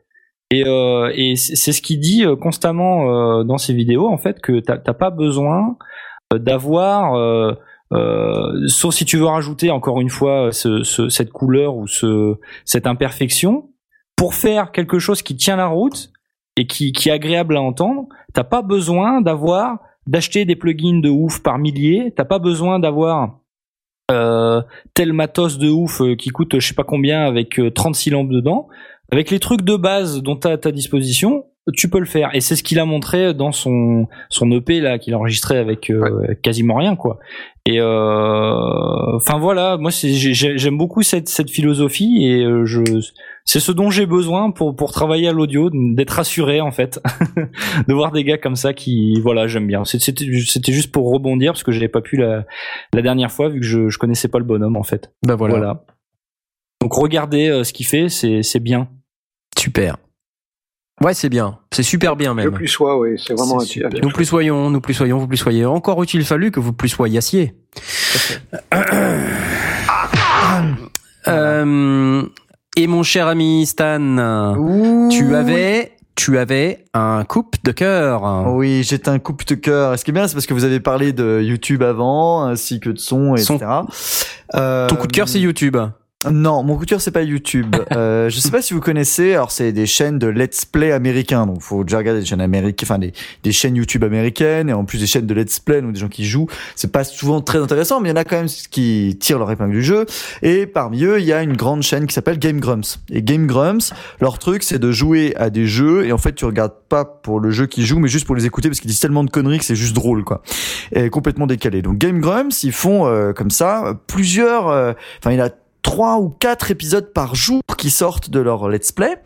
[SPEAKER 3] Et, euh, et c'est ce qu'il dit euh, constamment euh, dans ses vidéos en fait que t'as t'as pas besoin euh, d'avoir euh, euh, sauf si tu veux rajouter encore une fois ce, ce- cette couleur ou ce, cette imperfection pour faire quelque chose qui tient la route et qui, qui est agréable à entendre, t'as pas besoin d'avoir d'acheter des plugins de ouf par milliers, t'as pas besoin d'avoir euh, tel matos de ouf euh, qui coûte je sais pas combien avec euh, 36 lampes dedans. Avec les trucs de base dont t'as à ta disposition, tu peux le faire. Et c'est ce qu'il a montré dans son son EP là qu'il a enregistré avec euh, quasiment rien quoi. Et euh, enfin voilà, moi j'aime beaucoup cette cette philosophie et euh, je c'est ce dont j'ai besoin pour pour travailler à l'audio, d'être rassuré en fait, de voir des gars comme ça qui voilà j'aime bien. C'était juste pour rebondir parce que j'avais pas pu la la dernière fois vu que je je connaissais pas le bonhomme en fait.
[SPEAKER 1] Bah voilà.
[SPEAKER 3] Voilà. Donc regardez euh, ce qu'il fait, c'est c'est bien.
[SPEAKER 1] Super. Ouais, c'est bien. C'est super bien
[SPEAKER 6] Le
[SPEAKER 1] même.
[SPEAKER 6] plus soit, oui, c'est vraiment
[SPEAKER 1] C'est
[SPEAKER 6] un
[SPEAKER 1] super. Nous plus soyons, nous plus soyons, vous plus soyez. Encore eût-il fallu que vous plus soyassiez. Euh, et mon cher ami Stan, tu avais, tu avais un coupe de cœur.
[SPEAKER 2] Oui, j'étais un coup de cœur. Ce qui est bien, c'est parce que vous avez parlé de YouTube avant, ainsi que de son,
[SPEAKER 1] Son-
[SPEAKER 2] etc. Euh,
[SPEAKER 1] Ton coup de cœur, c'est YouTube.
[SPEAKER 2] Non, mon cœur c'est pas YouTube. euh, je sais pas si vous connaissez. Alors c'est des chaînes de let's play américains. Donc faut déjà regarder des chaînes américaines, enfin des, des chaînes YouTube américaines et en plus des chaînes de let's play donc des gens qui jouent. C'est pas souvent très intéressant, mais il y en a quand même qui tirent leur épingle du jeu. Et parmi eux, il y a une grande chaîne qui s'appelle Game Grumps. Et Game Grumps, leur truc c'est de jouer à des jeux et en fait tu regardes pas pour le jeu qu'ils jouent, mais juste pour les écouter parce qu'ils disent tellement de conneries que c'est juste drôle quoi. Et complètement décalé. Donc Game Grumps, ils font euh, comme ça euh, plusieurs. euh, Enfin il a trois ou quatre épisodes par jour qui sortent de leur let's play.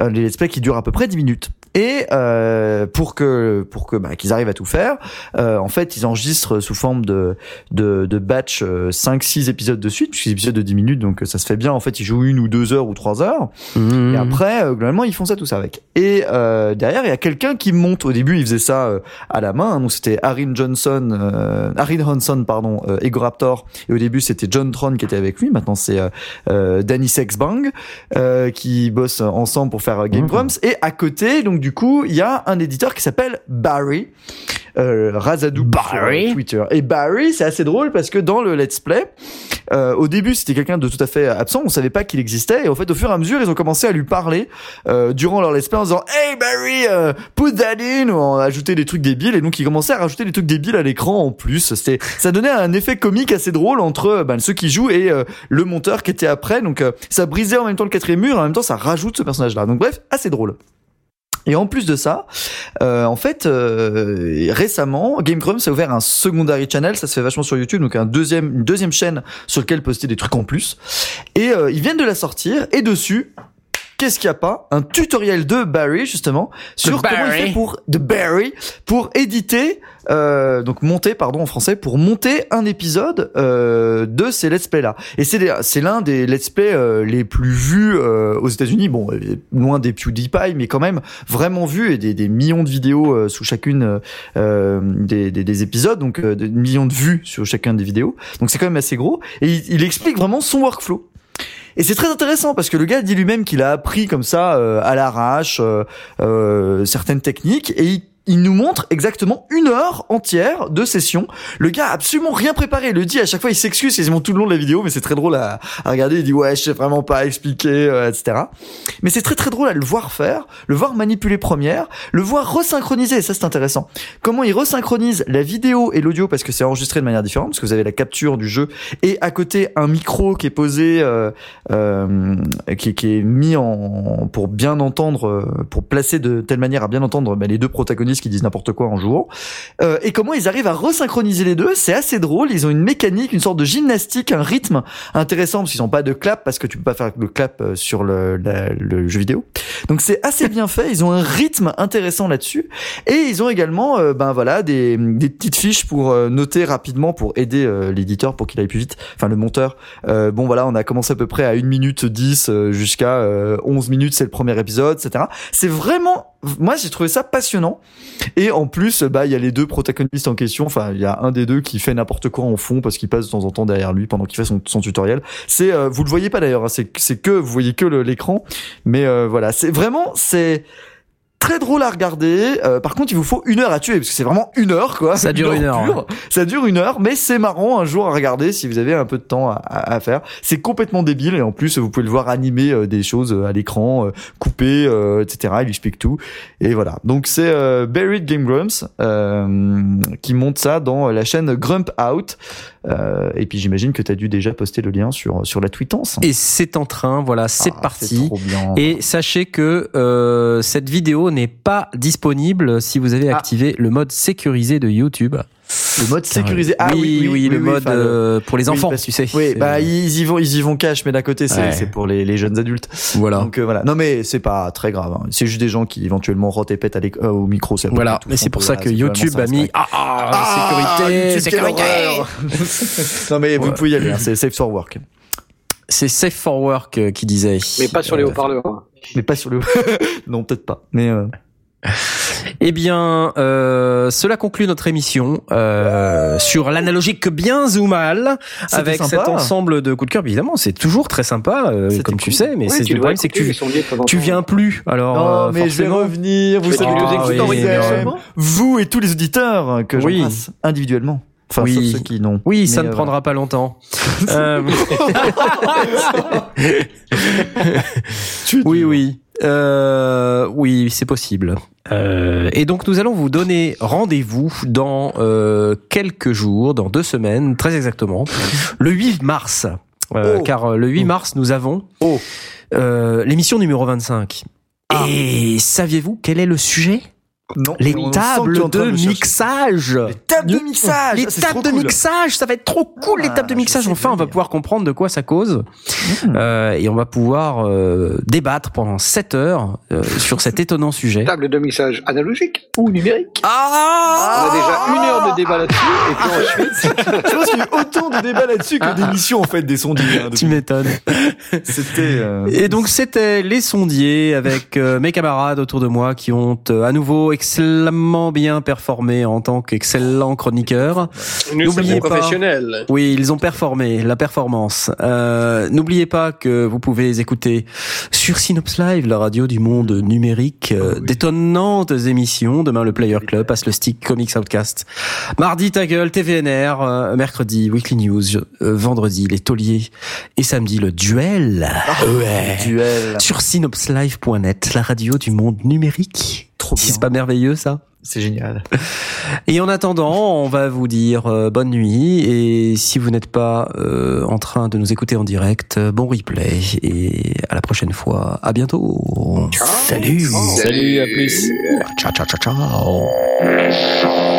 [SPEAKER 2] Euh, les let's play qui durent à peu près 10 minutes. Et euh, pour que pour que bah, qu'ils arrivent à tout faire, euh, en fait, ils enregistrent sous forme de de, de batch 5-6 épisodes de suite, puisque épisodes de 10 minutes, donc ça se fait bien. En fait, ils jouent une ou deux heures ou trois heures.
[SPEAKER 1] Mmh.
[SPEAKER 2] Et après, euh, globalement, ils font ça tout ça avec. Et euh, derrière, il y a quelqu'un qui monte. Au début, il faisait ça euh, à la main. hein. Donc c'était Harin Johnson, euh, Harin Hanson, pardon, euh, Ego Raptor. Et au début, c'était John Tron qui était avec lui. Maintenant, c'est euh, euh, Danny Sexbang euh, qui bossent ensemble pour faire euh, Game
[SPEAKER 1] Mhm.
[SPEAKER 2] Grumps. Et à côté, donc du coup, il y a un éditeur qui s'appelle Barry. Euh, Razadou
[SPEAKER 1] Barry.
[SPEAKER 2] sur Twitter. Et Barry, c'est assez drôle parce que dans le let's play, euh, au début, c'était quelqu'un de tout à fait absent. On savait pas qu'il existait. Et en fait, au fur et à mesure, ils ont commencé à lui parler euh, durant leur let's play en disant Hey Barry, euh, put that in ou en ajouter des trucs débiles. Et donc, ils commençaient à rajouter des trucs débiles à l'écran en plus. C'était, ça donnait un effet comique assez drôle entre euh, ben, ceux qui jouent et euh, le monteur qui était après. Donc, euh, ça brisait en même temps le quatrième mur. Et en même temps, ça rajoute ce personnage-là. Donc, bref, assez drôle. Et en plus de ça, euh, en fait, euh, récemment, Game Grumps a ouvert un secondary channel, ça se fait vachement sur YouTube, donc un deuxième, une deuxième chaîne sur laquelle poster des trucs en plus. Et euh, ils viennent de la sortir, et dessus, qu'est-ce qu'il y a pas Un tutoriel de Barry justement sur comment il fait pour de Barry pour éditer, euh, donc monter, pardon en français, pour monter un épisode euh, de ces let's play là. Et c'est c'est l'un des let's play euh, les plus vus euh, aux États-Unis. Bon, euh, loin des PewDiePie, mais quand même vraiment vu et des, des millions de vidéos euh, sous chacune des, des, des épisodes, donc euh, des millions de vues sur chacun des vidéos. Donc c'est quand même assez gros. Et il, il explique vraiment son workflow. Et c'est très intéressant parce que le gars dit lui-même qu'il a appris comme ça euh, à l'arrache euh, euh, certaines techniques et il, il nous montre exactement une heure entière de session. Le gars a absolument rien préparé. Il le dit à chaque fois, il s'excuse quasiment tout le long de la vidéo, mais c'est très drôle à, regarder. Il dit ouais, je sais vraiment pas expliquer, euh, etc. Mais c'est très très drôle à le voir faire, le voir manipuler première, le voir resynchroniser. Et ça c'est intéressant. Comment il resynchronise la vidéo et l'audio parce que c'est enregistré de manière différente, parce que vous avez la capture du jeu et à côté un micro qui est posé, euh, euh, qui, qui est mis en pour bien entendre, euh, pour placer de telle manière à bien entendre bah, les deux protagonistes qui disent n'importe quoi en jouant. Euh, et comment ils arrivent à resynchroniser les deux, c'est assez drôle. Ils ont une mécanique, une sorte de gymnastique, un rythme intéressant parce qu'ils n'ont pas de clap parce que tu peux pas faire le clap euh, sur le, le jeu vidéo. Donc c'est assez bien fait. Ils ont un rythme intéressant là-dessus et ils ont également euh, ben voilà des, des petites fiches pour euh, noter rapidement pour aider l'éditeur pour qu'il aille plus vite. Enfin le monteur. Bon voilà, on a commencé à peu près à 1 minute 10 euh, jusqu'à euh, 11 minutes, c'est le premier épisode, etc. C'est vraiment moi j'ai trouvé ça passionnant. Et en plus bah il y a les deux protagonistes en question. Enfin il y a un des deux qui fait n'importe quoi en fond parce qu'il passe de temps en temps derrière lui pendant qu'il fait son, son tutoriel. C'est euh, vous le voyez pas d'ailleurs hein, c'est que vous voyez que l'écran. Mais euh, voilà c'est vraiment c'est très drôle à regarder. Euh, par contre, il vous faut une heure à tuer parce que c'est vraiment une heure quoi.
[SPEAKER 1] Ça dure une heure,
[SPEAKER 2] pure. Ça dure une heure, mais c'est marrant un jour à regarder si vous avez un peu de temps à, faire. C'est complètement débile et en plus vous pouvez le voir animer euh, des choses euh, à l'écran, euh, couper, euh, etc. Il explique tout et voilà. Donc c'est euh, Buried Game Grumps euh, qui monte ça dans la chaîne Grump Out. Euh, et puis j'imagine que tu as dû déjà poster le lien sur sur la tweetance.
[SPEAKER 1] Et c'est en train, voilà, c'est
[SPEAKER 2] Ah,
[SPEAKER 1] parti. Et sachez que euh, cette vidéo n'est pas disponible si vous avez
[SPEAKER 2] Ah.
[SPEAKER 1] activé le mode sécurisé de YouTube.
[SPEAKER 2] Le mode sécurisé. Ah
[SPEAKER 1] oui,
[SPEAKER 2] oui, oui,
[SPEAKER 1] le mode euh, pour les
[SPEAKER 2] Oui,
[SPEAKER 1] enfants,
[SPEAKER 2] parce-
[SPEAKER 1] tu sais.
[SPEAKER 2] Oui, bah ils y vont, ils y vont cash, mais d'un côté c'est
[SPEAKER 1] Ouais.
[SPEAKER 2] c'est pour les, les jeunes adultes.
[SPEAKER 1] voilà.
[SPEAKER 2] Donc euh, voilà. Non mais c'est pas très grave. hein. C'est juste des gens qui éventuellement rotent et pètent à euh, au micro.
[SPEAKER 1] Voilà, mais c'est pour ça que YouTube a mis ah,
[SPEAKER 2] Ah,
[SPEAKER 1] ah, sécurité,
[SPEAKER 2] quelle
[SPEAKER 1] sécurité.
[SPEAKER 2] non mais vous pouvez y aller. hein, c'est safe for work.
[SPEAKER 1] C'est Safe for Work euh, qui disait.
[SPEAKER 6] Mais pas sur les
[SPEAKER 1] Euh,
[SPEAKER 6] haut-parleurs. hein.
[SPEAKER 2] Mais pas sur le. non peut-être pas. Mais euh,
[SPEAKER 1] Eh bien, euh, cela conclut notre émission euh, sur l'analogique bien ou mal, avec
[SPEAKER 2] sympa.
[SPEAKER 1] cet ensemble de coups de cœur. Évidemment, c'est toujours très sympa, euh, comme tu sais, mais
[SPEAKER 2] Oui,
[SPEAKER 1] c'est le problème, c'est que tu tu viens plus. Alors,
[SPEAKER 2] non
[SPEAKER 1] euh,
[SPEAKER 2] mais je vais revenir. Vous savez que
[SPEAKER 6] écoutes
[SPEAKER 2] vous et tous les auditeurs que
[SPEAKER 1] Oui.
[SPEAKER 2] j'embrasse individuellement. Enfin
[SPEAKER 1] Oui.
[SPEAKER 2] sauf ceux qui n'ont.
[SPEAKER 1] Oui, ça ne
[SPEAKER 2] euh,
[SPEAKER 1] prendra pas longtemps. Euh, oui, oui. Euh, oui, c'est possible. Euh, et donc nous allons vous donner rendez-vous dans euh, quelques jours, dans deux semaines, très exactement, le 8 mars. Euh,
[SPEAKER 2] Oh.
[SPEAKER 1] Car euh, le 8 mars, nous avons
[SPEAKER 2] Oh.
[SPEAKER 1] euh, l'émission numéro 25. Et saviez-vous quel est le sujet?
[SPEAKER 2] Non.
[SPEAKER 1] Les tables de mixage.
[SPEAKER 2] Les tables de mixage.
[SPEAKER 1] Les
[SPEAKER 2] Ah,
[SPEAKER 1] tables de
[SPEAKER 2] cool.
[SPEAKER 1] mixage, ça va être trop cool les
[SPEAKER 2] Ah,
[SPEAKER 1] tables de mixage. Enfin, on va pouvoir comprendre de quoi ça cause
[SPEAKER 2] Hmm.
[SPEAKER 1] Euh, et on va pouvoir euh, débattre pendant 7 heures euh, sur cet étonnant sujet.
[SPEAKER 6] Table de mixage analogique ou numérique.
[SPEAKER 1] Ah
[SPEAKER 6] On a déjà une heure de débat là-dessus. Et puis ensuite,
[SPEAKER 2] Je pense qu'il y a eu autant de débats là-dessus que d'émissions en fait des sondiers. hein,
[SPEAKER 1] Tu m'étonnes.
[SPEAKER 2] C'était. euh,
[SPEAKER 1] Et donc c'était les sondiers avec euh, mes camarades autour de moi qui ont euh, à nouveau excellemment bien performé en tant.
[SPEAKER 5] Nous sommes
[SPEAKER 1] N'oubliez pas.
[SPEAKER 5] professionnels.
[SPEAKER 1] Oui, ils ont performé, la performance. Euh, N'oubliez pas que vous pouvez écouter sur Synops Live, la radio du monde numérique, euh, d'étonnantes émissions. Demain, le Player Club passe le stick Comics Outcast. Mardi, ta gueule, TVNR. euh, mercredi, Weekly News. euh, vendredi, les tauliers. Et samedi, le duel. Ouais.
[SPEAKER 2] Duel.
[SPEAKER 1] Sur synopslive.net, la radio du monde numérique.
[SPEAKER 2] Trop
[SPEAKER 1] Si c'est pas merveilleux, ça?
[SPEAKER 2] C'est génial.
[SPEAKER 1] et en attendant, on va vous dire euh, bonne nuit et si vous n'êtes pas euh, en train de nous écouter en direct, euh, bon replay et à la prochaine fois. À bientôt. Salut.
[SPEAKER 3] salut, à plus.
[SPEAKER 1] Ciao ciao ciao ciao.